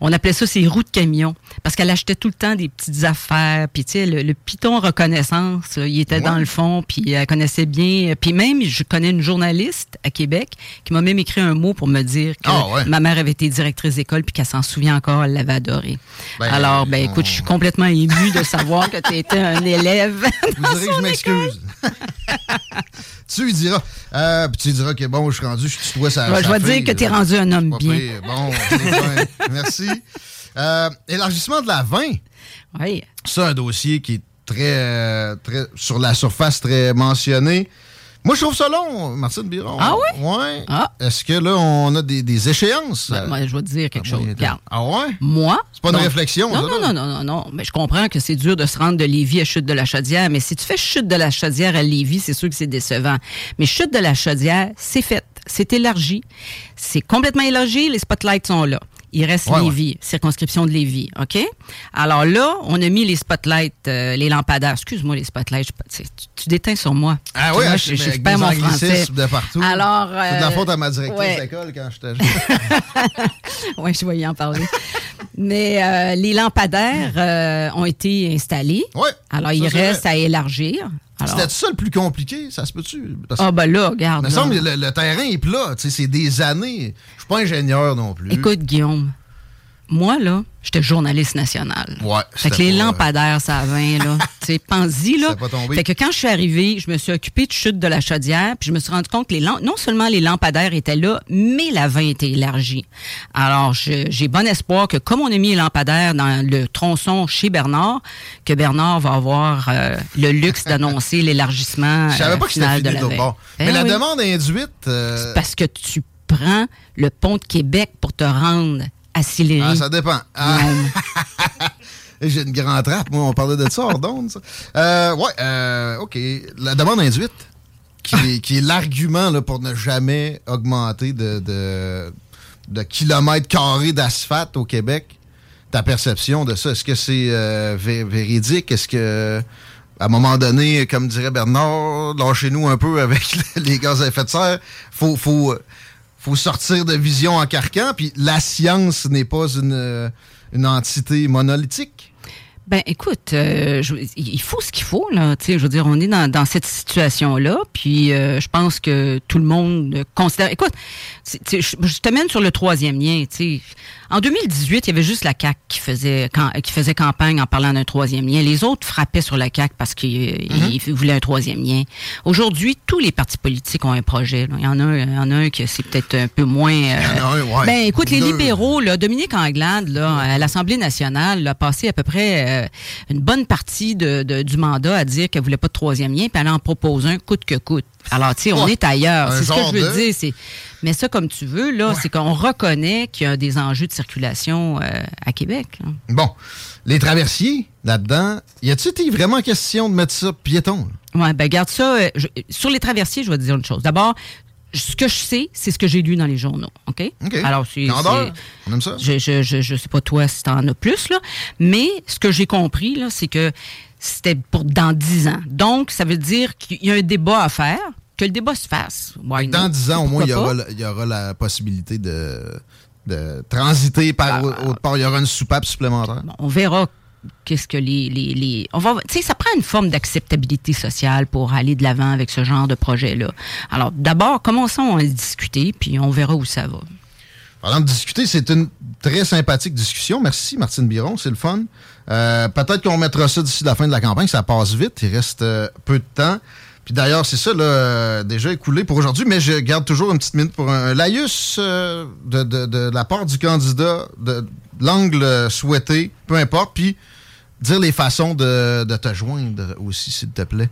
on appelait ça ses roues de camion. Parce qu'elle achetait tout le temps des petites affaires. Puis, tu sais, le, le piton reconnaissance, là, il était dans le fond. Puis, elle connaissait bien. Puis, même, je connais une journaliste à Québec qui m'a même écrit un mot pour me dire que Ah, ouais. ma mère avait été directrice d'école puis qu'elle s'en souvient encore. Elle l'avait adoré. Ben, Alors, ben, écoute, je suis complètement émue de savoir que tu étais un élève. Vous direz que je m'excuse. tu lui diras. Euh, puis tu lui diras que bon, je suis rendu, je suis tutoie sa, Ouais, je vais dire que t'es là. rendu un homme bien. Bon, bien. merci. Euh, élargissement de la 20. Oui. C'est un dossier qui est très, euh, très sur la surface, très mentionné. Moi, je trouve ça long, Martine Biron. Ah oui? Ouais. Ah. Est-ce que là, on a des, des échéances? Ben, moi, je vais te dire quelque Ah, chose. Regarde. Ah ouais? Moi. C'est pas une réflexion, Non, ça, non, non, non, non, non. Mais je comprends que c'est dur de se rendre de Lévis à Chute de la Chaudière, mais si tu fais Chute de la Chaudière à Lévis, c'est sûr que c'est décevant. Mais Chute de la Chaudière, c'est fait. C'est élargi. C'est complètement élargi. Les spotlights sont là. Il reste Ouais, Lévis, circonscription de Lévis, OK? Alors là, on a mis les spotlights, euh, les lampadaires. Excuse-moi, les spotlights. je- tu, tu- déteins sur moi. Ah oui, hein, je, je, je perds mon français. de partout. Alors, C'est de la euh, faute à ma directrice ouais. d'école quand j'étais jeune. oui, je vais y en parler. Mais euh, les lampadaires euh, ont été installés. Ouais. Alors, il reste vrai. à élargir. C'était ça le plus compliqué? Ça se peut-tu? Ah, ben là, regarde. Il me semble que le, le terrain est plat. tu sais, C'est des années. Je suis pas ingénieur non plus. Écoute, Guillaume, moi, là, j'étais journaliste national. Ouais, Fait que les pas- lampadaires, ça 20, là. tu sais, pense-y, là. Pas tombé. Fait que quand je suis arrivée, je me suis occupée de chute de la chaudière, puis je me suis rendu compte que les non seulement les lampadaires étaient là, mais la 20 était élargie. Alors, j'ai bon espoir que comme on a mis les lampadaires dans le tronçon chez Bernard, que Bernard va avoir euh, le luxe d'annoncer l'élargissement Je savais euh, pas que c'était final de la 20. bord. Ben Mais la oui. demande induite. euh, Parce que tu prends le pont de Québec pour te rendre à Sillery. Ah, ça dépend. Ah. J'ai une grande trappe, moi, on parlait de ça hors d'onde. Euh, ouais, euh, OK. La demande induite, qui est, qui est l'argument là, pour ne jamais augmenter de, de, de kilomètres carrés d'asphalte au Québec. Ta perception de ça, est-ce que c'est euh, vé- véridique? Est-ce que, à un moment donné, comme dirait Bernard, lâchez-nous un peu avec les gaz à effet de serre, faut, faut, faut sortir de vision en carcan, puis la science n'est pas une, euh, une entité monolithique. Ben, écoute, euh, il faut ce qu'il faut, là. Tu sais, je veux dire, on est dans, dans cette situation-là, puis euh, je pense que tout le monde considère. Écoute, c'est- tu sais, je, je te mène sur le troisième lien. Tu sais, en 2018, il y avait juste la CAC qui faisait cam- qui faisait campagne en parlant d'un troisième lien. Les autres frappaient sur la CAC parce qu'ils ils voulaient un troisième lien. Aujourd'hui, tous les partis politiques ont un projet. là. Il y en a, un- il y en a un qui c'est peut-être un peu moins. euh, Il y en a un, ouais. Ben, écoute, les libéraux, là, Dominique Anglade, là, à l'Assemblée nationale, a passé à peu près euh, une bonne partie de, de- du mandat à dire qu'elle voulait pas de troisième lien, puis elle en propose un coûte que coûte. Alors, tu sais, on Ouais. est ailleurs. C'est ce que je veux de- dire. C'est, mais ça, comme tu veux, là, c'est qu'on reconnaît qu'il y a des enjeux de circulation euh, à Québec. là. Bon, les traversiers, là-dedans, y a-t-il été vraiment question de mettre ça piéton? Ouais, ben garde ça. euh, je- sur les traversiers, je vais te dire une chose. D'abord, ce que je sais, c'est ce que j'ai lu dans les journaux. OK? OK. Alors, c'est- on aime ça. Je, je, je, je sais pas toi si t'en as plus, là. Mais ce que j'ai compris, là, c'est que c'était pour dans 10 ans. Donc, ça veut dire qu'il y a un débat à faire, que le débat se fasse. Why Dans not? 10 ans, au moins, il y, aura, il y aura la possibilité de, de transiter par au- autre part. Il y aura une soupape supplémentaire. on verra qu'est-ce que les, les, les- on va tu sais ça prend une forme d'acceptabilité sociale pour aller de l'avant avec ce genre de projet là. Alors d'abord commençons à discuter puis on verra où ça va. Parlant de discuter, c'est une très sympathique discussion. Merci, Martine Biron, c'est le fun. Euh, Peut-être qu'on mettra ça d'ici la fin de la campagne, ça passe vite, il reste euh, peu de temps. Puis d'ailleurs, c'est ça, là, euh, déjà écoulé pour aujourd'hui, mais je garde toujours une petite minute pour un, un laïus de, de- de la part du candidat, de, l'angle souhaité, peu importe, puis dire les façons de, de te joindre aussi, s'il te plaît.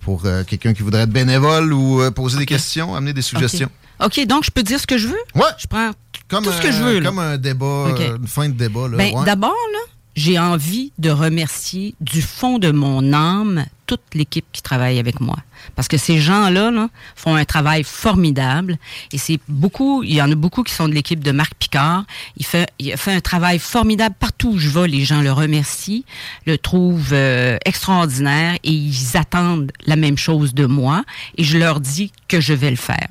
pour euh, quelqu'un qui voudrait être bénévole ou euh, poser des questions, amener des suggestions. OK, donc je peux dire ce que je veux? Ouais. Je prends Comme, tout ce que un- je veux. là. Comme un débat, une fin de débat. Là, Ben, ouais. D'abord, là, j'ai envie de remercier du fond de mon âme toute l'équipe qui travaille avec moi. Parce que ces gens-là là, font un travail formidable. Et c'est beaucoup, il y en a beaucoup qui sont de l'équipe de Marc Picard. Il fait, il fait un travail formidable partout où je vais. Les gens le remercient, le trouvent euh, extraordinaire et ils attendent la même chose de moi. Et je leur dis que je vais le faire.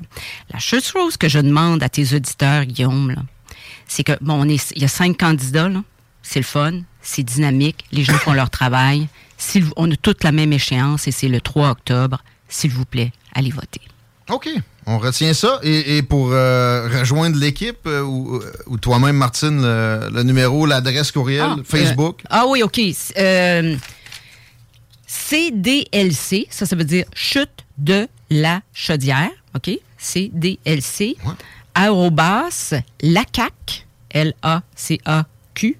La seule chose que je demande à tes auditeurs, Guillaume, c'est que, bon, on est, il y a cinq candidats. C'est le fun, c'est dynamique, les gens font leur travail. On a toute la même échéance et c'est le 3 octobre. S'il vous plaît, allez voter. OK. On retient ça. Et, et pour euh, rejoindre l'équipe, euh, ou, ou toi-même, Martine, le, le numéro, l'adresse courriel, Ah, Facebook? euh, ah oui, OK. Euh, CDLC, ça, ça veut dire chute de la chaudière. OK? CDLC. Arrobas lacac, L-A-C-A-Q,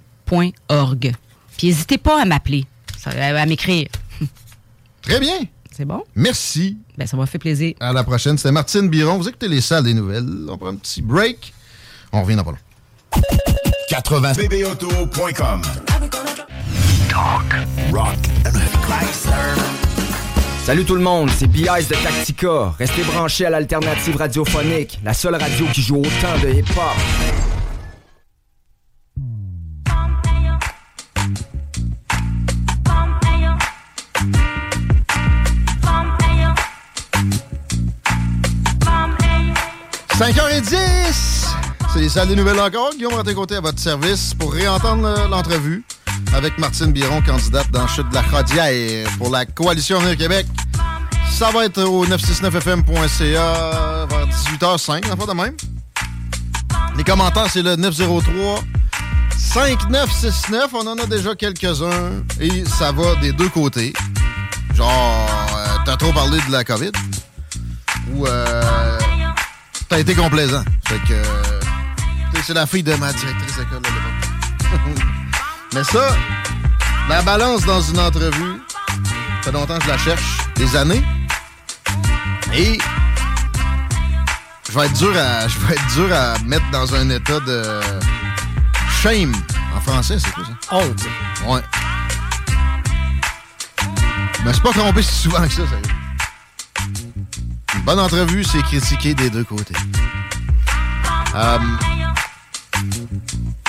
Puis n'hésitez pas à m'appeler, à m'écrire. Très bien. C'est bon? Merci. Ben, ça m'a fait plaisir. À la prochaine. C'était Martine Biron. Vous écoutez les salles des nouvelles. On prend un petit break. On revient dans pas long. 80 bbauto.com Talk, rock and Salut tout le monde, c'est B.I.S. de Tactica. Restez branchés à l'alternative radiophonique, la seule radio qui joue autant de hip-hop. « 5h10! C'est les salles des nouvelles encore. Guillaume Ranté-Côté à votre service pour réentendre euh, l'entrevue avec Martine Biron, candidate dans Chute de la Chaudière pour la Coalition Avenir Québec. Ça va être au 969fm.ca vers 18h05, la fois de même. Les commentaires, c'est le 903 5969. On en a déjà quelques-uns et ça va des deux côtés. Genre, euh, t'as trop parlé de la COVID ou euh, t'as été complaisant. Fait que euh, c'est la fille de ma directrice d'école. Mais ça, la balance dans une entrevue, ça fait longtemps que je la cherche, des années. Et je vais être dur à, je vais être dur à mettre dans un état de shame. En français, c'est quoi ça? Honte. Ouais. Mais c'est pas trompé si souvent que ça, sérieux. Bonne entrevue, c'est critiquer des deux côtés. Euh,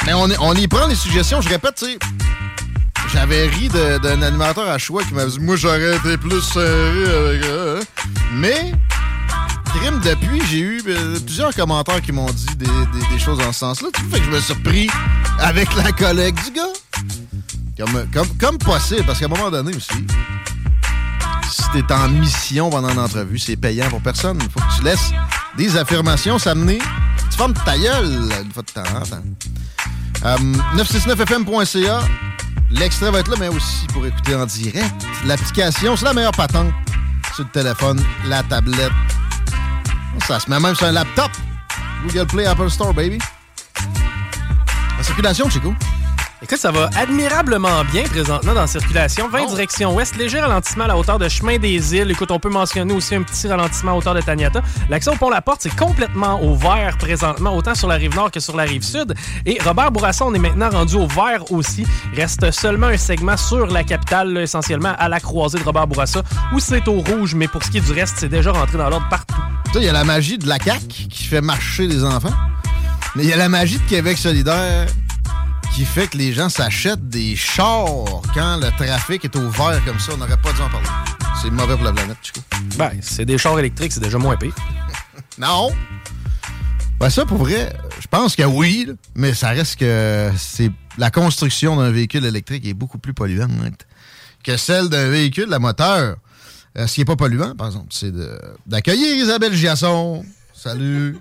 mais on, y prend les suggestions. Je répète, tu j'avais ri d'un animateur à choix qui m'avait dit Moi, j'aurais été plus serré avec. euh. Mais, crime, depuis, j'ai eu euh, plusieurs commentaires qui m'ont dit des, choses en ce sens-là. Tu Fait que je me suis repris avec la collègue du gars. Comme possible, parce qu'à un moment donné aussi, si t'es en mission pendant une entrevue, c'est payant pour personne. Il faut que tu laisses des affirmations s'amener. Tu fermes ta gueule une fois de temps en temps. Euh, 969fm.ca. L'extrait va être là, mais aussi pour écouter en direct. L'application, c'est la meilleure patente sur le téléphone, la tablette. Ça se met même sur un laptop. Google Play, Apple Store, baby. La circulation, Chico. Écoute, ça va admirablement bien présentement dans la circulation. 20 direction ouest, léger ralentissement à la hauteur de Chemin des Îles. Écoute, on peut mentionner aussi un petit ralentissement à hauteur de Taniata. L'accès au pont La Porte, c'est complètement au vert présentement, autant sur la rive nord que sur la rive sud. Et Robert Bourassa, on est maintenant rendu au vert aussi. Reste seulement un segment sur la capitale, là, essentiellement à la croisée de Robert Bourassa, où c'est au rouge, mais pour ce qui est du reste, c'est déjà rentré dans l'ordre partout. Tu sais, il y a la magie de la CAQ qui fait marcher les enfants. Mais il y a la magie de Québec solidaire qui fait que les gens s'achètent des chars quand le trafic est au vert comme ça. On n'aurait pas dû en parler. C'est mauvais pour la planète, Chico. Ben, c'est des chars électriques, c'est déjà moins pire. Non! Ben ça, pour vrai, je pense que oui, là, mais ça reste que c'est la construction d'un véhicule électrique est beaucoup plus polluante que celle d'un véhicule à moteur. Euh, ce qui n'est pas polluant, par exemple, c'est de- d'accueillir Isabelle Giasson. Salut!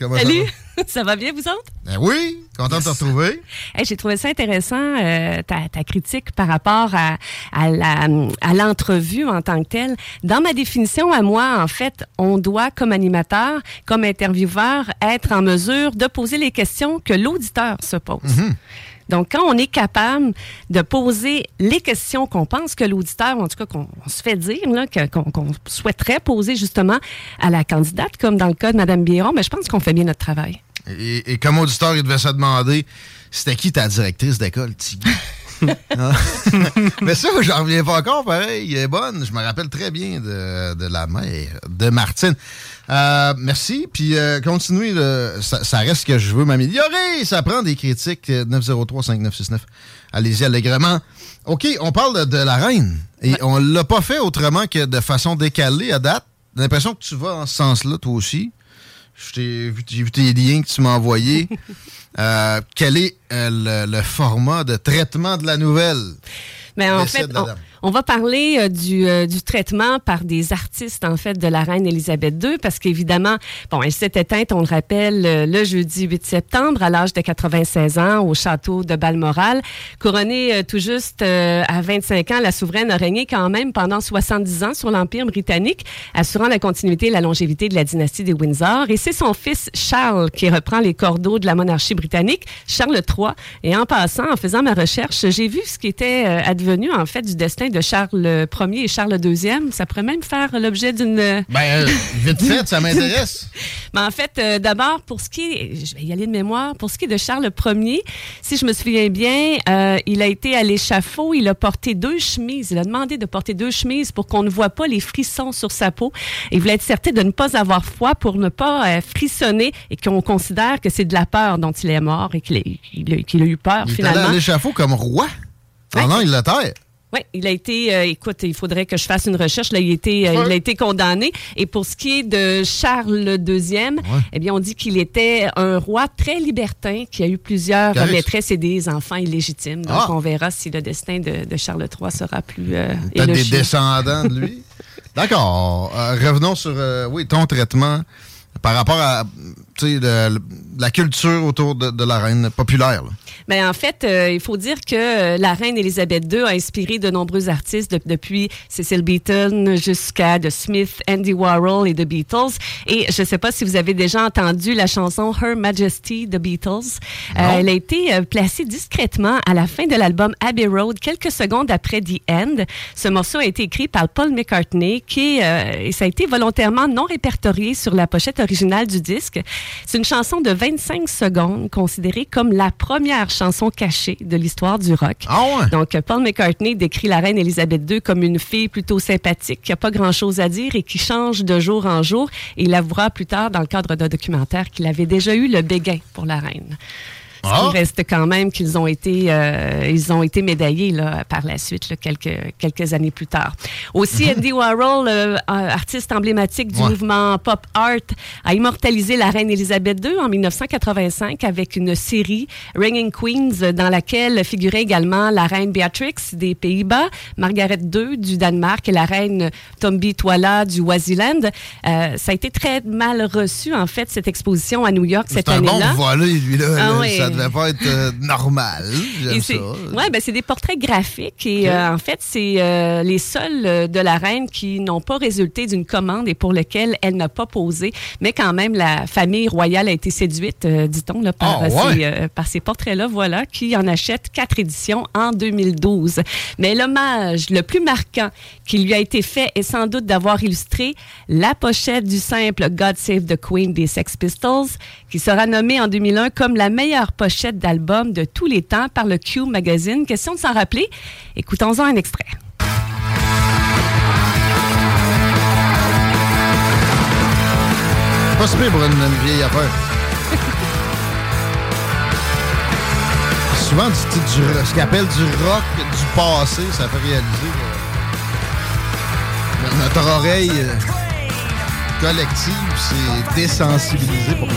Comment ça Salut, va? ça va bien vous autres? Ben oui, content de te retrouver. Hey, J'ai trouvé ça intéressant, euh, ta, ta critique par rapport à, à la- à l'entrevue en tant que telle. Dans ma définition à moi, en fait, on doit, comme animateur, comme intervieweur, être en mesure de poser les questions que l'auditeur se pose. Donc, quand on est capable de poser les questions qu'on pense que l'auditeur, en tout cas qu'on se fait dire, là, qu'on souhaiterait poser justement à la candidate, comme dans le cas de Mme Biron, mais je pense qu'on fait bien notre travail. Et, et comme auditeur, il devait se demander c'était qui ta directrice d'école, Tiggy? Ah. Mais ça, j'en reviens pas encore, pareil. Elle est bonne. Je me rappelle très bien de, de la mère de Martine. Euh, merci. Puis euh, continuez. là. ça, ça reste que je veux m'améliorer. Ça prend des critiques. euh, 903-5969. Allez-y allègrement. OK, on parle de, de la reine. Et on l'a pas fait autrement que de façon décalée à date. J'ai l'impression que tu vas en ce sens-là, toi aussi. J'ai vu tes liens que tu m'as envoyés. Euh, quel est euh, le, le format de traitement de la nouvelle? Mais en Décès fait, on. On va parler euh, du, euh, du traitement par des artistes, en fait, de la reine Élisabeth II, parce qu'évidemment, bon, elle s'est éteinte, on le rappelle, euh, le jeudi 8 septembre, à l'âge de 96 ans, au château de Balmoral. Couronnée tout juste à 25 ans, la souveraine a régné quand même pendant 70 ans sur l'Empire britannique, assurant la continuité et la longévité de la dynastie des Windsor. Et c'est son fils Charles qui reprend les cordeaux de la monarchie britannique, Charles III. Et en passant, en faisant ma recherche, j'ai vu ce qui était advenu, en fait, du destin de Charles Ier et Charles II. Ça pourrait même faire l'objet d'une... Ben, euh, vite fait, ça m'intéresse. Mais en fait, euh, d'abord, pour ce qui est, je vais y aller de mémoire, pour ce qui est de Charles Ier, si je me souviens bien, euh, il a été à l'échafaud, il a porté deux chemises. Il a demandé de porter deux chemises pour qu'on ne voit pas les frissons sur sa peau. Il voulait être certain de ne pas avoir froid pour ne pas euh, frissonner et qu'on considère que c'est de la peur dont il est mort et qu'il a, eu peur Il finalement. à l'échafaud comme roi en Angleterre. Oui, il a été, euh, écoute, il faudrait que je fasse une recherche. Là, il, a été, euh, il a été condamné. Et pour ce qui est de Charles II, eh bien, on dit qu'il était un roi très libertin qui a eu plusieurs maîtresses et des enfants illégitimes. Donc, Ah. on verra si le destin de, de Charles III sera plus euh, Peut-être des descendants de lui. D'accord. Euh, revenons sur oui, ton traitement par rapport à tu sais, la culture autour de, de la reine populaire. là. Ben, en fait, euh, il faut dire que euh, la reine Elisabeth II a inspiré de nombreux artistes de- depuis Cecil Beaton jusqu'à The Smith, Andy Warhol et The Beatles. Et je ne sais pas si vous avez déjà entendu la chanson Her Majesty The Beatles. Euh, elle a été placée discrètement à la fin de l'album Abbey Road, quelques secondes après The End. Ce morceau a été écrit par Paul McCartney, qui euh, et ça a été volontairement non répertorié sur la pochette originale du disque. C'est une chanson de 25 secondes, considérée comme la première chanson cachée de l'histoire du rock. Donc, euh, Paul McCartney décrit la reine Elisabeth II comme une fille plutôt sympathique, qui n'a pas grand-chose à dire et qui change de jour en jour. Et il avouera plus tard, dans le cadre d'un documentaire, qu'il avait déjà eu le béguin pour la reine. Ah. qui reste quand même qu'ils ont été, euh, ils ont été médaillés là, par la suite, là, quelques, quelques années plus tard. Aussi, Andy Warhol, euh, artiste emblématique du Ouais. mouvement pop art, a immortalisé la reine Elisabeth II en 1985 avec une série Ringing Queens dans laquelle figurait également la reine Beatrix des Pays-Bas, Margaret II du Danemark et la reine Tombi Twala du Swaziland. Euh, ça a été très mal reçu en fait cette exposition à New York cette C'est un bon année-là. volé, lui, là. Ah oui. Ça devait pas être euh, normal. Ouais, ben c'est des portraits graphiques et euh, en fait c'est euh, les seuls euh, de la reine qui n'ont pas résulté d'une commande et pour lesquels elle n'a pas posé, mais quand même la famille royale a été séduite, euh, dit-on, là, par, euh, ouais. ces, euh, par ces portraits-là, voilà, qui en achète quatre éditions en 2012. Mais l'hommage le plus marquant qui lui a été fait est sans doute d'avoir illustré la pochette du simple God Save the Queen des Sex Pistols, qui sera nommée en 2001 comme la meilleure pochette d'album de tous les temps par le Q Magazine. Question de s'en rappeler. Écoutons-en un extrait. Pas si pire pour une, une vieille affaire. Souvent, du, du- ce qu'on appelle du rock du passé, ça fait réaliser que notre oreille euh, collective s'est désensibilisée pour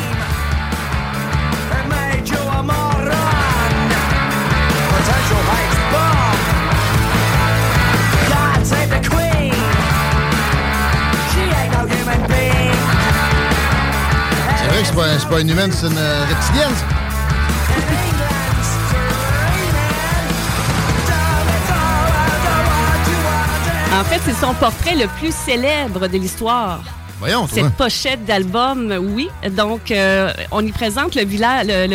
C'est vrai que c'est pas, c'est pas une humaine, c'est une euh, reptilienne. En fait, c'est son portrait le plus célèbre de l'histoire. Voyons. Cette pochette d'album, oui. Donc, euh, on y présente le,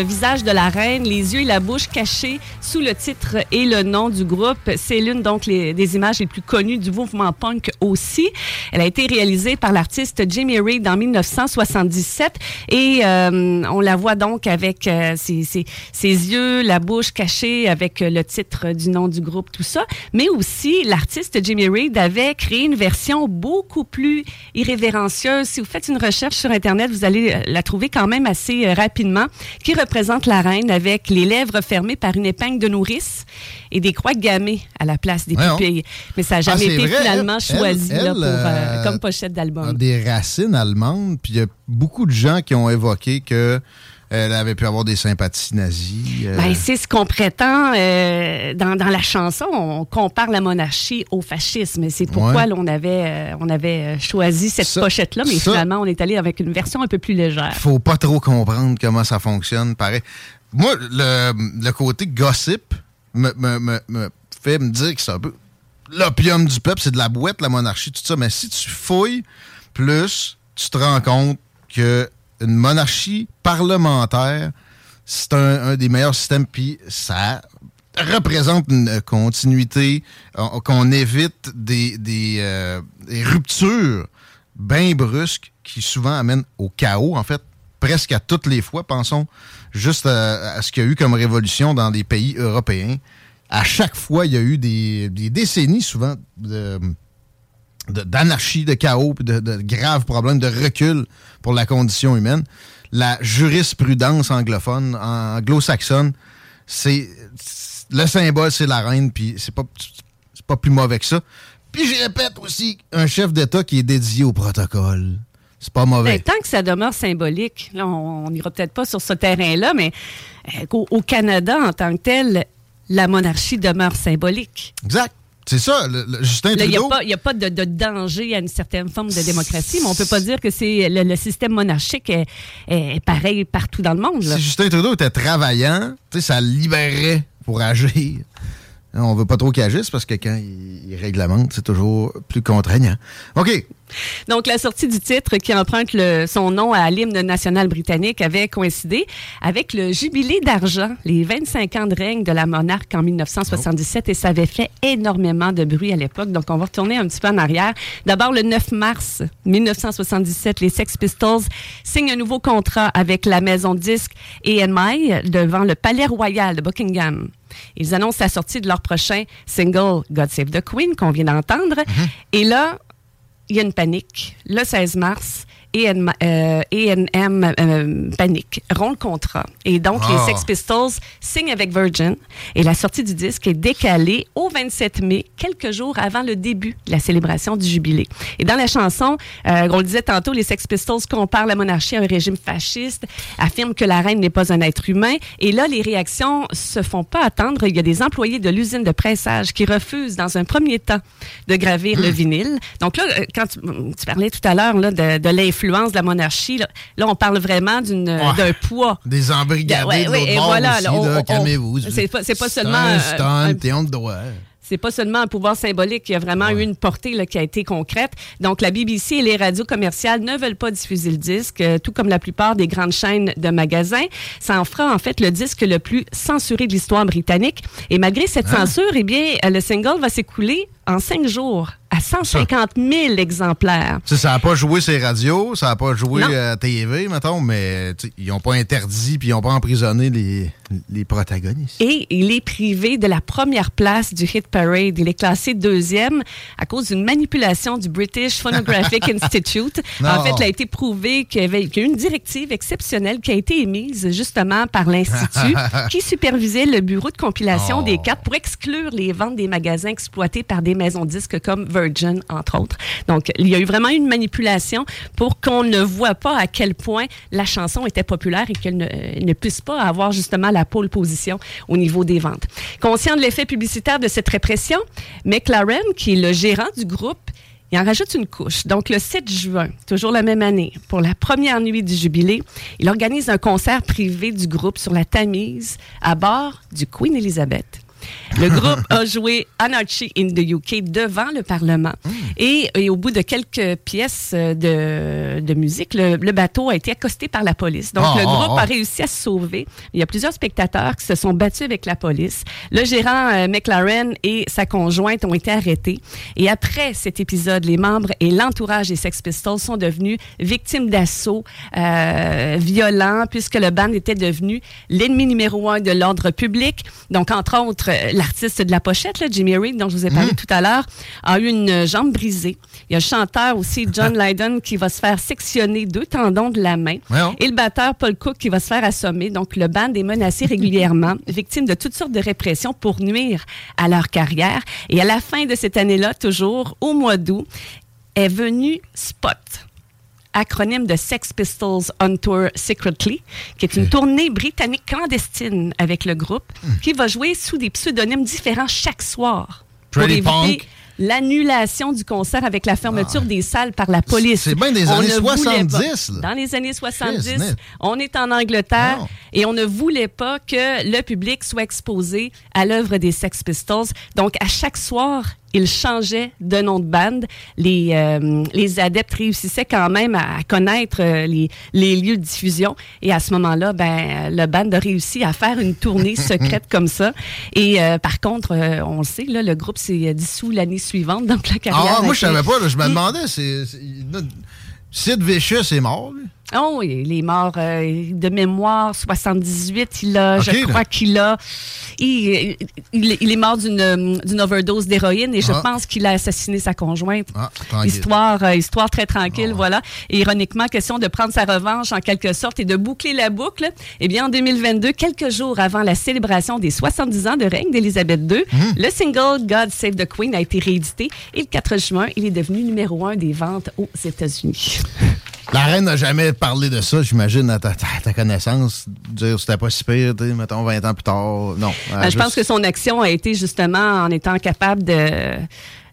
visage de la reine, les yeux et la bouche cachés sous le titre et le nom du groupe. C'est l'une donc des images les plus connues du mouvement punk aussi. Elle a été réalisée par l'artiste Jimmy Reed en 1977 et euh, on la voit donc avec euh, ses, yeux, la bouche cachée avec le titre du nom du groupe, tout ça. Mais aussi, l'artiste Jimmy Reed avait créé une version beaucoup plus Si vous faites une recherche sur Internet, vous allez euh, la trouver quand même assez euh, rapidement, qui représente la reine avec les lèvres fermées par une épingle de nourrice et des croix gammées à la place des Voyons. pupilles. Mais ça n'a jamais Ah, c'est été vrai, finalement elle- choisi elle, là, pour, euh, comme pochette d'album. des racines allemandes, puis il y a beaucoup de gens qui ont évoqué que elle avait pu avoir des sympathies nazies. euh, Ben, c'est ce qu'on prétend euh, dans, dans la chanson. On compare la monarchie au fascisme. C'est pourquoi Ouais. avait, euh, on avait choisi cette pochette-là, mais ça- finalement, on est allé avec une version un peu plus légère. faut pas trop comprendre comment ça fonctionne. Pareil. Moi, le, le côté gossip me, me- me- me fait me dire que c'est un peu l'opium du peuple, c'est de la boîte, la monarchie, tout ça. Mais si tu fouilles plus, tu te rends compte que une monarchie parlementaire, c'est un, des meilleurs systèmes, puis ça représente une continuité, euh, qu'on évite des, euh, des ruptures bien brusques qui souvent amènent au chaos, en fait, presque à toutes les fois. Pensons juste à, ce qu'il y a eu comme révolution dans des pays européens. À chaque fois, il y a eu des, des décennies souvent de- d'anarchie, de, chaos, de, de graves problèmes de recul pour la condition humaine. La jurisprudence anglophone, anglo-saxonne, c'est le symbole, c'est la reine, puis c'est pas pas plus mauvais que ça. Puis je répète aussi, un chef d'État qui est dédié au protocole, c'est pas mauvais. Ben, tant que ça demeure symbolique, là, on n'ira peut-être pas sur ce terrain-là, mais euh, au Canada, en tant que tel, la monarchie demeure symbolique. Exact. C'est ça, le- le Justin Là, Il n'y a Trudeau. pas, il y a pas de, de danger à une certaine forme de démocratie, mais on peut pas dire que c'est le, le système monarchique est, est pareil partout dans le monde. là. Si Justin Trudeau était travaillant, ça le libérerait pour agir. On veut pas trop qu'il agisse parce que quand il, il réglemente, c'est toujours plus contraignant. OK. Donc, la sortie du titre qui emprunte son nom à l'hymne national britannique avait coïncidé avec le jubilé d'argent, les 25 ans de règne de la monarque en 1977, et ça avait fait énormément de bruit à l'époque. Donc, on va retourner un petit peu en arrière. D'abord, le 9 mars 1977, les Sex Pistols signent un nouveau contrat avec la maison de disques EMI devant le Palais Royal de Buckingham. Ils annoncent la sortie de leur prochain single God Save the Queen qu'on vient d'entendre. Et là, il y a une panique. Le 16 mars, EN, euh, ENM euh, panique, rompt le contrat. Et donc, Ah. les Sex Pistols signent avec Virgin et la sortie du disque est décalée au 27 mai, quelques jours avant le début de la célébration du jubilé. Et dans la chanson, euh, on le disait tantôt, les Sex Pistols comparent la monarchie à un régime fasciste, affirment que la reine n'est pas un être humain. Et là, les réactions se font pas attendre. Il y a des employés de l'usine de pressage qui refusent, dans un premier temps, de gravir le vinyle. Donc là, euh, quand tu, tu parlais tout à l'heure de, de l'influence de la monarchie, là, là, on parle vraiment d'une Ouais. d'un poids. Des embrigadés Ouais, de ouais, l'autre et voilà, aussi, là, on- là, on- calmez-vous. c'est pas- c'est pas C'est seulement, un euh, stunt, un- droit. C'est pas seulement un pouvoir symbolique, il y a vraiment eu une portée là, qui a été concrète. Donc, la BBC et les radios commerciales ne veulent pas diffuser le disque, euh, tout comme la plupart des grandes chaînes de magasins. Ça en fera en fait le disque le plus censuré de l'histoire britannique. Et malgré cette Hein? censure, eh bien, euh, le single va s'écouler en cinq jours à 150 000 exemplaires. Ça n'a pas joué ses radios, ça n'a pas joué à TV, mettons, mais ils n'ont pas interdit puis ils n'ont pas emprisonné les, les protagonistes. Et il est privé de la première place du Hit Parade. Il est classé deuxième à cause d'une manipulation du British Phonographic Institute. Non. En fait, il a été prouvé qu'il y avait qu'il y a eu une directive exceptionnelle qui a été émise justement par l'Institut qui supervisait le bureau de compilation Oh. des cartes pour exclure les ventes des magasins exploités par des maisons disques comme Virgin, entre autres. Donc, il y a eu vraiment une manipulation pour qu'on ne voit pas à quel point la chanson était populaire et qu'elle ne, ne puisse pas avoir justement la pole position au niveau des ventes. Conscient de l'effet publicitaire de cette répression, McLaren, qui est le gérant du groupe, il en rajoute une couche. Donc, le 7 juin, toujours la même année, pour la première nuit du jubilé, il organise un concert privé du groupe sur la Tamise à bord du Queen Elizabeth. Le groupe a joué Anarchy in the UK devant le Parlement. Et, et au bout de quelques pièces euh, de, de musique, le, le bateau a été accosté par la police. Donc, Ah, le ah, groupe ah. a réussi à se sauver. Il y a plusieurs spectateurs qui se sont battus avec la police. Le gérant euh, McLaren et sa conjointe ont été arrêtés. Et après cet épisode, les membres et l'entourage des Sex Pistols sont devenus victimes d'assauts euh, violents puisque le band était devenu l'ennemi numéro un de l'ordre public. Donc, entre autres, euh, l'artiste de la pochette, là, Jimmy Reed, dont je vous ai parlé tout à l'heure, a eu une jambe brisée. Il y a le chanteur aussi, John Lydon, qui va se faire sectionner deux tendons de la main. Voyons. Et le batteur Paul Cook qui va se faire assommer. Donc, le band est menacé régulièrement, victime de toutes sortes de répressions pour nuire à leur carrière. Et à la fin de cette année-là, toujours au mois d'août, est venu Spot acronyme de Sex Pistols on Tour Secretly, qui est une tournée britannique clandestine avec le groupe, qui va jouer sous des pseudonymes différents chaque soir. pour Pretty éviter Punk. l'annulation du concert avec la fermeture des salles par la police. C'est bien des On années ne voulait 70, pas- là. Dans les années 70, Christ, on est en Angleterre et on ne voulait pas que le public soit exposé à l'œuvre des Sex Pistols. Donc, à chaque soir, ils changeaient de nom de bande. Les, euh, les adeptes réussissaient quand même à, connaître euh, les, les lieux de diffusion. Et à ce moment-là, ben, le band a réussi à faire une tournée secrète comme ça. Et euh, par contre, euh, on le sait, là, le groupe s'est dissous l'année suivante. Donc, la carrière. Ah, moi, je savais pas. là, je me demandais. c'est Sid Vicious est mort, lui. Oh, oui, il est mort euh, de mémoire, 78. Il a, je crois qu'il a. Il, il- il est mort d'une euh, d'une overdose d'héroïne et je Ah. pense qu'il a assassiné sa conjointe. Ah. Histoire, euh, histoire très tranquille, voilà. Et ironiquement, question de prendre sa revanche en quelque sorte et de boucler la boucle. Eh bien, en 2022, quelques jours avant la célébration des 70 ans de règne d'Élisabeth II, Mhm. le single God Save the Queen a été réédité et le 4 juin, il est devenu numéro un des ventes aux États-Unis. La reine n'a jamais parlé de ça, j'imagine, à ta, ta- ta connaissance. Dire c'était pas si pire, mettons 20 ans plus tard. Non. Ben, je pense que son action a été justement en étant capable de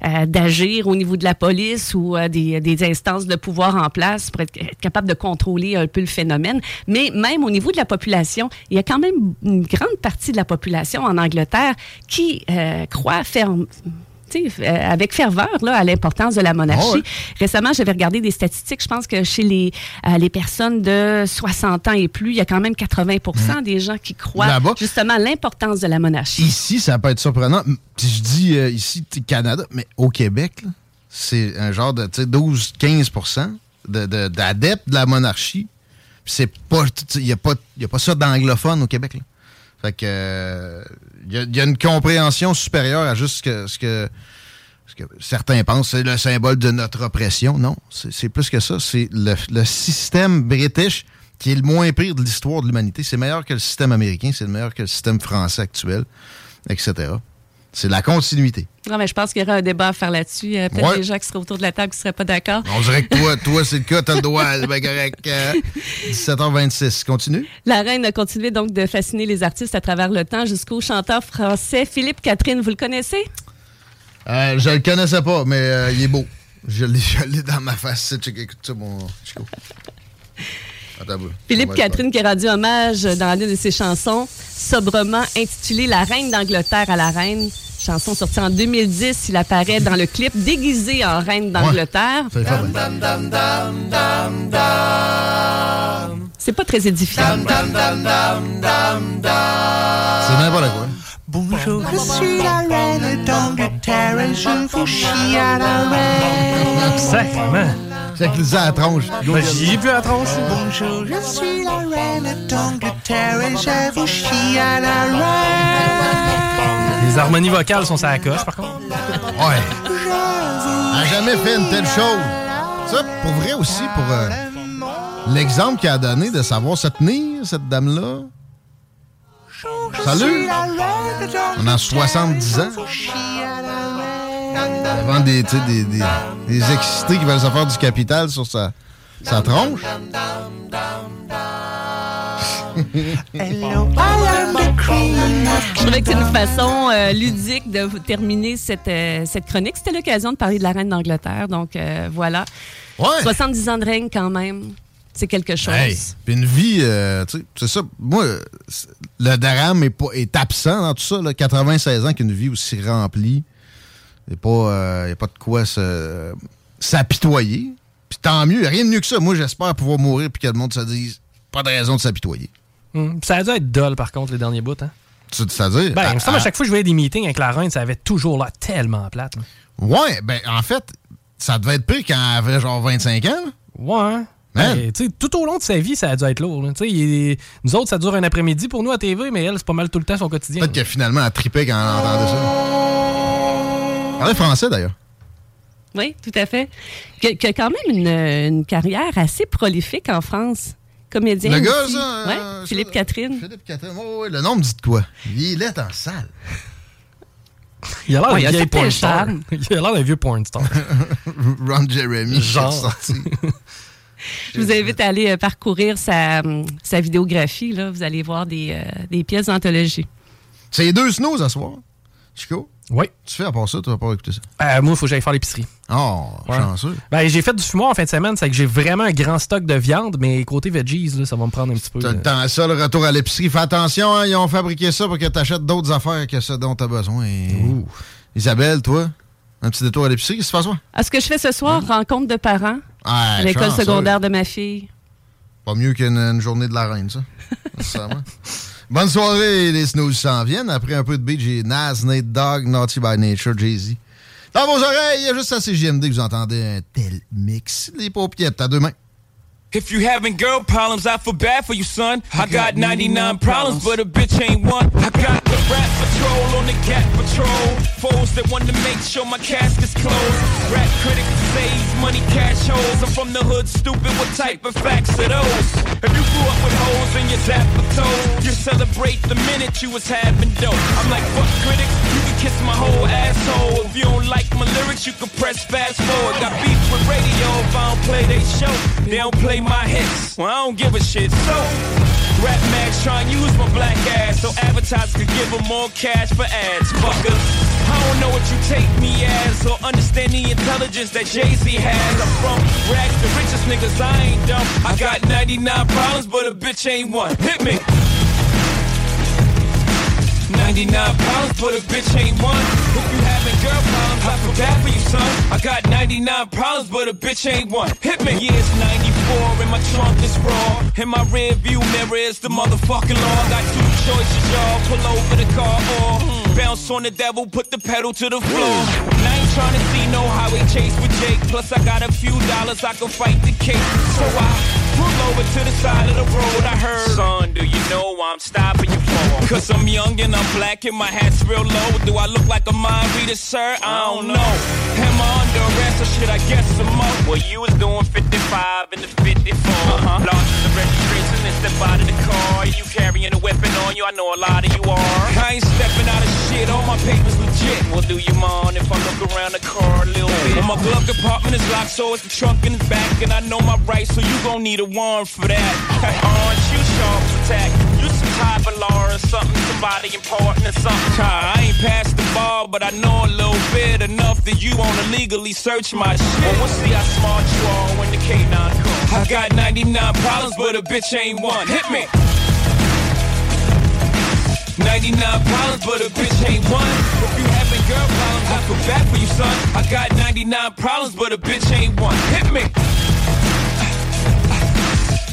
euh, d'agir au niveau de la police ou euh, des, des instances de pouvoir en place pour être, être capable de contrôler un peu le phénomène. Mais même au niveau de la population, il y a quand même une grande partie de la population en Angleterre qui euh, croit ferme avec ferveur là, à l'importance de la monarchie. Ah ouais. Récemment, j'avais regardé des statistiques. Je pense que chez les, euh, les personnes de 60 ans et plus, il y a quand même 80% des gens qui croient justement à l'importance de la monarchie. Ici, ça peut être surprenant. Je dis euh, ici, Canada, mais au Québec, c'est un genre de tu sais, 12-15 de- de- d'adeptes de, la monarchie. Puis C'est pas. Il n'y a, pas- y a pas ça d'anglophone au Québec. Là. Fait que. Il y, a- une compréhension supérieure à juste ce que, ce que, ce que certains pensent. C'est le symbole de notre oppression. Non, c'est plus que ça. C'est le, le système british qui est le moins pire de l'histoire de l'humanité. C'est meilleur que le système américain, c'est meilleur que le système français actuel, etc. C'est la continuité. Non, mais je pense qu'il y aura un débat à faire là-dessus. Il y a peut-être Ouais. des gens qui seraient autour de la table qui ne seraient pas d'accord. On dirait que toi, toi c'est le cas, t'as le droit, c'est bien correct. Euh, 17h26, continue. La reine a continué donc de fasciner les artistes à travers le temps jusqu'au chanteur français Philippe Catherine. Vous le connaissez? Euh, je le connaissais pas, mais euh, il est beau. Je l'ai dans ma face. Écoute ça, mon Chico. Philippe Catherine qui a rendu hommage dans l'une de ses chansons, sobrement intitulée La reine d'Angleterre à la reine. Chanson sortie en 2010. Il apparaît dans le clip déguisé en reine d'Angleterre. C'est pas très édifiant. C'est n'importe quoi. Bonjour, je suis la reine d'Angleterre et je vous chie à la reine. Sacrement. C'est que à la tronche. Ben, j'y ai vu à la tronche. Bonjour, je suis la reine d'Angleterre et je vous chie à la reine. Les harmonies vocales sont ça à la coche, par contre. Ouais. Elle a jamais fait une telle chose. Ça, pour vrai aussi, pour euh, l'exemple qu'elle a donné de savoir se tenir, cette dame-là. Salut! On a 70 ans. Devant des, tu sais, des, des, des excités qui veulent se faire du capital sur sa, sa tronche. Je trouvais que c'est une façon euh, ludique de terminer cette, euh, cette chronique. C'était l'occasion de parler de la reine d'Angleterre. Donc, euh, voilà. Ouais. 70 ans de règne quand même. c'est quelque chose. Hey, puis une vie, euh, tu sais, c'est ça. Moi, le drame est, pas, est absent dans tout ça. Là, 96 ans qu'une vie aussi remplie. Il n'y a, pas, euh, a pas de quoi se- s'apitoyer. Puis tant mieux, rien de mieux que ça. Moi, j'espère pouvoir mourir puis que le monde se dise pas de raison de s'apitoyer. Hum, Ça a dû être dull, par contre, les derniers bouts. Hein? Tu- C'est-à-dire? Ben, me semble, à à- chaque fois que je voyais des meetings avec la reine, ça avait toujours l'air tellement plate. là. Ouais, ben en fait, ça devait être pire quand elle avait genre 25 ans. là. Ouais. Ben, tu sais, tout au long de sa vie, ça a dû être lourd. là. Il Nous autres, ça dure un après-midi pour nous à TV, mais elle, c'est pas mal tout le temps son quotidien. Peut-être que finalement, elle tripait quand elle entendait ça. Elle parlait français d'ailleurs. Oui, tout à fait. Qui a, qui a quand même une, une carrière assez prolifique en France. Comédien. Le gars, aussi. ça, Ouais, euh, Philippe Catherine. Philippe Catherine, oh, ouais, le nom me dit de quoi? Il est en salle. Il a l'air Ouais, d'un vieil porn star. Il a l'air d'un vieux porn star. Ron Jeremy, Genre. Je vous invite à aller euh, parcourir sa, hum, sa vidéographie. Là. Vous allez voir des, euh, des pièces d'anthologie. C'est les deux snows à soir. Chico? Oui. Tu fais à part ça, tu vas pas écouter ça? Euh, moi, il faut que j'aille faire l'épicerie. Oh, Ouais. chanceux. Ben, j'ai fait du fumoir en fin de semaine, c'est que j'ai vraiment un grand stock de viande, mais côté veggies, là, ça va me prendre un petit peu. T'as euh, le temps, ça, le retour à l'épicerie. Fais attention, hein, ils ont fabriqué ça pour que tu achètes d'autres affaires que ce dont tu as besoin. Isabelle, toi, un petit détour à l'épicerie, qu'est-ce qui se passe, toi? Ah, ce que je fais ce soir, rencontre de parents Ah, à l'école secondaire de ma fille. Pas mieux qu'une une journée de la reine, ça. Bonne soirée, les snooze s'en viennent. Après un peu de beat, j'ai Nas, Nate Dogg, Naughty by Nature, Jay-Z. Dans vos oreilles, il y a juste à CGMD que vous entendez un tel mix. Les paupiètes à deux mains. If you having girl problems, I feel bad for you, son. I got 99 problems, but a bitch ain't one. I got the rat patrol on the cat patrol. Foes that want to make sure my casket's closed. Rat critics saves money, cash holes. I'm from the hood, stupid. What type of facts are those? If you grew up with holes in your zapper toes, you celebrate the minute you was having dope. I'm like, fuck critics, you can kiss my whole asshole. If you don't like my lyrics, you can press fast forward. Got beef with radio if I don't play they show. They don't play my hits. Well, I don't give a shit. So, rap mags try and use my black ass so advertisers could give them more cash for ads. Fucker. I don't know what you take me as or understand the intelligence that Jay-Z has. I'm from rags, the richest niggas, I ain't dumb. I got 99 problems, but a bitch ain't one. Hit me. 99 problems, but a bitch ain't one. If you having girl problems, I feel bad for you, son. I got 99 problems, but a bitch ain't one. Hit me. Yeah, it's 94 and my trunk is raw. In my rear view mirror is the motherfucking law. Got two choices, y'all. Pull over the car or bounce on the devil, put the pedal to the floor. And I ain't trying to see no highway chase with Jake. Plus, I got a few dollars, I can fight the case. So I over to the side of the road. I heard, son, do you know why I'm stopping you for? Cause I'm young and I'm black and my hat's real low. Do I look like a mind reader, sir? I don't know. Am I under arrest or should I guess some more? Well, you was doing 55 in the 54. Uh-huh. Lost the registration step out of the car. You carrying a weapon on you, I know a lot of you are. I ain't stepping out of shit, all my papers legit. Well, do you mind if I look around the car a little bit? Well, my glove compartment is locked, so it's the trunk in the back. And I know my rights, so you gon' need a warrant for that. Aren't you sharp attack? You some type of law or something, somebody important or something. I ain't past the bar, but I know a little bit enough that you wanna legally search my shit. Well, we'll see how smart you are when the K9 comes. I got 99 problems, but a bitch ain't one. Hit me. 99 problems, but a bitch ain't one. If you having girl problems, I feel bad for you, son. I got 99 problems, but a bitch ain't one. Hit me.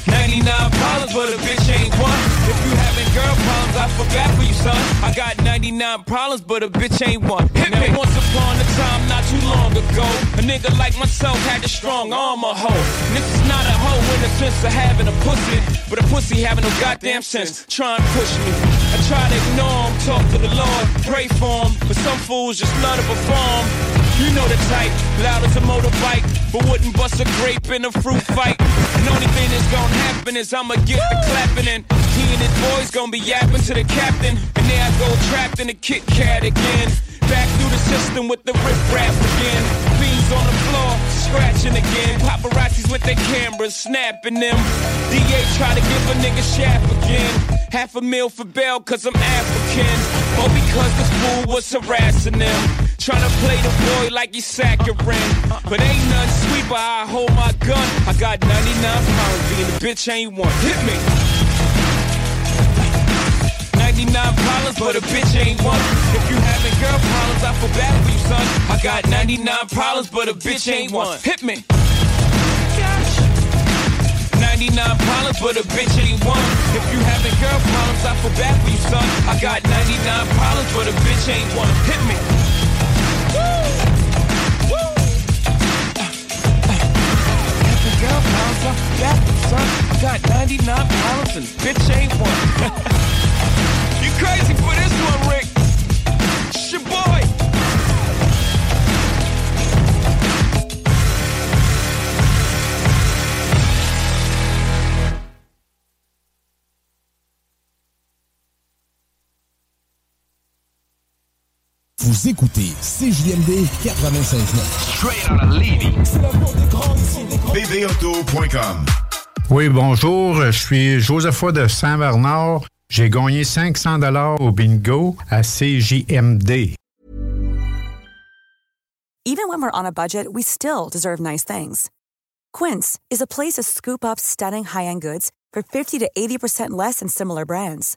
99 problems, but a bitch ain't one. If you having girl problems, I feel bad for you, son. I got 99 problems, but a bitch ain't one. Hit me. Once upon a time, not too long ago, a nigga like myself had a strong arm, a hoe. And this is not a hoe in the sense of having a pussy, but a pussy having no goddamn sense. Try and push me. I try to ignore him, talk to the Lord, pray for him, but some fools just love to perform. You know the type, loud as a motorbike, but wouldn't bust a grape in a fruit fight. And only thing that's gonna happen is I'ma get the clapping and he and his boys gonna be yapping to the captain. And there I go trapped in a Kit Kat again. Back through the system with the rip rap again. Fiends on the floor, scratching again. Paparazzis with their cameras, snapping them. DA try to give a nigga shaft again. Half a meal for bail cause I'm African. Or because this fool was harassing them. Trying to play the boy like he's saccharine. But ain't sweet but I hold my gun. I got 99 problems, being a bitch ain't one. Hit me. 99 problems, but a bitch ain't one. If you having girl problems, I feel bad for you, son. I got 99 problems, but a bitch ain't one. Hit me. 99 problems, but a bitch ain't one. If you having girl problems, I feel bad for you, son. I got 99 problems, but a bitch ain't one. Hit me. For you, son. Got 99 problems, and bitch ain't one. you crazy for this one, Rick? It's your boy. Vous écoutez CJMD 96.9. Straight out of Levy. BBauto.com Oui, bonjour. Je suis Josepha de Saint-Bernard. J'ai gagné 500 dollars au bingo à CJMD. Even when we're on a budget, we still deserve nice things. Quince is a place to scoop up stunning high-end goods for 50 to 80% less than similar brands.